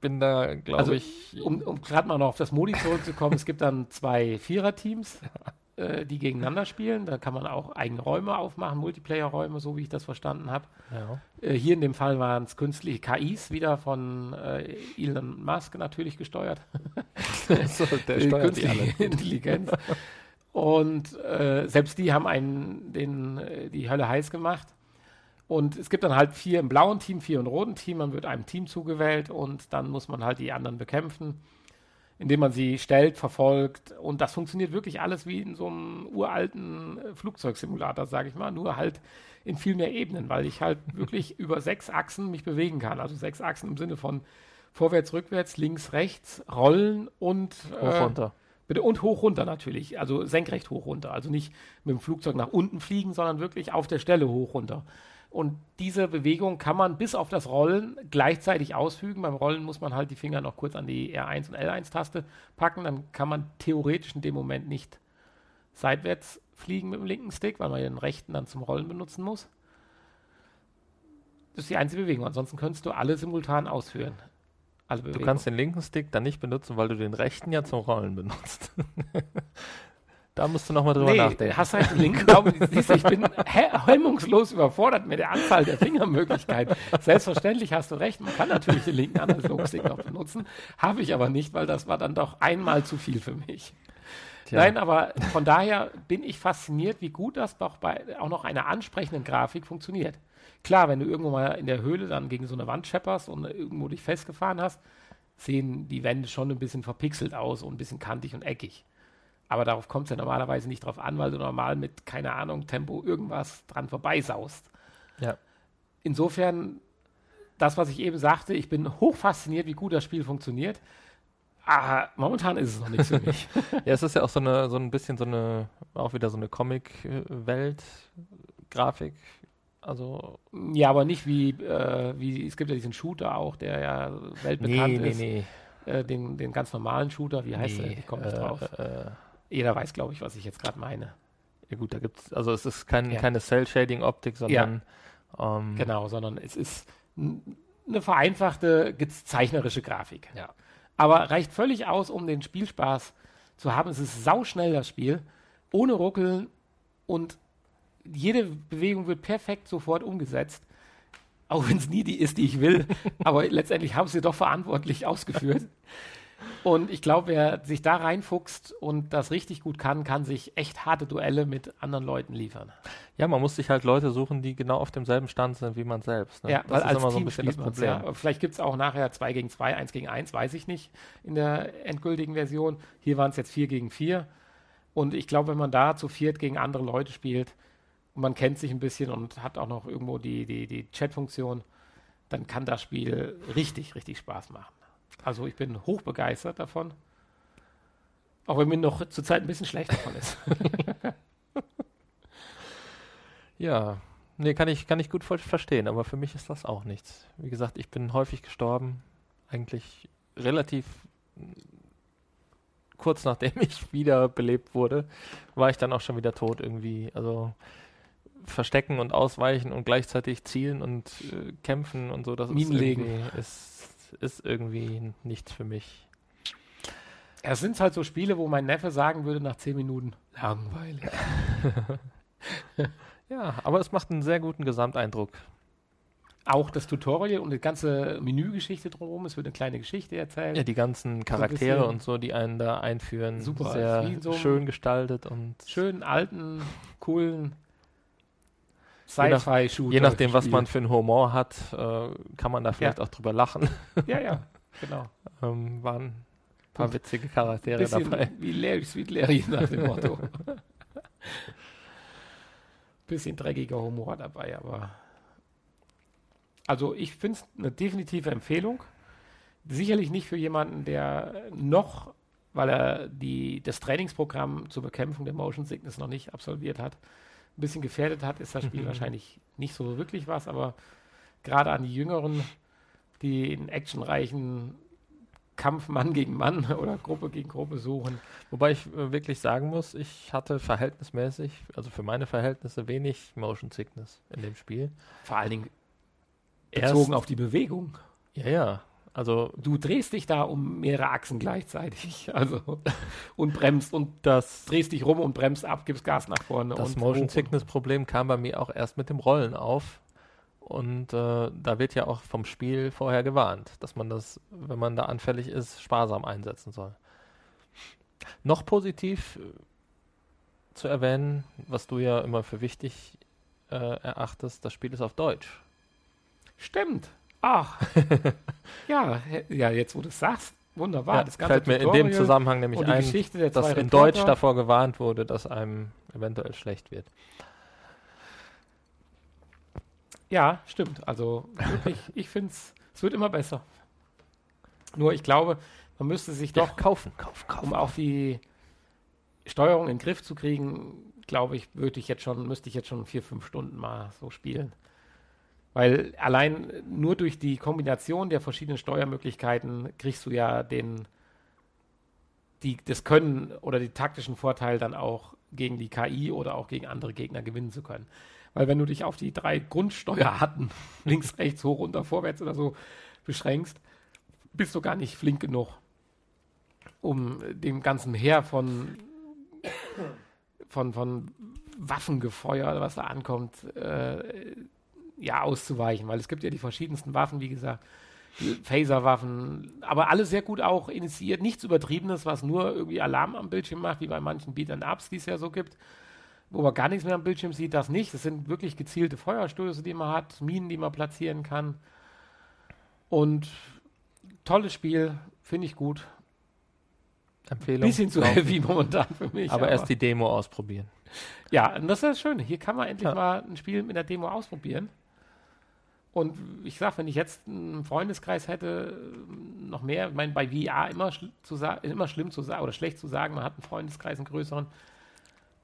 Speaker 1: Bin da, glaube also, ich.
Speaker 2: Um, um gerade mal noch auf das Modi zurückzukommen, es gibt dann zwei Viererteams, äh, die gegeneinander spielen. Da kann man auch eigene Räume aufmachen, Multiplayer-Räume, so wie ich das verstanden habe.
Speaker 1: Ja.
Speaker 2: Äh, hier in dem Fall waren es künstliche KIs, wieder von äh, Elon Musk natürlich gesteuert.
Speaker 1: so, der steuert die alle.
Speaker 2: Intelligenz. Und äh, selbst die haben einen, den, äh, die Hölle heiß gemacht. Und es gibt dann halt vier im blauen Team, vier im roten Team. Man wird einem Team zugewählt und dann muss man halt die anderen bekämpfen, indem man sie stellt, verfolgt. Und das funktioniert wirklich alles wie in so einem uralten äh, Flugzeugsimulator, sage ich mal, nur halt in viel mehr Ebenen, weil ich halt wirklich über sechs Achsen mich bewegen kann. Also sechs Achsen im Sinne von vorwärts, rückwärts, links, rechts, rollen und
Speaker 1: äh, hoch runter.
Speaker 2: Bitte und hoch runter natürlich, also senkrecht hoch runter. Also nicht mit dem Flugzeug nach unten fliegen, sondern wirklich auf der Stelle hoch runter. Und diese Bewegung kann man bis auf das Rollen gleichzeitig ausfügen. Beim Rollen muss man halt die Finger noch kurz an die R1 und L1-Taste packen. Dann kann man theoretisch in dem Moment nicht seitwärts fliegen mit dem linken Stick, weil man den rechten dann zum Rollen benutzen muss. Das ist die einzige Bewegung. Ansonsten könntest du alle simultan ausführen.
Speaker 1: du kannst den linken Stick dann nicht benutzen, weil du den rechten ja zum Rollen benutzt. Da musst du nochmal drüber nee, nachdenken.
Speaker 2: Hast halt den linken Daumen. Siehst du, ich bin hemmungslos überfordert mit der Anzahl der Fingermöglichkeiten. Selbstverständlich hast du recht. Man kann natürlich den linken Analogstick noch benutzen. Habe ich aber nicht, weil das war dann doch einmal zu viel für mich. Tja. Nein, aber von daher bin ich fasziniert, wie gut das doch bei auch noch einer ansprechenden Grafik funktioniert. Klar, wenn du irgendwo mal in der Höhle dann gegen so eine Wand schepperst und irgendwo dich festgefahren hast, sehen die Wände schon ein bisschen verpixelt aus und ein bisschen kantig und eckig. Aber darauf kommt es ja normalerweise nicht drauf an, weil du normal mit, keine Ahnung, Tempo irgendwas dran vorbeisaust.
Speaker 1: Ja.
Speaker 2: Insofern, das, was ich eben sagte, ich bin hoch fasziniert, wie gut das Spiel funktioniert. Aber momentan ist es noch nichts für mich.
Speaker 1: ja, es ist ja auch so, eine, so ein bisschen so eine, auch wieder so eine Comic-Welt-Grafik. Also
Speaker 2: ja, aber nicht wie, äh, wie, es gibt ja diesen Shooter auch, der ja weltbekannt nee, nee, ist. Nee, nee. Äh, den, den ganz normalen Shooter, wie heißt
Speaker 1: Nee,
Speaker 2: der? Ich komme nicht
Speaker 1: äh,
Speaker 2: drauf. Jeder weiß, glaube ich, was ich jetzt gerade meine.
Speaker 1: ja gut, da gibt's, also es ist kein,
Speaker 2: Ja.
Speaker 1: keine Cell-Shading-Optik, sondern ähm,
Speaker 2: Genau, sondern es ist eine vereinfachte, zeichnerische Grafik.
Speaker 1: Ja.
Speaker 2: Aber reicht völlig aus, um den Spielspaß zu haben. Es ist sauschnell, das Spiel, ohne Ruckeln und jede Bewegung wird perfekt sofort umgesetzt. Auch wenn es nie die ist, die ich will. Aber letztendlich haben sie doch verantwortlich ausgeführt. Und ich glaube, wer sich da reinfuchst und das richtig gut kann, kann sich echt harte Duelle mit anderen Leuten liefern.
Speaker 1: Ja, man muss sich halt Leute suchen, die genau auf demselben Stand sind wie man selbst. Ne?
Speaker 2: Ja, weil
Speaker 1: das ist
Speaker 2: als
Speaker 1: immer so ein
Speaker 2: Team
Speaker 1: bisschen das Problem.
Speaker 2: ja. Vielleicht gibt es auch nachher 2 gegen 2, 1 gegen 1, weiß ich nicht, in der endgültigen Version. Hier waren es jetzt 4 gegen 4. Und ich glaube, wenn man da zu viert gegen andere Leute spielt und man kennt sich ein bisschen und hat auch noch irgendwo die, die, die Chat-Funktion, dann kann das Spiel richtig, richtig Spaß machen. Also ich bin hochbegeistert davon. Auch wenn mir noch zurzeit ein bisschen schlecht davon ist.
Speaker 1: Ja, nee, kann ich, kann ich gut ver- verstehen, aber für mich ist das auch nichts. Wie gesagt, ich bin häufig gestorben, eigentlich relativ kurz nachdem ich wiederbelebt wurde, war ich dann auch schon wieder tot irgendwie. Also verstecken und ausweichen und gleichzeitig zielen und äh, kämpfen und so, das
Speaker 2: Minen
Speaker 1: ist
Speaker 2: legen.
Speaker 1: irgendwie, ist, ist irgendwie nichts für mich.
Speaker 2: Es sind halt so Spiele, wo mein Neffe sagen würde nach 10 Minuten, langweilig.
Speaker 1: Ja, aber es macht einen sehr guten Gesamteindruck.
Speaker 2: Auch das Tutorial und die ganze Menügeschichte drumherum, es wird eine kleine Geschichte erzählt.
Speaker 1: Ja, die ganzen Charaktere
Speaker 2: bisschen-
Speaker 1: und so, die einen da einführen,
Speaker 2: Super,
Speaker 1: sehr
Speaker 2: so
Speaker 1: schön gestaltet und
Speaker 2: Schönen, alten, coolen
Speaker 1: Je nach-
Speaker 2: Sci-Fi-Shooter.
Speaker 1: je nachdem, was man für einen Humor hat, äh, kann man da vielleicht auch drüber lachen.
Speaker 2: Ja, ja, genau.
Speaker 1: ähm, waren ein paar witzige Charaktere
Speaker 2: Bisschen
Speaker 1: dabei.
Speaker 2: wie Larry, Sweet Larry nach dem Motto. Bisschen dreckiger Humor dabei, aber. Also, ich finde es eine definitive Empfehlung. Sicherlich nicht für jemanden, der noch, weil er die, das Trainingsprogramm zur Bekämpfung der Motion Sickness noch nicht absolviert hat, ein bisschen gefährdet hat, ist das Spiel
Speaker 1: Mhm.
Speaker 2: wahrscheinlich nicht so wirklich was, aber gerade an die Jüngeren, die einen actionreichen Kampf Mann gegen Mann oder Gruppe gegen Gruppe suchen.
Speaker 1: Wobei ich äh, wirklich sagen muss, ich hatte verhältnismäßig, also für meine Verhältnisse, wenig Motion Sickness in dem Spiel.
Speaker 2: Vor allen Dingen
Speaker 1: Erst-
Speaker 2: bezogen auf die Bewegung.
Speaker 1: Ja, ja. Also
Speaker 2: Du drehst dich da um mehrere Achsen gleichzeitig. Also und bremst und
Speaker 1: das,
Speaker 2: drehst dich rum und bremst ab, gibst Gas nach vorne.
Speaker 1: das
Speaker 2: und
Speaker 1: Motion Sickness Problem kam bei mir auch erst mit dem Rollen auf. Und äh, da wird ja auch vom Spiel vorher gewarnt, dass man das, wenn man da anfällig ist, sparsam einsetzen soll. Noch positiv äh, zu erwähnen, was du ja immer für wichtig äh, erachtest, das Spiel ist auf Deutsch.
Speaker 2: Stimmt. Ach. ja, ja, jetzt wo du es sagst, wunderbar.
Speaker 1: Ja,
Speaker 2: das ganze
Speaker 1: fällt mir in dem
Speaker 2: Tutorial
Speaker 1: Zusammenhang nämlich ein, dass in
Speaker 2: Reporter.
Speaker 1: Deutsch davor gewarnt wurde, dass einem eventuell schlecht wird.
Speaker 2: Ja, stimmt. Also wirklich, ich finde es, es wird immer besser. Nur ich glaube, man müsste sich doch,
Speaker 1: kaufen, kaufen, kaufen.
Speaker 2: um auch die Steuerung in den Griff zu kriegen, glaube ich, würde ich jetzt schon, müsste ich jetzt schon vier, fünf Stunden mal so spielen. Weil allein nur durch die Kombination der verschiedenen Steuermöglichkeiten kriegst du ja den, die, das Können oder die taktischen Vorteil dann auch gegen die KI oder auch gegen andere Gegner gewinnen zu können. Weil wenn du dich auf die drei Grundsteuerarten, links, rechts, hoch, runter, vorwärts oder so, beschränkst, bist du gar nicht flink genug, um dem ganzen Heer von, von, von Waffengefeuer, was da ankommt, äh, ja, auszuweichen. Weil es gibt ja die verschiedensten Waffen, wie gesagt, Phaserwaffen, aber alles sehr gut auch initiiert. Nichts Übertriebenes, was nur irgendwie Alarm am Bildschirm macht, wie bei manchen Beat-and-Ups, die es ja so gibt wo man gar nichts mehr am Bildschirm sieht, das nicht. Das sind wirklich gezielte Feuerstöße, die man hat, Minen, die man platzieren kann. Und tolles Spiel, finde ich gut.
Speaker 1: Empfehlung.
Speaker 2: Bisschen zu heavy momentan für mich.
Speaker 1: aber erst die Demo ausprobieren.
Speaker 2: Ja, und das ist das Schöne. Hier kann man endlich
Speaker 1: Ja.
Speaker 2: mal ein Spiel mit der Demo ausprobieren. Und ich sag, wenn ich jetzt einen Freundeskreis hätte, noch mehr, ich meine, bei VR immer, zu immer schlimm zu sagen oder schlecht zu sagen, man hat einen Freundeskreis, einen größeren.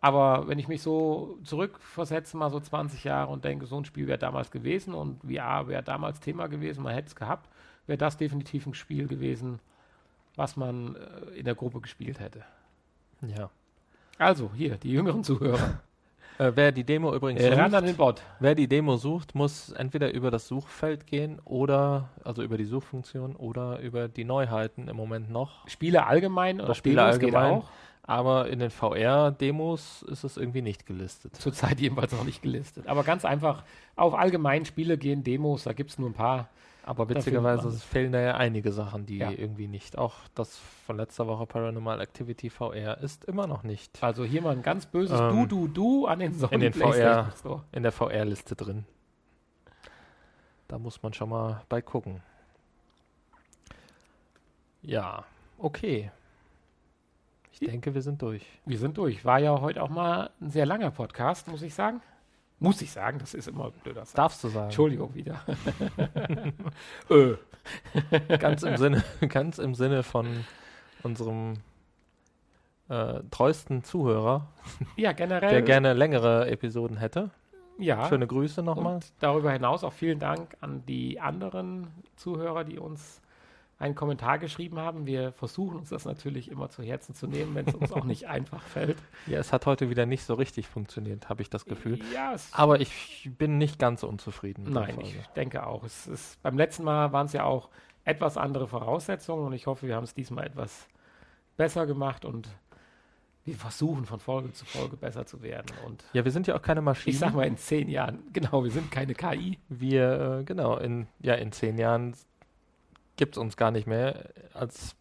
Speaker 2: Aber wenn ich mich so zurückversetze, mal so 20 Jahre und denke, so ein Spiel wäre damals gewesen und VR wäre damals Thema gewesen, man hätte es gehabt, wäre das definitiv ein Spiel gewesen, was man äh, in der Gruppe gespielt hätte.
Speaker 1: Ja.
Speaker 2: Also, hier, die jüngeren Zuhörer.
Speaker 1: Äh, wer die Demo übrigens
Speaker 2: Äh,
Speaker 1: sucht,
Speaker 2: an den Bot.
Speaker 1: wer die Demo sucht, muss entweder über das Suchfeld gehen oder, also über die Suchfunktion oder über die Neuheiten im Moment noch.
Speaker 2: Spiele allgemein oder
Speaker 1: Spiele
Speaker 2: Demos geht
Speaker 1: allgemein.
Speaker 2: auch.
Speaker 1: Aber in den VR-Demos ist es irgendwie nicht gelistet.
Speaker 2: Zurzeit jedenfalls noch nicht gelistet. Aber ganz einfach auf allgemein Spiele gehen, Demos, da gibt es nur ein paar.
Speaker 1: Aber witzigerweise fehlen da ja einige Sachen, die
Speaker 2: Ja.
Speaker 1: irgendwie nicht. Auch das von letzter Woche Paranormal Activity VR ist immer noch nicht
Speaker 2: Also hier mal ein ganz böses
Speaker 1: Ähm,
Speaker 2: Du, Du, Du an den Sony
Speaker 1: in den VR.
Speaker 2: Store.
Speaker 1: in der VR-Liste drin. Da muss man schon mal bei gucken. Ja, okay. Ich
Speaker 2: I-
Speaker 1: denke, wir sind durch.
Speaker 2: Wir sind durch. War ja heute auch mal ein sehr langer Podcast, muss ich sagen. Muss ich sagen, das ist immer blöder. Satz.
Speaker 1: Darfst du sagen.
Speaker 2: Entschuldigung wieder.
Speaker 1: Ganz im Sinne, ganz im Sinne von unserem äh, treuesten Zuhörer,
Speaker 2: Ja, generell.
Speaker 1: der gerne längere Episoden hätte.
Speaker 2: ja.
Speaker 1: Schöne Grüße nochmal.
Speaker 2: Und darüber hinaus auch vielen Dank an die anderen Zuhörer, die uns einen Kommentar geschrieben haben. Wir versuchen uns das natürlich immer zu Herzen zu nehmen, wenn es uns auch nicht einfach fällt.
Speaker 1: Ja, es hat heute wieder nicht so richtig funktioniert, habe ich das Gefühl.
Speaker 2: Ja,
Speaker 1: Aber ich bin nicht ganz unzufrieden. mit
Speaker 2: nein, ich denke auch. Es ist, beim letzten Mal waren es ja auch etwas andere Voraussetzungen und ich hoffe, wir haben es diesmal etwas besser gemacht und wir versuchen von Folge zu Folge besser zu werden. Und
Speaker 1: Ja, wir sind ja auch keine Maschinen.
Speaker 2: ich sag mal in zehn Jahren, genau, wir sind keine KI.
Speaker 1: wir, äh, genau, in, ja, in zehn Jahren gibt es uns gar nicht mehr als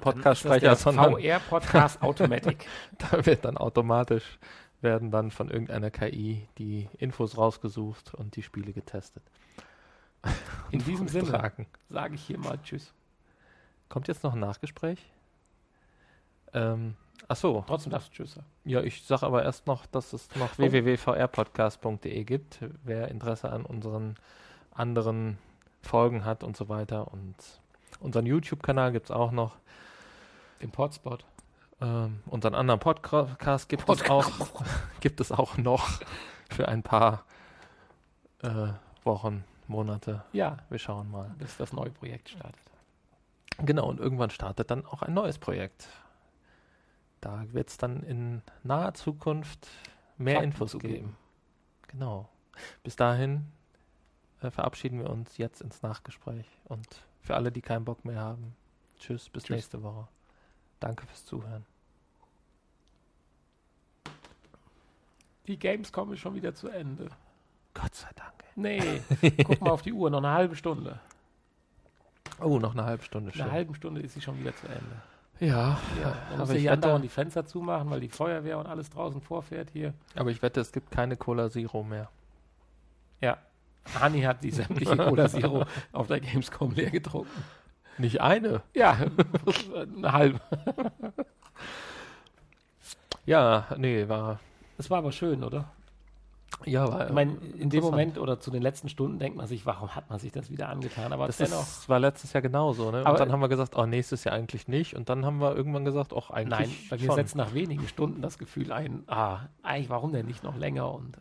Speaker 1: Podcast-Sprecher, sondern
Speaker 2: VR-Podcast Automatic.
Speaker 1: da wird dann automatisch, werden dann von irgendeiner KI die Infos rausgesucht und die Spiele getestet.
Speaker 2: In diesem Sinne sage ich hier mal Tschüss.
Speaker 1: Kommt jetzt noch ein Nachgespräch? Ähm, ach so,
Speaker 2: Trotzdem darfst du Tschüss sagen.
Speaker 1: ja, ich sage aber erst noch, dass es noch
Speaker 2: Oh.
Speaker 1: www.vrpodcast.de gibt, wer Interesse an unseren anderen Folgen hat und so weiter. Und unseren YouTube-Kanal gibt es auch noch.
Speaker 2: Den Podspot.
Speaker 1: Ähm, unseren anderen Podcast gibt es auch gibt es auch noch für ein paar äh, Wochen, Monate.
Speaker 2: Ja,
Speaker 1: Wir schauen mal.
Speaker 2: bis das neue Projekt startet.
Speaker 1: Genau, und irgendwann startet dann auch ein neues Projekt. Da wird es dann in naher Zukunft mehr
Speaker 2: Fakten
Speaker 1: Infos geben.
Speaker 2: geben.
Speaker 1: Genau. Bis dahin äh, verabschieden wir uns jetzt ins Nachgespräch. Und für alle, die keinen Bock mehr haben, tschüss, bis
Speaker 2: Tschüss.
Speaker 1: nächste Woche. Danke fürs Zuhören.
Speaker 2: Die Gamescom ist schon wieder zu Ende.
Speaker 1: Gott sei Dank.
Speaker 2: Nee, guck mal auf die Uhr, noch eine halbe Stunde.
Speaker 1: Oh, noch eine halbe Stunde.
Speaker 2: Einer halben Stunde ist sie schon wieder zu Ende.
Speaker 1: Ja,
Speaker 2: Ja, man
Speaker 1: aber
Speaker 2: muss
Speaker 1: ich
Speaker 2: hier andauernd die Fenster zumachen, weil die Feuerwehr und alles draußen vorfährt hier.
Speaker 1: aber ich wette, es gibt keine Cola Zero mehr.
Speaker 2: Ja, Hani hat die sämtliche Cola Zero auf der Gamescom leer getrunken.
Speaker 1: Nicht eine.
Speaker 2: Ja, eine halbe.
Speaker 1: Ja, nee, war.
Speaker 2: Das war aber schön, oder?
Speaker 1: Ja, war.
Speaker 2: Ich meine, in dem. Moment oder zu den letzten Stunden denkt man sich, warum hat man sich das wieder angetan? Aber
Speaker 1: Das
Speaker 2: dennoch.
Speaker 1: ist, war letztes Jahr genauso, ne? Und dann haben wir gesagt, oh, nächstes Jahr eigentlich nicht. Und dann haben wir irgendwann gesagt, auch eigentlich
Speaker 2: Nein, mir
Speaker 1: schon.
Speaker 2: setzt nach wenigen Stunden das Gefühl ein, ah, eigentlich warum denn nicht noch länger und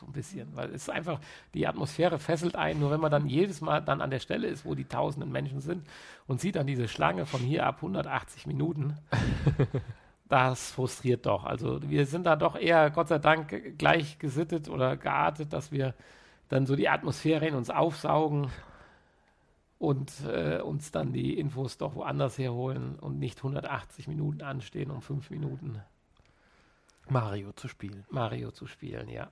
Speaker 2: so ein bisschen, weil es ist einfach, die Atmosphäre fesselt ein, nur wenn man dann jedes Mal dann an der Stelle ist, wo die tausenden Menschen sind und sieht dann diese Schlange von hier ab 180 Minuten, das frustriert doch. Also wir sind da doch eher, Gott sei Dank, gleich gesittet oder geartet, dass wir dann so die Atmosphäre in uns aufsaugen und äh, uns dann die Infos doch woanders herholen und nicht 180 Minuten anstehen, um fünf Minuten
Speaker 1: Mario zu spielen.
Speaker 2: Mario zu spielen, ja.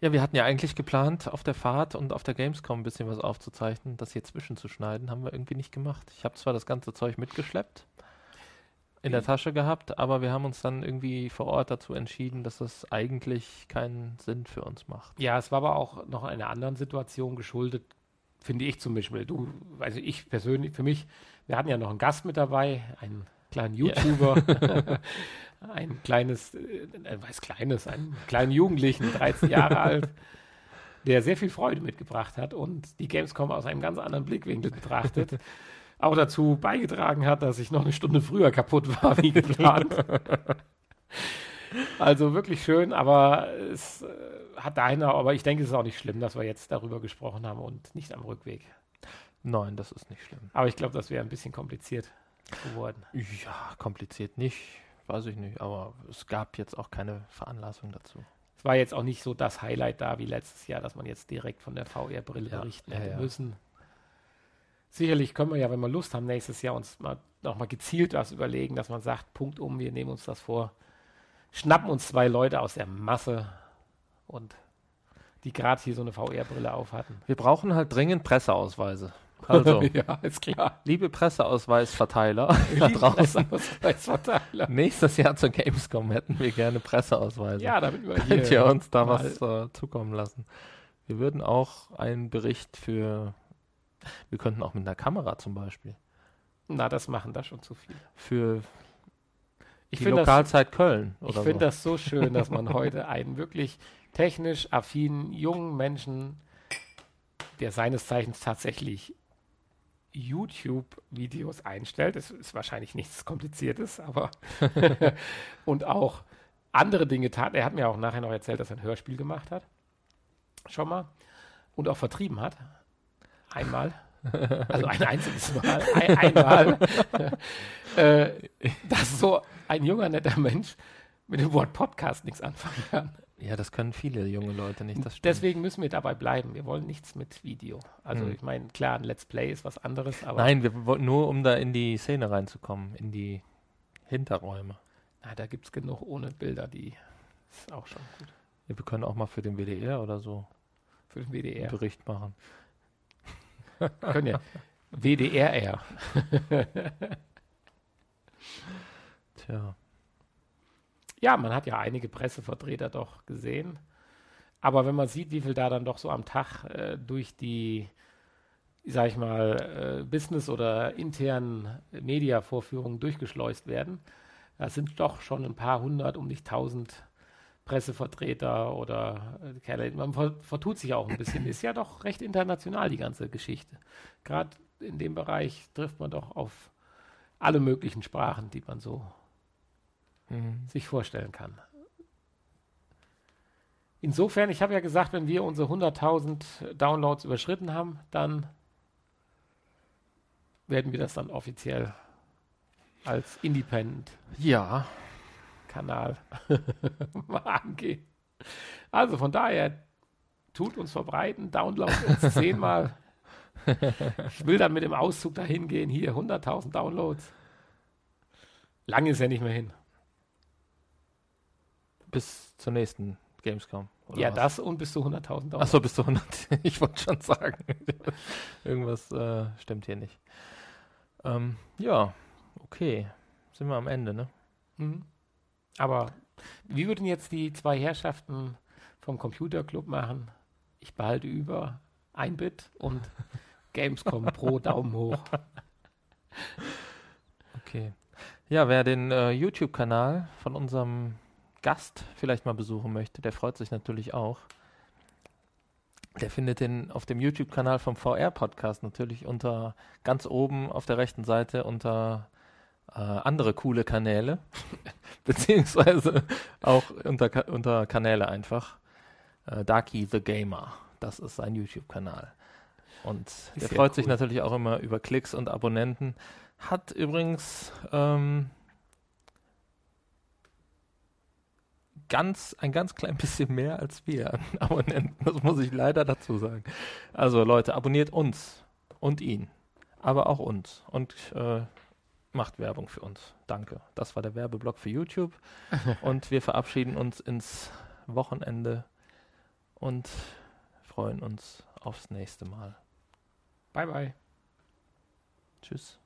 Speaker 1: Ja, wir hatten ja eigentlich geplant, auf der Fahrt und auf der Gamescom ein bisschen was aufzuzeichnen. Das hier zwischenzuschneiden, haben wir irgendwie nicht gemacht. Ich habe zwar das ganze Zeug mitgeschleppt, in der
Speaker 2: Mhm.
Speaker 1: Tasche gehabt, aber wir haben uns dann irgendwie vor Ort dazu entschieden, dass das eigentlich keinen Sinn für uns macht.
Speaker 2: Ja, es war aber auch noch einer anderen Situation geschuldet, finde ich zum Beispiel. Du, also ich persönlich, für mich, wir hatten ja noch einen Gast mit dabei, einen kleinen YouTuber, ein kleines, äh, was kleines, einen kleinen Jugendlichen, 13 Jahre alt, der sehr viel Freude mitgebracht hat und die Gamescom aus einem ganz anderen Blickwinkel betrachtet. Auch dazu beigetragen hat, dass ich noch eine Stunde früher kaputt war wie geplant. Also wirklich schön, aber es äh, hat einer, aber ich denke, es ist auch nicht schlimm, dass wir jetzt darüber gesprochen haben und nicht am Rückweg.
Speaker 1: Nein, das ist nicht schlimm.
Speaker 2: Aber ich glaube, das wäre ein bisschen kompliziert geworden.
Speaker 1: Ja, kompliziert nicht, weiß ich nicht, aber es gab jetzt auch keine Veranlassung dazu.
Speaker 2: Es war jetzt auch nicht so das Highlight da wie letztes Jahr, dass man jetzt direkt von der VR-Brille
Speaker 1: Ja,
Speaker 2: berichten hätte
Speaker 1: ja.
Speaker 2: müssen. Sicherlich können wir ja, wenn wir Lust haben, nächstes Jahr uns mal nochmal gezielt was überlegen, dass man sagt, Punkt um, wir nehmen uns das vor, schnappen uns zwei Leute aus der Masse und die gerade hier so eine VR-Brille auf hatten.
Speaker 1: Wir brauchen halt dringend Presseausweise. Also,
Speaker 2: ja, ist klar.
Speaker 1: liebe Presseausweisverteiler da draußen,
Speaker 2: Presseausweisverteiler.
Speaker 1: nächstes Jahr zur Gamescom hätten wir gerne Presseausweise.
Speaker 2: Ja, damit wir
Speaker 1: Könnt ihr uns da was äh, zukommen lassen? Wir würden auch einen Bericht für, wir könnten auch mit einer Kamera zum Beispiel,
Speaker 2: Na, das machen da schon zu viel.
Speaker 1: für
Speaker 2: Ich
Speaker 1: die
Speaker 2: finde das,
Speaker 1: Lokalzeit Köln
Speaker 2: ich
Speaker 1: oder
Speaker 2: find
Speaker 1: so.
Speaker 2: das so schön, dass man heute einen wirklich technisch affinen jungen Menschen, der seines Zeichens tatsächlich YouTube-Videos einstellt, das ist wahrscheinlich nichts Kompliziertes, aber und auch andere Dinge tat. Er hat mir auch nachher noch erzählt, dass er ein Hörspiel gemacht hat. Schon mal. Und auch vertrieben hat. Einmal. Also ein einziges Mal. Ein, einmal. äh, dass so ein junger, netter Mensch mit dem Wort Podcast nichts anfangen kann.
Speaker 1: Ja, das können viele junge Leute nicht.
Speaker 2: Deswegen müssen wir dabei bleiben. Wir wollen nichts mit Video. Also
Speaker 1: Hm.
Speaker 2: ich meine, klar, ein Let's Play ist was anderes, aber
Speaker 1: Nein, wir wollten nur, um da in die Szene reinzukommen, in die Hinterräume.
Speaker 2: na, da gibt es genug ohne Bilder, die ist auch schon gut.
Speaker 1: Ja, wir können auch mal für den WDR oder so
Speaker 2: Für den
Speaker 1: einen
Speaker 2: WDR.
Speaker 1: Bericht machen.
Speaker 2: Können ja WDRR.
Speaker 1: Tja,
Speaker 2: Ja, man hat ja einige Pressevertreter doch gesehen. Aber wenn man sieht, wie viel da dann doch so am Tag äh, durch die, sag ich mal, äh, Business- oder internen Media-Vorführungen durchgeschleust werden, da sind doch schon ein paar hundert, um nicht tausend Pressevertreter oder äh, Kerle. Man ver vertut sich auch ein bisschen. Ist ja doch recht international, die ganze Geschichte. Gerade in dem Bereich trifft man doch auf alle möglichen Sprachen, die man so
Speaker 1: mhm.
Speaker 2: sich vorstellen kann. Insofern, ich habe ja gesagt, wenn wir unsere 100.000 Downloads überschritten haben, dann werden wir das dann offiziell als Independent-Kanal
Speaker 1: ja,
Speaker 2: mal angehen. Also von daher, tut uns verbreiten, download uns zehnmal. Ich will dann mit dem Auszug dahin gehen, hier 100.000 Downloads. Lange ist ja nicht mehr hin.
Speaker 1: Bis zur nächsten Gamescom.
Speaker 2: ja,
Speaker 1: was?
Speaker 2: das und bis zu 100.000 Downloads.
Speaker 1: Achso, bis zu 100. Ich wollte schon sagen. Irgendwas äh, stimmt hier nicht. Ähm, ja, okay. Sind wir am Ende, ne?
Speaker 2: Mhm. Aber wie würden jetzt die zwei Herrschaften vom Computerclub machen? Ich behalte über ein Bit und Gamescom pro Daumen hoch.
Speaker 1: Okay. Ja, wer den äh, YouTube-Kanal von unserem Gast vielleicht mal besuchen möchte, der freut sich natürlich auch. Der findet den auf dem YouTube-Kanal vom VR-Podcast natürlich unter ganz oben auf der rechten Seite unter äh, andere coole Kanäle, beziehungsweise auch unter, unter Kanäle einfach. Äh, Darky the Gamer, das ist sein YouTube-Kanal. Und der
Speaker 2: sehr
Speaker 1: freut sich
Speaker 2: cool.
Speaker 1: natürlich auch immer über Klicks und Abonnenten. Hat übrigens ähm, ganz, ein ganz klein bisschen mehr als wir Abonnenten. Das muss ich leider dazu sagen. Also Leute, abonniert uns und ihn, aber auch uns und äh, macht Werbung für uns. Danke. Das war der Werbeblock für YouTube und wir verabschieden uns ins Wochenende und freuen uns aufs nächste Mal.
Speaker 2: Bye, bye.
Speaker 1: Tschüss.